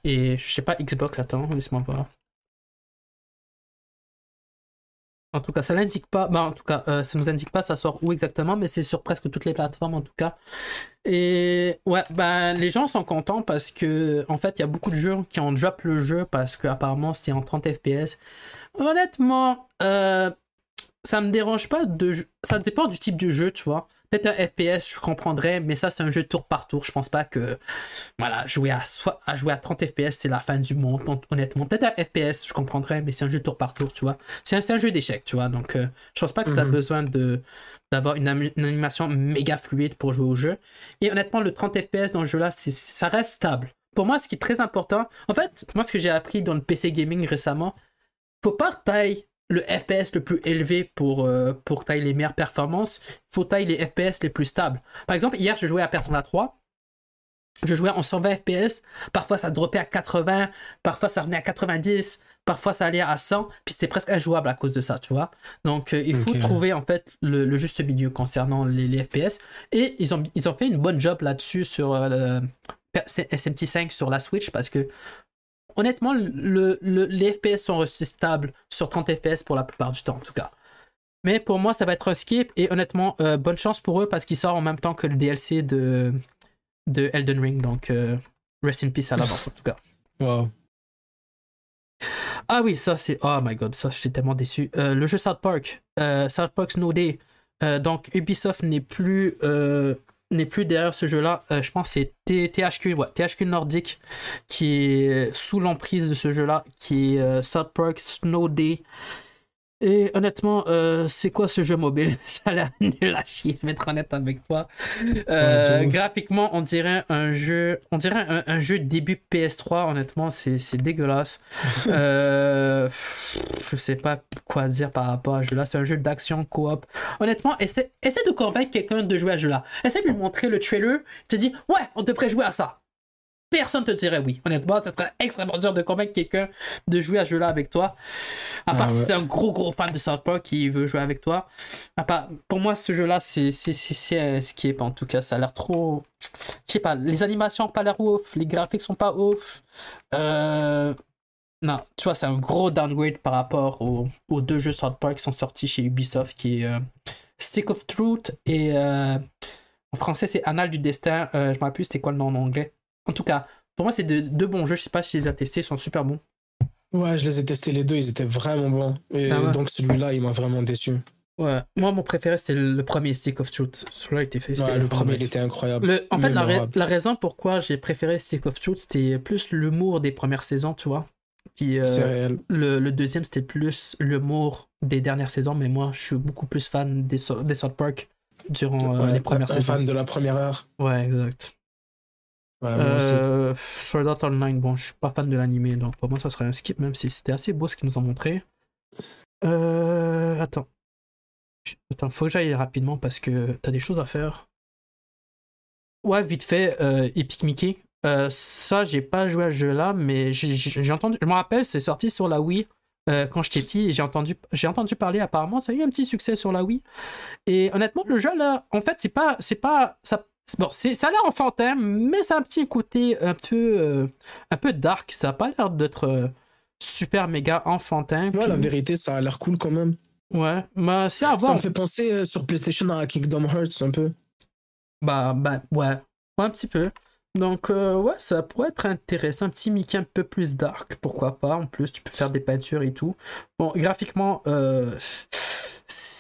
Speaker 1: et je sais pas Xbox. Attends, laisse-moi voir. En tout cas, ça n'indique pas. Bah, en tout cas, euh, ça nous indique pas ça sort où exactement, mais c'est sur presque toutes les plateformes en tout cas. Et ouais, bah, les gens sont contents parce que en fait, il y a beaucoup de jeux qui ont drop le jeu parce qu'apparemment c'est en 30 FPS. Honnêtement, euh, ça me dérange pas de. Ça dépend du type de jeu, tu vois. Peut-être un FPS, je comprendrais, mais ça, c'est un jeu tour par tour. Je pense pas que. Voilà, jouer à, à, jouer à 30 FPS, c'est la fin du monde, honnêtement. Peut-être un FPS, je comprendrais, mais c'est un jeu tour par tour, tu vois. C'est un, un, jeu d'échecs, tu vois. Donc, euh, je pense pas que tu as mhm. besoin de d'avoir une, animation méga fluide pour jouer au jeu. Et honnêtement, le 30 FPS dans le jeu-là, ça reste stable. Pour moi, ce qui est très important, en fait, moi, ce que j'ai appris dans le PC gaming récemment, faut pas taille le FPS le plus élevé pour, euh, pour tailler les meilleures performances, il faut tailler les FPS les plus stables. Par exemple, hier, je jouais à Persona 3. Je jouais en 120 FPS. Parfois, ça droppait à 80. Parfois, ça revenait à 90. Parfois, ça allait à 100. Puis, c'était presque injouable à cause de ça, tu vois. Donc, euh, il faut trouver, en fait, le, juste milieu concernant les, FPS. Et ils ont, ils ont fait une bonne job là-dessus sur euh, SMT5 sur la Switch parce que honnêtement, le, les FPS sont restés stables sur 30 FPS pour la plupart du temps, en tout cas. Mais pour moi, ça va être un skip. Et honnêtement, euh, bonne chance pour eux parce qu'ils sortent en même temps que le DLC de, de Elden Ring. Donc, euh, rest in peace à l'avance, en tout cas. <laughs>
Speaker 2: Wow.
Speaker 1: Ah oui, ça c'est. Oh my god, ça j'étais tellement déçu. Euh, le jeu South Park, South Park Snow Day. Donc Ubisoft n'est plus n'est plus derrière ce jeu-là. Euh, je pense que c'est THQ, ouais, THQ Nordic qui est sous l'emprise de ce jeu-là, qui est euh, South Park Snow Day. Et honnêtement, euh, c'est quoi ce jeu mobile? <laughs> Ça a l'air nul à chier, je vais être honnête avec toi. Euh, graphiquement, on dirait un jeu, on dirait un, un jeu début PS3. Honnêtement, c'est c'est dégueulasse. <laughs> euh, je sais pas quoi dire par rapport à ce jeu-là. C'est un jeu d'action coop. Honnêtement, essaie, essaie de convaincre quelqu'un de jouer à ce jeu-là. Essaie de lui montrer le trailer. Tu te dis, ouais, on devrait jouer à ça. Personne te dirait oui. Honnêtement, ce serait extrêmement dur de convaincre quelqu'un de jouer à ce jeu-là avec toi. À part
Speaker 2: Ah
Speaker 1: si c'est un gros gros fan de South Park qui veut jouer avec toi. À part, pour moi, ce jeu-là, c'est c'est- c'est- c'est un skip en tout cas. Ça a l'air trop. Je sais pas, les animations ont pas l'air ouf, les graphiques sont pas ouf. Euh, Non, tu vois, c'est un gros downgrade par rapport aux, aux deux jeux South Park qui sont sortis chez Ubisoft, qui est euh, Stick of Truth et euh, en français c'est Annal du Destin. Je me rappelle plus c'était quoi le nom en anglais. En tout cas, pour moi c'est de- deux bons jeux. Je sais pas si tu les as testés, ils sont super bons.
Speaker 2: Ouais, je les ai testés les deux, ils étaient vraiment bons. Et
Speaker 1: Ah ouais.
Speaker 2: donc celui-là, il m'a vraiment déçu.
Speaker 1: Ouais, moi mon préféré c'est le premier Stick of Truth. Celui-là était fait.
Speaker 2: Ouais, le premier, il était incroyable.
Speaker 1: Le- en fait, la, ra-
Speaker 2: Mémorable.
Speaker 1: la raison pourquoi j'ai préféré Stick of Truth, c'était plus l'humour des premières saisons, tu vois. Puis euh,
Speaker 2: C'est réel.
Speaker 1: le, le deuxième, c'était plus l'humour des dernières saisons, mais moi, je suis beaucoup plus fan des, So- des South Park durant euh,
Speaker 2: Ouais,
Speaker 1: les premières
Speaker 2: un
Speaker 1: saisons.
Speaker 2: fan de la première heure.
Speaker 1: Ouais, exact.
Speaker 2: Ouais.
Speaker 1: Euh, Online, bon, je suis pas fan de l'animé, donc pour moi, ça serait un skip, même si c'était assez beau ce qu'ils nous ont montré. Euh, attends. Faut que j'aille rapidement parce que t'as des choses à faire. Ouais, vite fait, euh, Epic Mickey. Euh, ça, j'ai pas joué à ce jeu-là, mais j'ai- entendu. Je me rappelle, c'est sorti sur la Wii euh, quand j'étais petit et j'ai entendu, entendu parler. Apparemment, ça a eu un petit succès sur la Wii. Et honnêtement, le jeu là, en fait, c'est pas, bon, c'est, ça a l'air enfantin, mais ça a un petit côté un peu, euh, un peu dark. Ça a pas l'air d'être euh, super méga enfantin.
Speaker 2: Ouais,
Speaker 1: Puis-
Speaker 2: la vérité, ça a l'air cool quand même.
Speaker 1: ouais, mais c'est à
Speaker 2: Ça
Speaker 1: voir.
Speaker 2: me fait penser euh, sur PlayStation à Kingdom Hearts un peu.
Speaker 1: Bah, bah, ouais. Ouais, un petit peu. Donc, ouais, ça pourrait être intéressant. Un petit Mickey un peu plus dark, pourquoi pas. En plus, tu peux faire des peintures et tout. Bon, graphiquement, euh, c'est-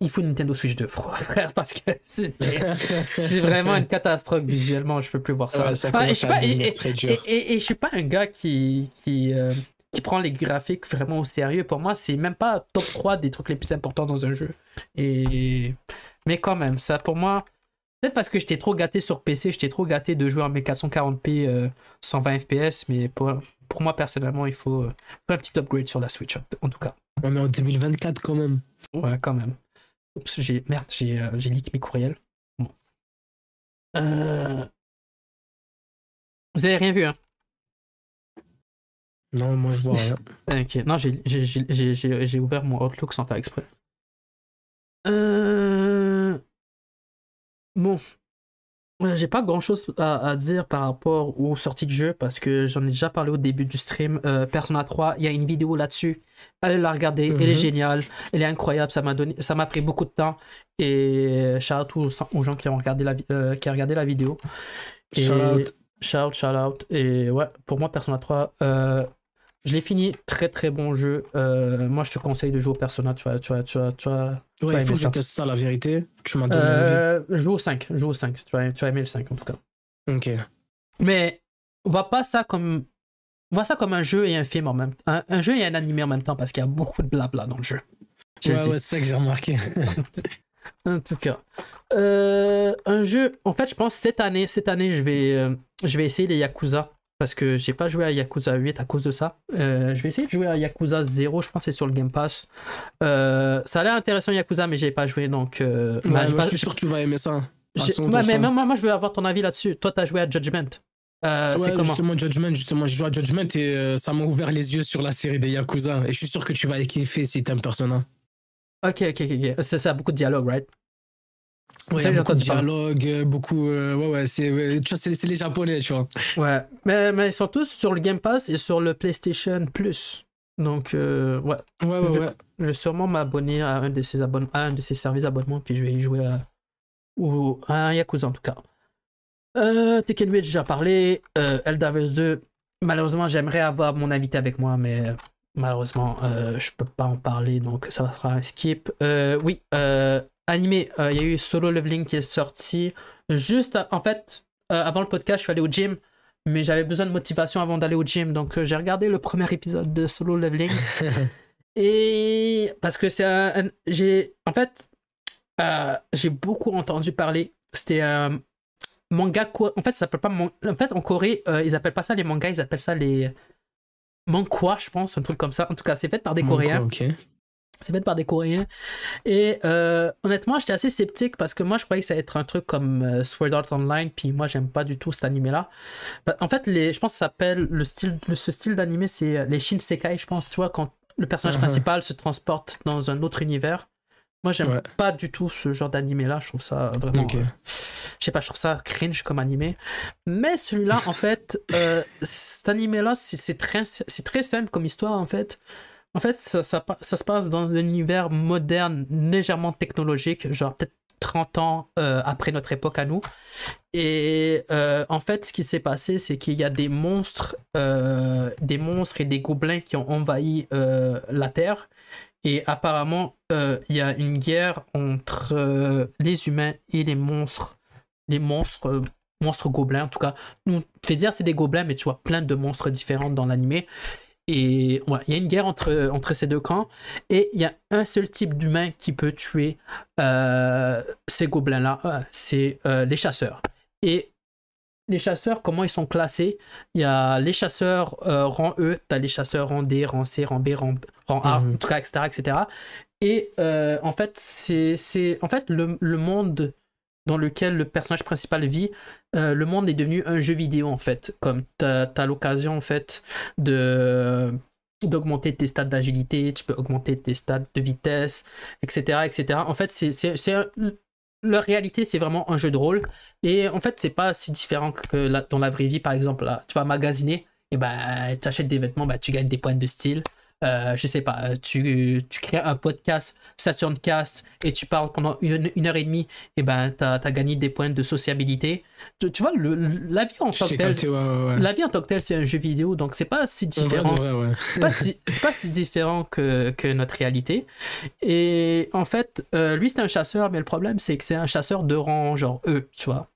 Speaker 1: il faut une Nintendo Switch 2, <laughs> frère, parce que <laughs> c'est vraiment une catastrophe visuellement. Je peux plus voir ça.
Speaker 2: Ouais, ça
Speaker 1: Ah, je sais
Speaker 2: à
Speaker 1: pas, et- je suis pas un gars qui, qui, euh, qui prend les graphiques vraiment au sérieux. Pour moi, c'est même pas top 3 des trucs les plus importants dans un jeu. Et... Mais quand même, ça pour moi, peut-être parce que j'étais trop gâté sur PC, j'étais trop gâté de jouer en 1440p euh, 120 fps, mais pour, pour moi personnellement, il faut euh, un petit upgrade sur la Switch en tout cas.
Speaker 2: On est en 2024 quand même.
Speaker 1: Ouais, quand même. Oups, j'ai. Merde, j'ai euh, j'ai leak mes courriels. Bon. Euh... Vous avez rien vu, hein?
Speaker 2: Non, moi je vois rien. <laughs>
Speaker 1: Ok, non, j'ai- j'ai- j'ai j'ai- j'ai- j'ai ouvert mon Outlook sans faire exprès. Euh... Bon. J'ai pas grand chose à, à dire par rapport aux sorties de jeu parce que j'en ai déjà parlé au début du stream. Euh, Persona 3, il y a une vidéo là-dessus. Allez la regarder, elle est
Speaker 2: Mhm.
Speaker 1: géniale, elle est incroyable, ça m'a donné, ça m'a pris beaucoup de temps. Et shout out aux, aux gens qui ont regardé la, euh, qui ont regardé la vidéo. Et-
Speaker 2: Shout out.
Speaker 1: Shout out, shout out. Et ouais, pour moi, Persona 3, euh, je l'ai fini. Très très bon jeu. Euh, moi, je te conseille de jouer au Persona. Tu vois, tu vois, tu vois, tu vois.
Speaker 2: Ouais, il faut que je teste ça, la vérité. Tu m'as donné
Speaker 1: Euh, joue au 5. Joue au 5. Tu vas, tu vas aimer le 5 en tout cas.
Speaker 2: Ok.
Speaker 1: Mais vois pas ça comme. Ça comme un jeu et un film en même temps. Un, un jeu et un animé en même temps parce qu'il y a beaucoup de blabla dans le jeu. Je
Speaker 2: Ouais, ouais, c'est ça que j'ai remarqué. <laughs>
Speaker 1: En tout cas. Euh, un jeu. En fait, je pense cette année, cette année, je vais, euh, je vais essayer les Yakuza. Parce que j'ai pas joué à Yakuza 8 à cause de ça. Euh, je vais essayer de jouer à Yakuza 0. Je pense que c'est sur le Game Pass. Euh, ça a l'air intéressant Yakuza, mais j'ai pas joué donc. euh,
Speaker 2: Ouais,
Speaker 1: bah, j'ai
Speaker 2: moi,
Speaker 1: pas-
Speaker 2: je suis sûr que tu vas aimer ça. à
Speaker 1: j'ai-
Speaker 2: 100%.
Speaker 1: Ouais, mais moi, moi, je veux avoir ton avis là-dessus. Toi, t'as joué à Judgment. Euh, c'est
Speaker 2: Ouais,
Speaker 1: comment?
Speaker 2: justement, Judgment, justement, je joue à Judgment et ça m'a ouvert les yeux sur la série des Yakuza. Et je suis sûr que tu vas kiffer si t'aimes Persona.
Speaker 1: Ok, ok, ok. C'est ça, beaucoup de dialogue, right?
Speaker 2: Ouais, il y
Speaker 1: Ça,
Speaker 2: a
Speaker 1: j'ai
Speaker 2: beaucoup de dialogue, euh, beaucoup. euh, ouais, ouais, c'est ouais, les Japonais, tu vois.
Speaker 1: Ouais, mais, mais ils sont tous sur le Game Pass et sur le PlayStation Plus. Donc, euh, ouais,
Speaker 2: Ouais, ouais,
Speaker 1: Je-
Speaker 2: ouais.
Speaker 1: je vais sûrement m'abonner à un de ces abonnements, à un de ces services abonnements, puis je vais y jouer à, ou à un Yakuza en tout cas. Euh, Tekken 8, j'ai déjà parlé. Euh, Eldaverse 2, malheureusement, j'aimerais avoir mon invité avec moi, mais malheureusement, euh, je peux pas en parler, donc ça sera un skip. Euh, oui, animé, il y a eu Solo Leveling qui est sorti juste, en fait, avant le podcast, je suis allé au gym, mais j'avais besoin de motivation avant d'aller au gym, donc j'ai regardé le premier épisode de Solo Leveling. <laughs> et parce que c'est un, j'ai, en fait, j'ai beaucoup entendu parler. C'était un manga, en fait, ça s'appelle pas, en fait, en Corée, ils appellent pas ça les mangas, ils appellent ça les Mankwa, je pense, un truc comme ça. En tout cas, c'est fait par des Coréens. C'est fait par des Coréens. Et euh, honnêtement, j'étais assez sceptique parce que moi, je croyais que ça allait être un truc comme euh, Sword Art Online. Puis moi, j'aime pas du tout cet animé-là. Bah, en fait, les, je pense que ça s'appelle le style, ce style d'animé, c'est euh, les Shinsekai, je pense. Tu vois, quand le personnage uh-huh. principal se transporte dans un autre univers. Moi, j'aime pas du tout ce genre d'animé-là. Je trouve ça vraiment. Euh, je sais pas, je trouve ça cringe comme animé. Mais celui-là, en <laughs> fait, euh, cet animé-là, c'est très, très simple comme histoire, en fait. En fait, ça, se passe dans un univers moderne, légèrement technologique, genre peut-être 30 ans euh, après notre époque à nous. Et en fait, ce qui s'est passé, c'est qu'il y a des monstres, des monstres et des gobelins qui ont envahi la Terre. Et apparemment, euh, il y a une guerre entre euh, les humains et les monstres. Les monstres, euh, monstres gobelins en tout cas. Nous fait dire c'est des gobelins, mais tu vois plein de monstres différents dans l'animé. Et ouais, il y a une guerre entre, entre ces deux camps. Et il y a un seul type d'humain qui peut tuer ces gobelins-là. c'est les chasseurs. Et les chasseurs, comment ils sont classés? Il y a les chasseurs rang E, tu as les chasseurs rang D, rang C, rang B, rang, A, mhm. en tout cas, etc. etc. Et euh, en fait, c'est en fait le, le, monde dans lequel le personnage principal vit, euh, le monde est devenu un jeu vidéo en fait. Comme tu as, l'occasion en fait de d'augmenter tes stats d'agilité, tu peux augmenter tes stats de vitesse, etc. etc. En fait, c'est la réalité, c'est vraiment un jeu de rôle. Et en fait, c'est pas si différent que dans la vraie vie. Par exemple, là, tu vas magasiner, et ben, tu achètes des vêtements, ben, tu gagnes des points de style. Euh, je sais pas, tu, tu crées un podcast Cast et tu parles pendant une, une heure et demie, et ben tu as, gagné des points de sociabilité. Tu, vois, le, la vie en tant que telle, la vie en tant que telle, c'est un jeu vidéo, donc c'est pas si différent. c'est pas, si, pas si différent que, que, notre réalité. Et en fait, euh, lui c'est un chasseur, mais le problème c'est que c'est un chasseur de rang genre E, tu vois.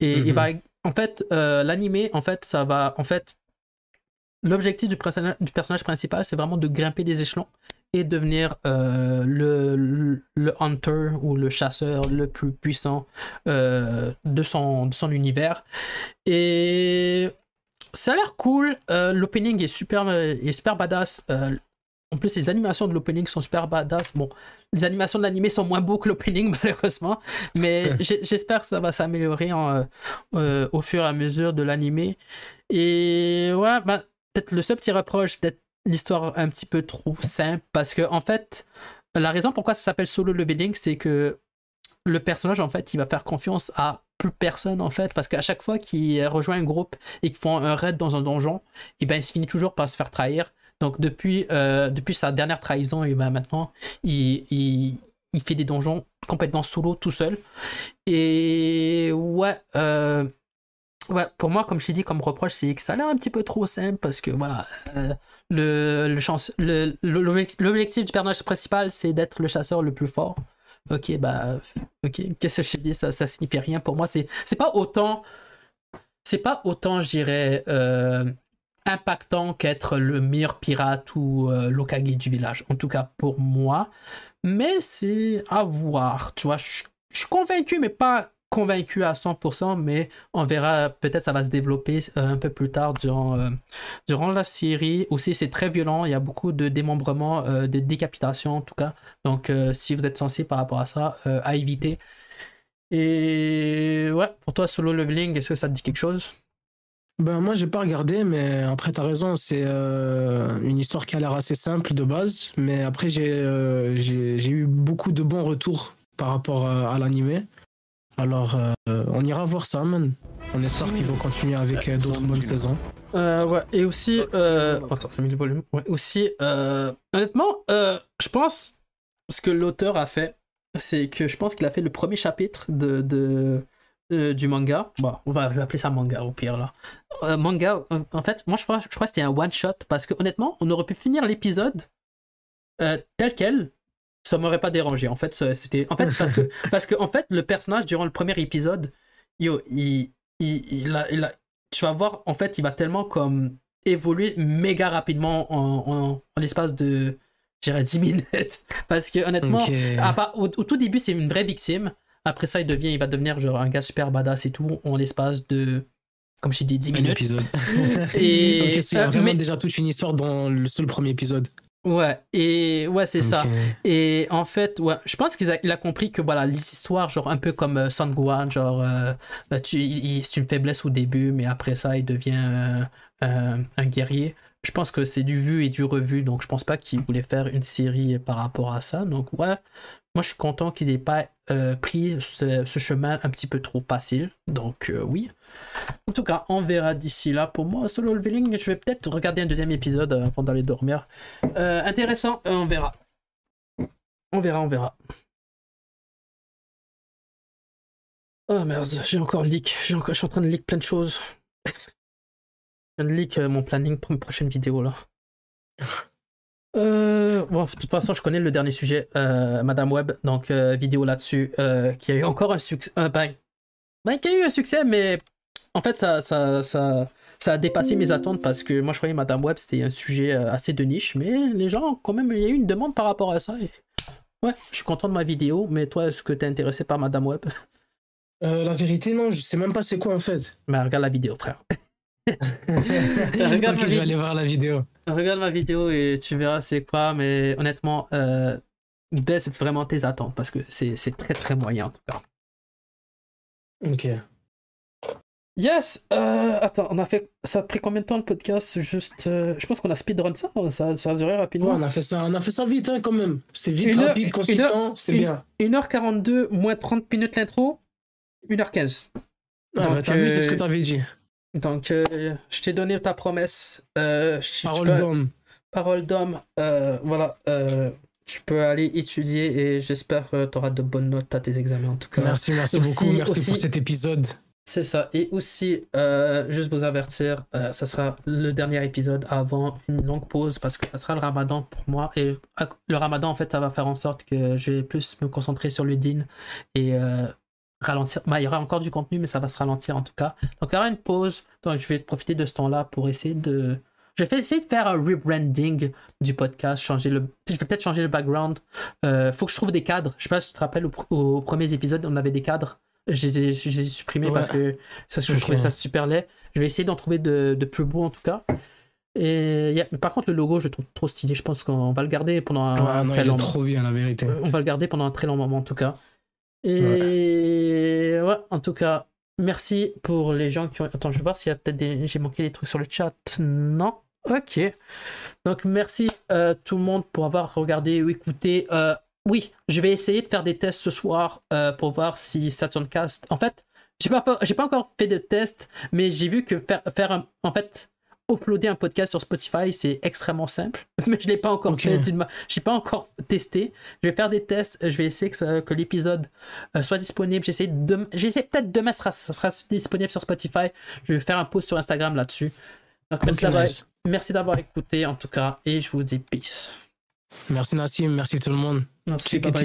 Speaker 1: Et, et ben, en fait, euh, l'animé, en fait, ça va, en fait, l'objectif du, personnage principal, c'est vraiment de grimper des échelons et devenir euh, le, le, hunter ou le chasseur le plus puissant euh, de, son, de son univers. Et ça a l'air cool. Euh, l'opening est super, est super badass. en plus, les animations de l'opening sont super badass. Bon, les animations de l'animé sont moins beaux que l'opening, <laughs> malheureusement. Mais j'espère que ça va s'améliorer au fur et à mesure de l'animé. Et ouais, bah, peut-être le seul petit reproche, peut-être l'histoire un petit peu trop simple, parce que en fait, la raison pourquoi ça s'appelle solo leveling, c'est que le personnage, en fait, il va faire confiance à plus personne, en fait, parce qu'à chaque fois qu'il rejoint un groupe et qu'ils font un raid dans un donjon, et eh ben, il se finit toujours par se faire trahir. Donc, depuis, euh, depuis sa dernière trahison, et eh ben, maintenant, il, il, il, fait des donjons complètement solo, tout seul. Et ouais, euh, Pour moi, comme je t'ai dit, comme reproche, c'est que ça a l'air un petit peu trop simple parce que voilà, euh, le, le, l'objectif du personnage principal, c'est d'être le chasseur le plus fort. Ok, bah, ok, qu'est-ce que je dis? Ça, ça signifie rien pour moi. C'est, c'est pas autant, c'est pas autant, je dirais, euh, impactant qu'être le meilleur pirate ou euh, du village. En tout cas, pour moi. Mais c'est à voir, tu vois. Je suis convaincu, mais pas convaincu à 100%, mais on verra, peut-être ça va se développer euh, un peu plus tard durant, euh, durant la série. Aussi, c'est très violent, il y a beaucoup de démembrement, euh, de décapitation en tout cas. Donc, si vous êtes sensible par rapport à ça, à éviter. Et ouais, pour toi, solo leveling, est-ce que ça te dit quelque chose?
Speaker 2: Ben moi j'ai pas regardé mais après t'as raison c'est une histoire qui a l'air assez simple de base mais après j'ai j'ai eu beaucoup de bons retours par rapport à, à l'animé alors, euh, on ira voir ça, man. On espère qu'ils vont continuer avec euh, d'autres bonnes saisons.
Speaker 1: Euh, ouais, et aussi, euh, attends, ça le volume. Ouais, aussi, honnêtement, je pense ce que l'auteur a fait, c'est que je pense qu'il a fait le premier chapitre de, de, euh, du manga. Bon, on va, je vais appeler ça manga au pire là. Euh, manga, en fait, moi je crois, je crois que c'était un one shot parce que honnêtement, on aurait pu finir l'épisode euh, tel quel. Ça m'aurait pas dérangé. En fait, c'était. En fait, parce que, <laughs> parce que en fait, le personnage durant le premier épisode, yo, il, il, il a, il a- tu vas voir, en fait, il va tellement comme évoluer méga rapidement en, en, en l'espace de, je dirais, 10 <laughs> minutes. Parce que honnêtement, à part- au, au tout début, c'est une vraie victime. Après ça, il devient, il va devenir genre un gars super badass et tout en l'espace de, comme je t'ai dit, 10
Speaker 2: Un
Speaker 1: minutes.
Speaker 2: épisode.
Speaker 1: Et <laughs>
Speaker 2: ok, il y a
Speaker 1: euh,
Speaker 2: vraiment
Speaker 1: mais-
Speaker 2: déjà toute une histoire dans le seul premier épisode.
Speaker 1: Ouais, et ouais, c'est ça. Et en fait, ouais, je pense qu'il a, il a compris que voilà, les histoires, genre un peu comme euh, Son Gohan, genre euh, bah, tu, c'est une faiblesse au début, mais après ça, il devient euh, euh, un guerrier. Je pense que c'est du vu et du revu, donc je pense pas qu'il voulait faire une série par rapport à ça. Donc ouais, moi je suis content qu'il n'ait pas euh, pris ce, chemin un petit peu trop facile. Donc euh, oui. En tout cas, on verra d'ici là. Pour moi, solo leveling, je vais peut-être regarder un deuxième épisode euh, avant d'aller dormir. Intéressant, on verra. On verra, on verra. Oh merde, j'ai encore leak. J'ai encore... Je suis en train de leak plein de choses. <laughs> Je viens de leak mon planning pour une prochaine vidéo là. Euh, bon, de toute façon, je connais le dernier sujet, euh, Madame Web, donc euh, vidéo là-dessus, qui a eu encore un succès. ben, ben, qui a eu un succès, mais en fait, ça, ça, ça, ça a dépassé mes attentes parce que moi, je croyais Madame Web, c'était un sujet assez de niche, mais les gens, quand même, il y a eu une demande par rapport à ça. et- Ouais, je suis content de ma vidéo, mais toi, est-ce que t'es intéressé par Madame Web?
Speaker 2: La vérité, non, je sais même pas c'est quoi en fait.
Speaker 1: Bah, regarde la vidéo, frère. <laughs>
Speaker 2: ok,
Speaker 1: ma
Speaker 2: je vais aller voir la vidéo.
Speaker 1: Regarde ma vidéo et tu verras c'est quoi, mais honnêtement, euh, baisse vraiment tes attentes parce que c'est très très moyen en tout cas.
Speaker 2: Ok.
Speaker 1: Yes! euh, attends, on a fait. Ça a pris combien de temps le podcast? Juste. euh, je pense qu'on a speedrun ça, ça, ça a duré
Speaker 2: Ouais,
Speaker 1: rapidement.
Speaker 2: on a fait ça, on a fait ça vite hein, quand même. C'était vite,
Speaker 1: heure-
Speaker 2: rapide, consistant, c'était bien.
Speaker 1: 1h42 moins 30 minutes l'intro, 1h15.
Speaker 2: Ah, bah, t'as vu, c'est ce que
Speaker 1: euh,
Speaker 2: t'avais dit.
Speaker 1: Donc, euh, je t'ai donné ta promesse. Euh, je-
Speaker 2: Parole
Speaker 1: peux-
Speaker 2: d'homme.
Speaker 1: Parole d'homme. euh, voilà. tu peux aller étudier et j'espère que tu auras de bonnes notes à tes examens en tout cas.
Speaker 2: Merci, merci
Speaker 1: Aussi-
Speaker 2: beaucoup. Merci
Speaker 1: aussi-
Speaker 2: pour cet épisode.
Speaker 1: C'est ça. Et aussi, juste vous avertir, ça sera le dernier épisode avant une longue pause parce que ça sera le ramadan pour moi. Et le ramadan, en fait, ça va faire en sorte que je vais plus me concentrer sur le din et ralentir. Bah, il y aura encore du contenu, mais ça va se ralentir en tout cas. Donc, il y aura une pause. Donc, je vais profiter de ce temps-là pour essayer de. Je vais essayer de faire un rebranding du podcast, changer le. Je vais peut-être changer le background. Euh, faut que je trouve des cadres. Je sais pas si tu te rappelles, au- aux premiers épisodes, on avait des cadres. Je les ai, je les ai supprimés
Speaker 2: Ouais.
Speaker 1: parce que ça, je
Speaker 2: Ok.
Speaker 1: trouvais ça super laid. Je vais essayer d'en trouver de, de plus beaux en tout cas. Et par contre, le logo, je le trouve trop stylé. Je pense qu'on va le garder pendant un
Speaker 2: Ouais, non,
Speaker 1: très
Speaker 2: il
Speaker 1: long
Speaker 2: est trop bien, la vérité.
Speaker 1: on va le garder pendant un très long moment en tout cas. Et ouais, en tout cas, merci pour les gens qui ont. Attends, je vais voir s'il y a peut-être des. J'ai manqué des trucs sur le chat. Non? Ok. Donc merci euh, tout le monde pour avoir regardé ou écouté. Euh, oui, je vais essayer de faire des tests ce soir euh, pour voir si Saturn Cast. En fait, j'ai pas, pas encore fait de test, mais j'ai vu que faire, faire un- en fait, uploader un podcast sur Spotify, c'est extrêmement simple. <laughs> Mais je l'ai pas encore fait. ma- J'ai pas encore testé. Je vais faire des tests. Je vais essayer que, l'épisode euh, soit disponible. J'essaie de, peut-être demain, ça sera, ça sera disponible sur Spotify. Je vais faire un post sur Instagram là-dessus. Donc, merci d'avoir-
Speaker 2: nice.
Speaker 1: merci d'avoir écouté en tout cas. Et je vous dis peace.
Speaker 2: Merci Nassim, merci tout le monde.
Speaker 1: Merci,
Speaker 2: Check
Speaker 1: bye bye.